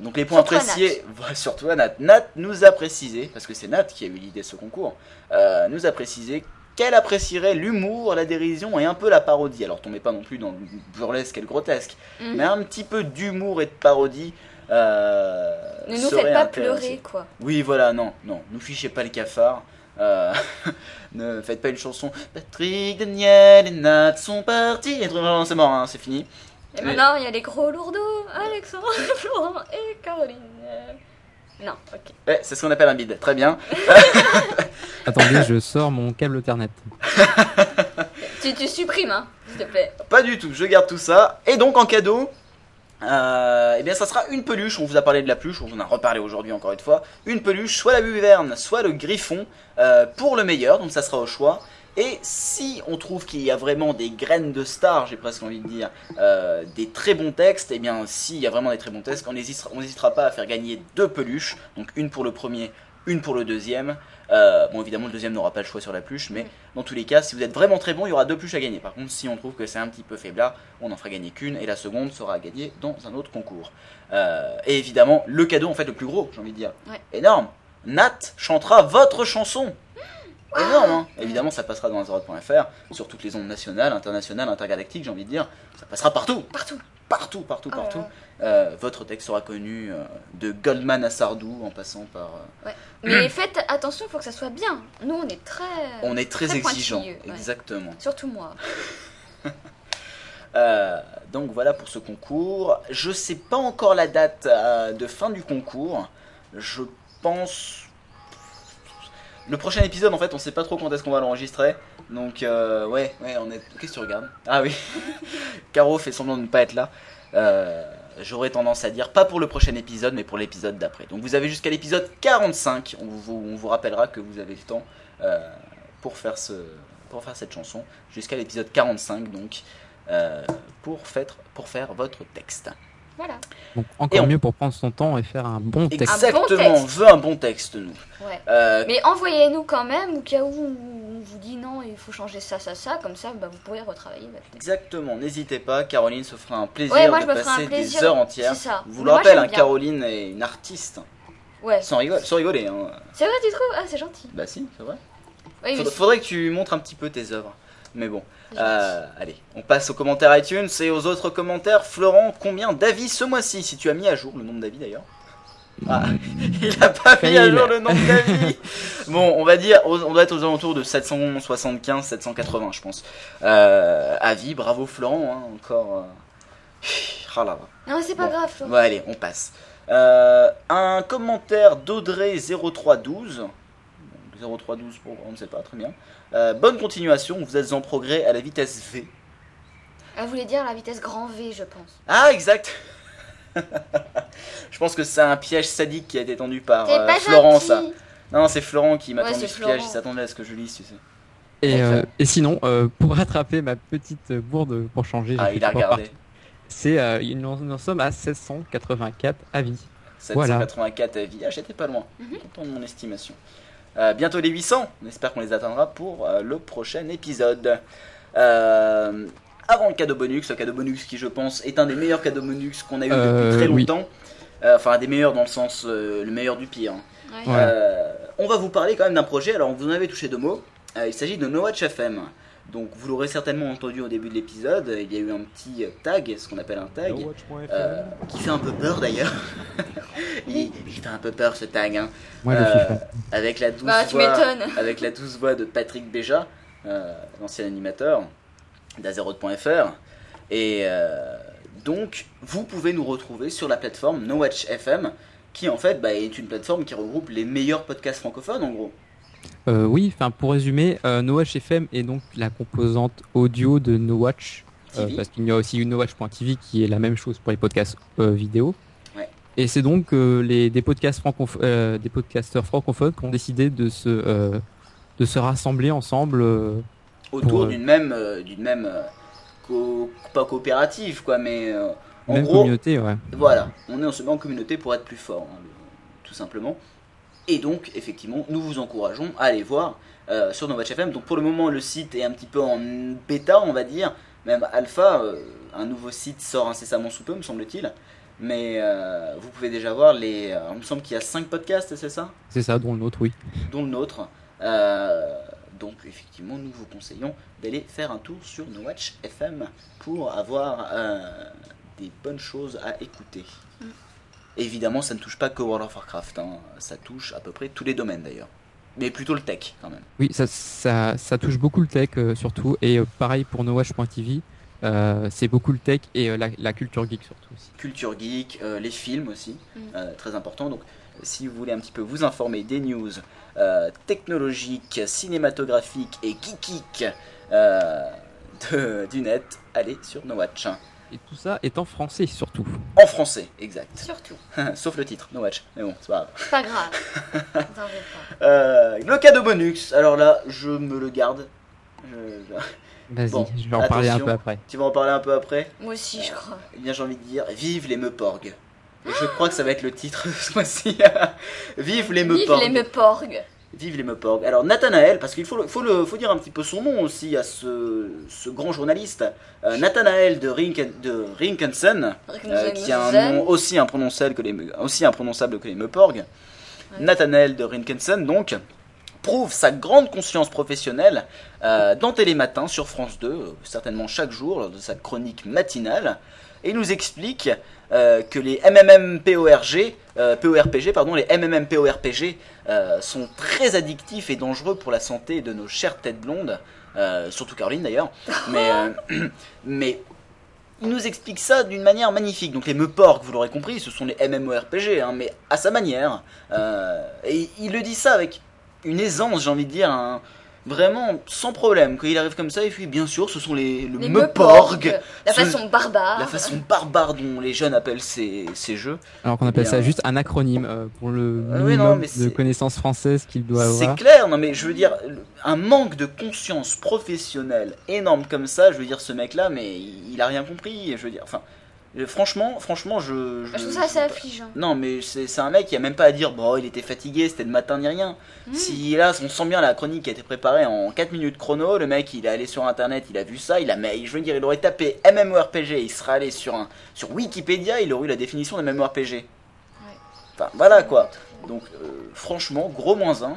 Donc les points Surtout appréciés, surtout à Nat. Nat nous a précisé, parce que c'est Nat qui a eu l'idée de ce concours, euh, nous a précisé qu'elle apprécierait l'humour, la dérision et un peu la parodie. Alors tombez pas non plus dans le burlesque et le grotesque, Mhm. mais un petit peu d'humour et de parodie. Euh, Ne nous faites pas pleurer, quoi. Oui, voilà, non, non, nous fichez pas le cafard. Euh, ne faites pas une chanson. Patrick, Daniel et Nat sont partis. C'est mort, hein, c'est fini. Et Mais- maintenant, il y a les gros lourdeaux. Alexandre, Florent et Caroline. Non, ok. Ouais, c'est ce qu'on appelle un bide. Très bien. Attendez, je sors mon câble Ethernet. Tu, tu supprimes, hein, s'il te plaît. Pas du tout, je garde tout ça. Et donc en cadeau, euh, eh bien ça sera une peluche. On vous a parlé de la peluche, on en a reparlé aujourd'hui encore une fois. Une peluche, soit la buverne, soit le griffon, euh, pour le meilleur. Donc ça sera au choix. Et si on trouve qu'il y a vraiment des graines de stars, j'ai presque envie de dire, euh, des très bons textes, et bien s'il y a vraiment des très bons textes, on n'hésitera pas à faire gagner deux peluches, donc une pour le premier, une pour le deuxième. Euh, bon évidemment le deuxième n'aura pas le choix sur la peluche, mais dans tous les cas, si vous êtes vraiment très bon, il y aura deux peluches à gagner. Par contre, si on trouve que c'est un petit peu faiblard, on en fera gagner qu'une, et la seconde sera à gagner dans un autre concours. Euh, et évidemment, le cadeau en fait le plus gros, j'ai envie de dire. Ouais. Énorme Nat chantera votre chanson Énorme, hein Évidemment, ça passera dans Azeroth.fr, sur toutes les ondes nationales, internationales, intergalactiques, j'ai envie de dire. Ça passera partout Partout. Partout, partout, Oh partout. Euh, votre texte sera connu euh, de Goldman à Sardou, en passant par... euh, Mais faites attention, il faut que ça soit bien. Nous, on est très. on est très, très exigeant, ouais. exactement. Surtout moi. Donc voilà pour ce concours. Je sais pas encore la date de fin du concours. Je pense. Le prochain épisode, en fait, on sait pas trop quand est-ce qu'on va l'enregistrer. Donc, euh, ouais, ouais, on est. Qu'est-ce que tu regardes? Ah oui. Caro fait semblant de ne pas être là. Euh, J'aurais tendance à dire pas pour le prochain épisode, mais pour l'épisode d'après. Donc, vous avez jusqu'à l'épisode 45. On vous, on vous rappellera que vous avez le temps euh, pour faire ce, pour faire cette chanson jusqu'à l'épisode 45. Donc, euh, pour, faire, pour faire votre texte. Voilà. Donc encore on- mieux pour prendre son temps et faire un bon texte. Exactement, on veut un bon texte, nous. Ouais. Euh, Mais envoyez-nous quand même, au cas où vous dit non, il faut changer ça, ça, ça. Comme ça, bah, vous pourrez retravailler votre texte. Exactement, n'hésitez pas, Caroline se fera un plaisir Ouais, moi, de passer plaisir, des heures entières. ça. Je vous le rappelle, hein. Caroline est une artiste, Ouais. sans, rigoler, sans rigoler. Hein. C'est vrai, tu trouves? Ah, c'est gentil. Bah si, c'est vrai. Oui, Faudrait, que tu montres un petit peu tes œuvres. Mais bon, euh, allez, on passe aux commentaires iTunes et aux autres commentaires. Florent, combien d'avis ce mois-ci? Si tu as mis à jour le nombre d'avis d'ailleurs. Ah, il a pas mis à jour le nombre d'avis. bon, on va dire, on doit être aux alentours de 775, 780, je pense. Euh, avis, bravo Florent, hein, encore. euh, Ah là là. Non, mais c'est pas Bon. grave, Florent. Bon, allez, on passe. Euh, un commentaire d'Audrey0312. Donc, 0312 pour on ne sait pas, très bien. Euh, bonne continuation, vous êtes en progrès à la vitesse V. Elle voulait dire la vitesse grand V, je pense. Ah, exact Je pense que c'est un piège sadique qui a été tendu par euh, pas Florent, gentil. ça. Non, c'est Florent qui m'a Ouais, tendu ce piège, il s'attendait à ce que je lise, tu sais. Et, euh, et sinon, euh, pour rattraper ma petite bourde pour changer, j'ai Ah, il a regardé. C'est, euh, nous, nous en sommes à 784 avis. Voilà. 784 avis. Ah, j'étais pas loin. Mhm. Content de mon estimation. Euh, bientôt les 800. On espère qu'on les atteindra pour euh, le prochain épisode. Euh, avant le cadeau bonus, le cadeau bonus qui je pense est un des meilleurs cadeaux bonus qu'on a eu Euh, depuis très longtemps. Enfin, un des meilleurs dans le sens euh, le meilleur du pire. Ouais. Euh, on va vous parler quand même d'un projet. Alors, vous en avez touché deux mots. Euh, il s'agit de No Watch FM. Donc, vous l'aurez certainement entendu au début de l'épisode. Il y a eu un petit euh, tag, ce qu'on appelle un tag, euh, qui fait un peu peur d'ailleurs. il, il fait un peu peur ce tag. Hein. Euh, avec la douce Bah, voix, avec la douce voix de Patrick Béja, euh, l'ancien animateur d'Azeroth.fr. Et euh, donc, vous pouvez nous retrouver sur la plateforme No Watch FM, qui en fait bah, est une plateforme qui regroupe les meilleurs podcasts francophones en gros. Euh, oui, enfin pour résumer, euh, FM est donc la composante audio de No Watch, euh, parce qu'il y a aussi une NoWatch.tv qui est la même chose pour les podcasts euh, vidéo. Ouais. Et c'est donc les des podcasts des podcasteurs francophones qui ont décidé de se de se rassembler ensemble. autour d'une même, d'une même co- pas coopérative quoi, mais euh, en même gros, communauté, ouais. Voilà, on est en se met en communauté pour être plus fort, hein, tout simplement. Et donc, effectivement, nous vous encourageons à aller voir euh, sur Nova FM. Donc, pour le moment, le site est un petit peu en bêta, on va dire, même alpha. euh, un nouveau site sort incessamment sous peu, me semble-t-il. Mais euh, vous pouvez déjà voir les. euh, il me semble qu'il y a 5 podcasts, c'est ça? C'est ça, dont le nôtre, oui. Dont le nôtre. Donc, effectivement, nous vous conseillons d'aller faire un tour sur No Watch FM pour avoir euh, des bonnes choses à écouter. Évidemment, ça ne touche pas que World of Warcraft, hein. ça touche à peu près tous les domaines d'ailleurs. Mais plutôt le tech quand même. Oui, ça, ça, ça touche beaucoup le tech euh, surtout, et euh, pareil pour NoWatch.tv, euh, c'est beaucoup le tech et euh, la, la culture geek surtout aussi. Culture geek, euh, les films aussi, Mm. euh, très important. Donc, si vous voulez un petit peu vous informer des news euh, technologiques, cinématographiques et geekiques euh, de- du net, allez sur No Watch. Et tout ça est en français surtout. En français, exact. Surtout. Sauf le titre, No Watch. Mais bon, c'est pas grave. Pas grave. T'en veux pas. Euh, le cadeau bonus, alors là, je me le garde. Je- je- Vas-y, Bon, je vais en parler un peu après. Tu vas en parler un peu après Moi aussi, je crois. Eh bien, j'ai envie de dire, vive les Meuporg. Je crois que ça va être le titre ce mois-ci. vive les Vive Meuporg. les Meuporg. Vive les Meuporg. Alors, Nathanaël, parce qu'il faut, le- faut, le, faut dire un petit peu son nom aussi à ce, ce grand journaliste. Euh, Nathanaël de, Rink, de Rinkensen, euh, qui a un nom aussi imprononçable que les, aussi imprononçable que les Meuporg. Nathanaël de Rinkensen, donc, prouve sa grande conscience professionnelle euh, dans Télématin sur France 2, euh, certainement chaque jour, lors de sa chronique matinale, et nous explique euh, que les MMMPORG, euh, PORPG, pardon, les MMMPORPG euh, sont très addictifs et dangereux pour la santé de nos chères têtes blondes, surtout Caroline d'ailleurs, mais, mais il nous explique ça d'une manière magnifique. Donc les Meuporg, vous l'aurez compris, ce sont les MMORPG, hein, mais à sa manière. Et il le dit ça avec une aisance, j'ai envie de dire, un- vraiment sans problème. Quand il arrive comme ça, il fait bien sûr, ce sont les, le Les Meuporg. Meuporg. La Ce- façon barbare. La façon barbare dont les jeunes appellent ces, ces jeux. Alors qu'on appelle Bien. ça juste un acronyme euh, pour le oui, minimum non, mais de c'est- connaissances françaises qu'il doit C'est avoir. clair, non mais je veux dire, un manque de conscience professionnelle énorme comme ça, je veux dire, ce mec-là, mais il, il a rien compris, je veux dire, enfin, franchement, franchement, je... Je trouve ça assez affligeant. Non, mais c'est un mec qui a même pas à dire, bon, il était fatigué, c'était le matin ni rien. Mm. Si là, on sent bien la chronique qui a été préparée en 4 minutes chrono, le mec, il est allé sur internet, il a vu ça, il a, mais je veux dire, il aurait tapé MMORPG, il serait allé sur, un, sur Wikipédia, il aurait eu la définition de MMORPG. Enfin, voilà quoi. Donc, euh, franchement, gros moins 1.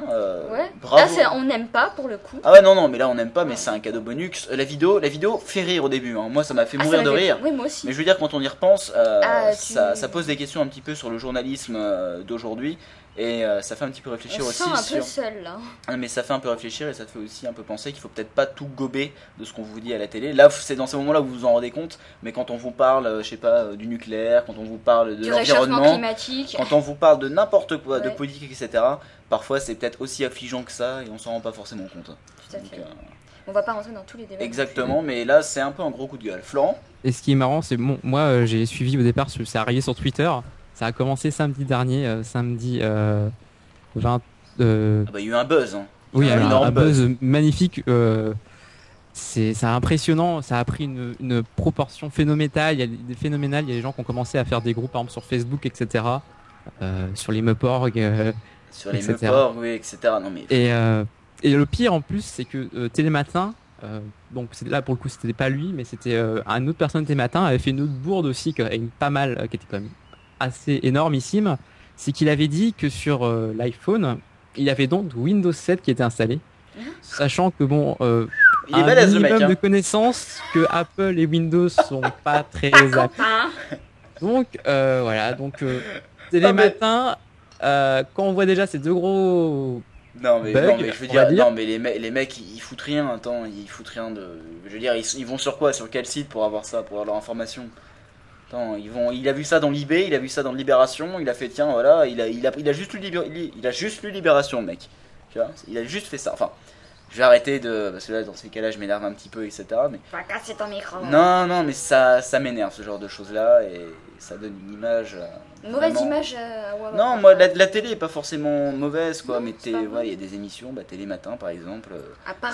Ouais. bravo. Là, on n'aime pas pour le coup. Ah ouais, non, non, mais là, on n'aime pas, mais c'est un cadeau bonus. Euh, La vidéo, la vidéo fait rire au début. hein. Moi, ça m'a fait Ah, mourir de rire. Oui, moi aussi. Mais je veux dire, quand on y repense, euh, Ah, tu- ça, pose des questions un petit peu sur le journalisme euh, d'aujourd'hui. Et euh, ça fait un petit peu réfléchir On aussi sent un sur. peu seul là. Mais ça fait un peu réfléchir et ça fait aussi un peu penser qu'il faut peut-être pas tout gober de ce qu'on vous dit à la télé. Là, c'est dans ces moments-là où vous vous en rendez compte. Mais quand on vous parle, euh, je sais pas, euh, du nucléaire, quand on vous parle de l'environnement, climatique. quand on vous parle de n'importe quoi, de politique, etc., parfois c'est peut-être aussi affligeant que ça et on s'en rend pas forcément compte. Tout à Donc, fait. euh, On va pas rentrer dans tous les débats. exactement, mais là c'est un peu un gros coup de gueule. Florent? Et ce qui est marrant, c'est bon, moi euh, j'ai suivi au départ, c'est arrivé sur Twitter. Ça a commencé samedi dernier, euh, samedi euh, 20. euh, Ah bah, il y a eu un buzz. Hein. oui, il y a un eu un, buzz magnifique. euh, c'est impressionnant, ça a pris une, une proportion phénoménale. Il y a des phénoménales. Il y a des gens qui ont commencé à faire des groupes, par exemple sur Facebook, etc. euh, sur les Meuporg, euh, Sur les etc. Oui, etc. Non mais Et, euh, et le pire en plus, c'est que euh, Télématin, euh, donc là pour le coup, c'était pas lui, mais c'était euh, un autre personne de Télématin, avait fait une autre bourde aussi, qui pas mal, euh, qui était quand même assez énormissime. C'est qu'il avait dit que sur euh, l'iPhone, il avait donc Windows 7 qui était installé, sachant que bon, euh, il est un mec. minimum hein. de connaissances que Apple et Windows sont pas très donc euh, voilà, donc euh, Télématin, euh, quand on voit déjà ces deux gros Non mais, bug, non, mais je veux on va dire, dire. non mais les, me- les mecs ils, ils foutent rien, attends, ils foutent rien de. Je veux dire, ils, ils vont sur quoi? Sur quel site pour avoir ça, pour avoir leur information? Attends, ils vont, il a vu ça dans l'IB, il a vu ça dans Libération, il a fait tiens voilà, il a, il a, il a juste lu Libé- il- il a juste lu Libération mec, tu vois, il a juste fait ça. Enfin, je vais arrêter de, parce que là dans ces cas-là je m'énerve un petit peu etc. Mais Va casser ton micro. non non mais ça, ça m'énerve ce genre de choses là et ça donne une image. euh, Mauvaise vraiment- image euh, à Wawa. Non, moi la, la télé est pas forcément mauvaise quoi, Non, mais pas ouais, il y a des émissions, bah, Télé Matin par exemple,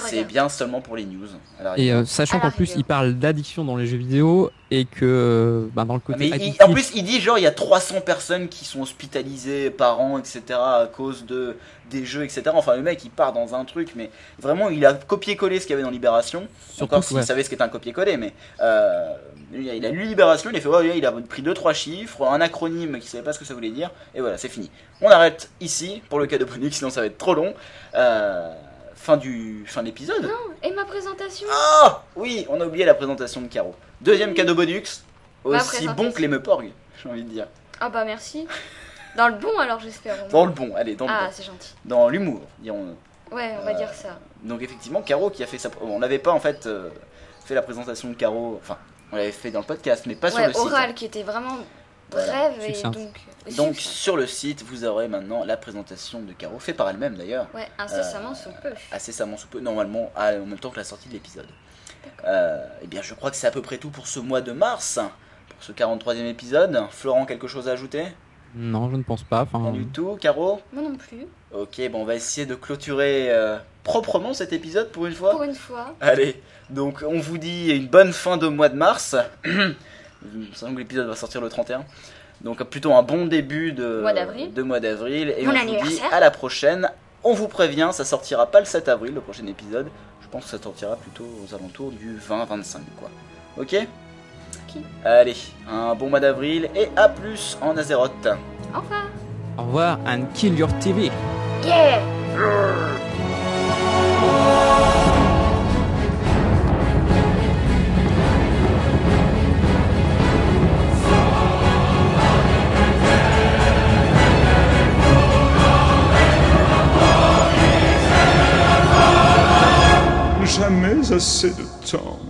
c'est bien seulement pour les news. Et euh, sachant qu'en plus il parle d'addiction dans les jeux vidéo et que euh, bah, dans le Ah, côté mais il- addictif, en plus, il dit genre il y a 300 personnes qui sont hospitalisées par an, etc. à cause de des jeux, etc. Enfin, le mec il part dans un truc, mais vraiment il a copié-collé ce qu'il y avait dans Libération. Surtout Encore s'il ouais. savait ce qu'était un copier-coller, mais euh, il a- il a lu Libération, il a fait ouais, il a pris 2-3 chiffres, un acronyme qu'il savait pas ce que ça voulait dire, et voilà, c'est fini. On arrête ici pour le cadeau bonus, sinon ça va être trop long. Euh, fin du fin de l'épisode. Et ma présentation Ah oui, on a oublié la présentation de Caro. Deuxième cadeau bonus, aussi bon que les Meporg, j'ai envie de dire. Ah bah merci. Dans le bon alors j'espère. Dans le bon, allez, dans le Ah bon. c'est gentil. Dans l'humour, dirons-nous. Ouais, on va Euh, dire ça. Donc effectivement, Caro qui a fait sa... On n'avait pas en fait euh, fait la présentation de Caro, enfin, on l'avait fait dans le podcast, mais pas sur le site. oral qui était vraiment Voilà. et donc. Donc sur le site, vous aurez maintenant la présentation de Caro, fait par elle-même d'ailleurs, Ouais, incessamment Euh, sous peu. incessamment sous peu, normalement à- en même temps que la sortie de l'épisode. Euh, eh bien, je crois que c'est à peu près tout pour ce mois de mars, pour ce 43e épisode. Florent, quelque chose à ajouter? Non, je ne pense pas. Rien du tout. Caro? Moi non plus. Ok, bon, on va essayer de clôturer euh, proprement cet épisode pour une fois. Pour une fois. Allez, donc on vous dit une bonne fin de mois de mars. Que l'épisode va sortir le 31. Donc plutôt un bon début de Mois d'avril. de mois d'avril. Et Mon on vous dit anniversaire. à la prochaine. On vous prévient, ça sortira pas le 7 avril, le prochain épisode. Je pense que ça sortira plutôt aux alentours du 20-25 quoi. Ok? Ok. Allez, un bon mois d'avril et à plus en Azeroth. Au revoir. au revoir and kill your TV. Yeah Jamais assez de temps.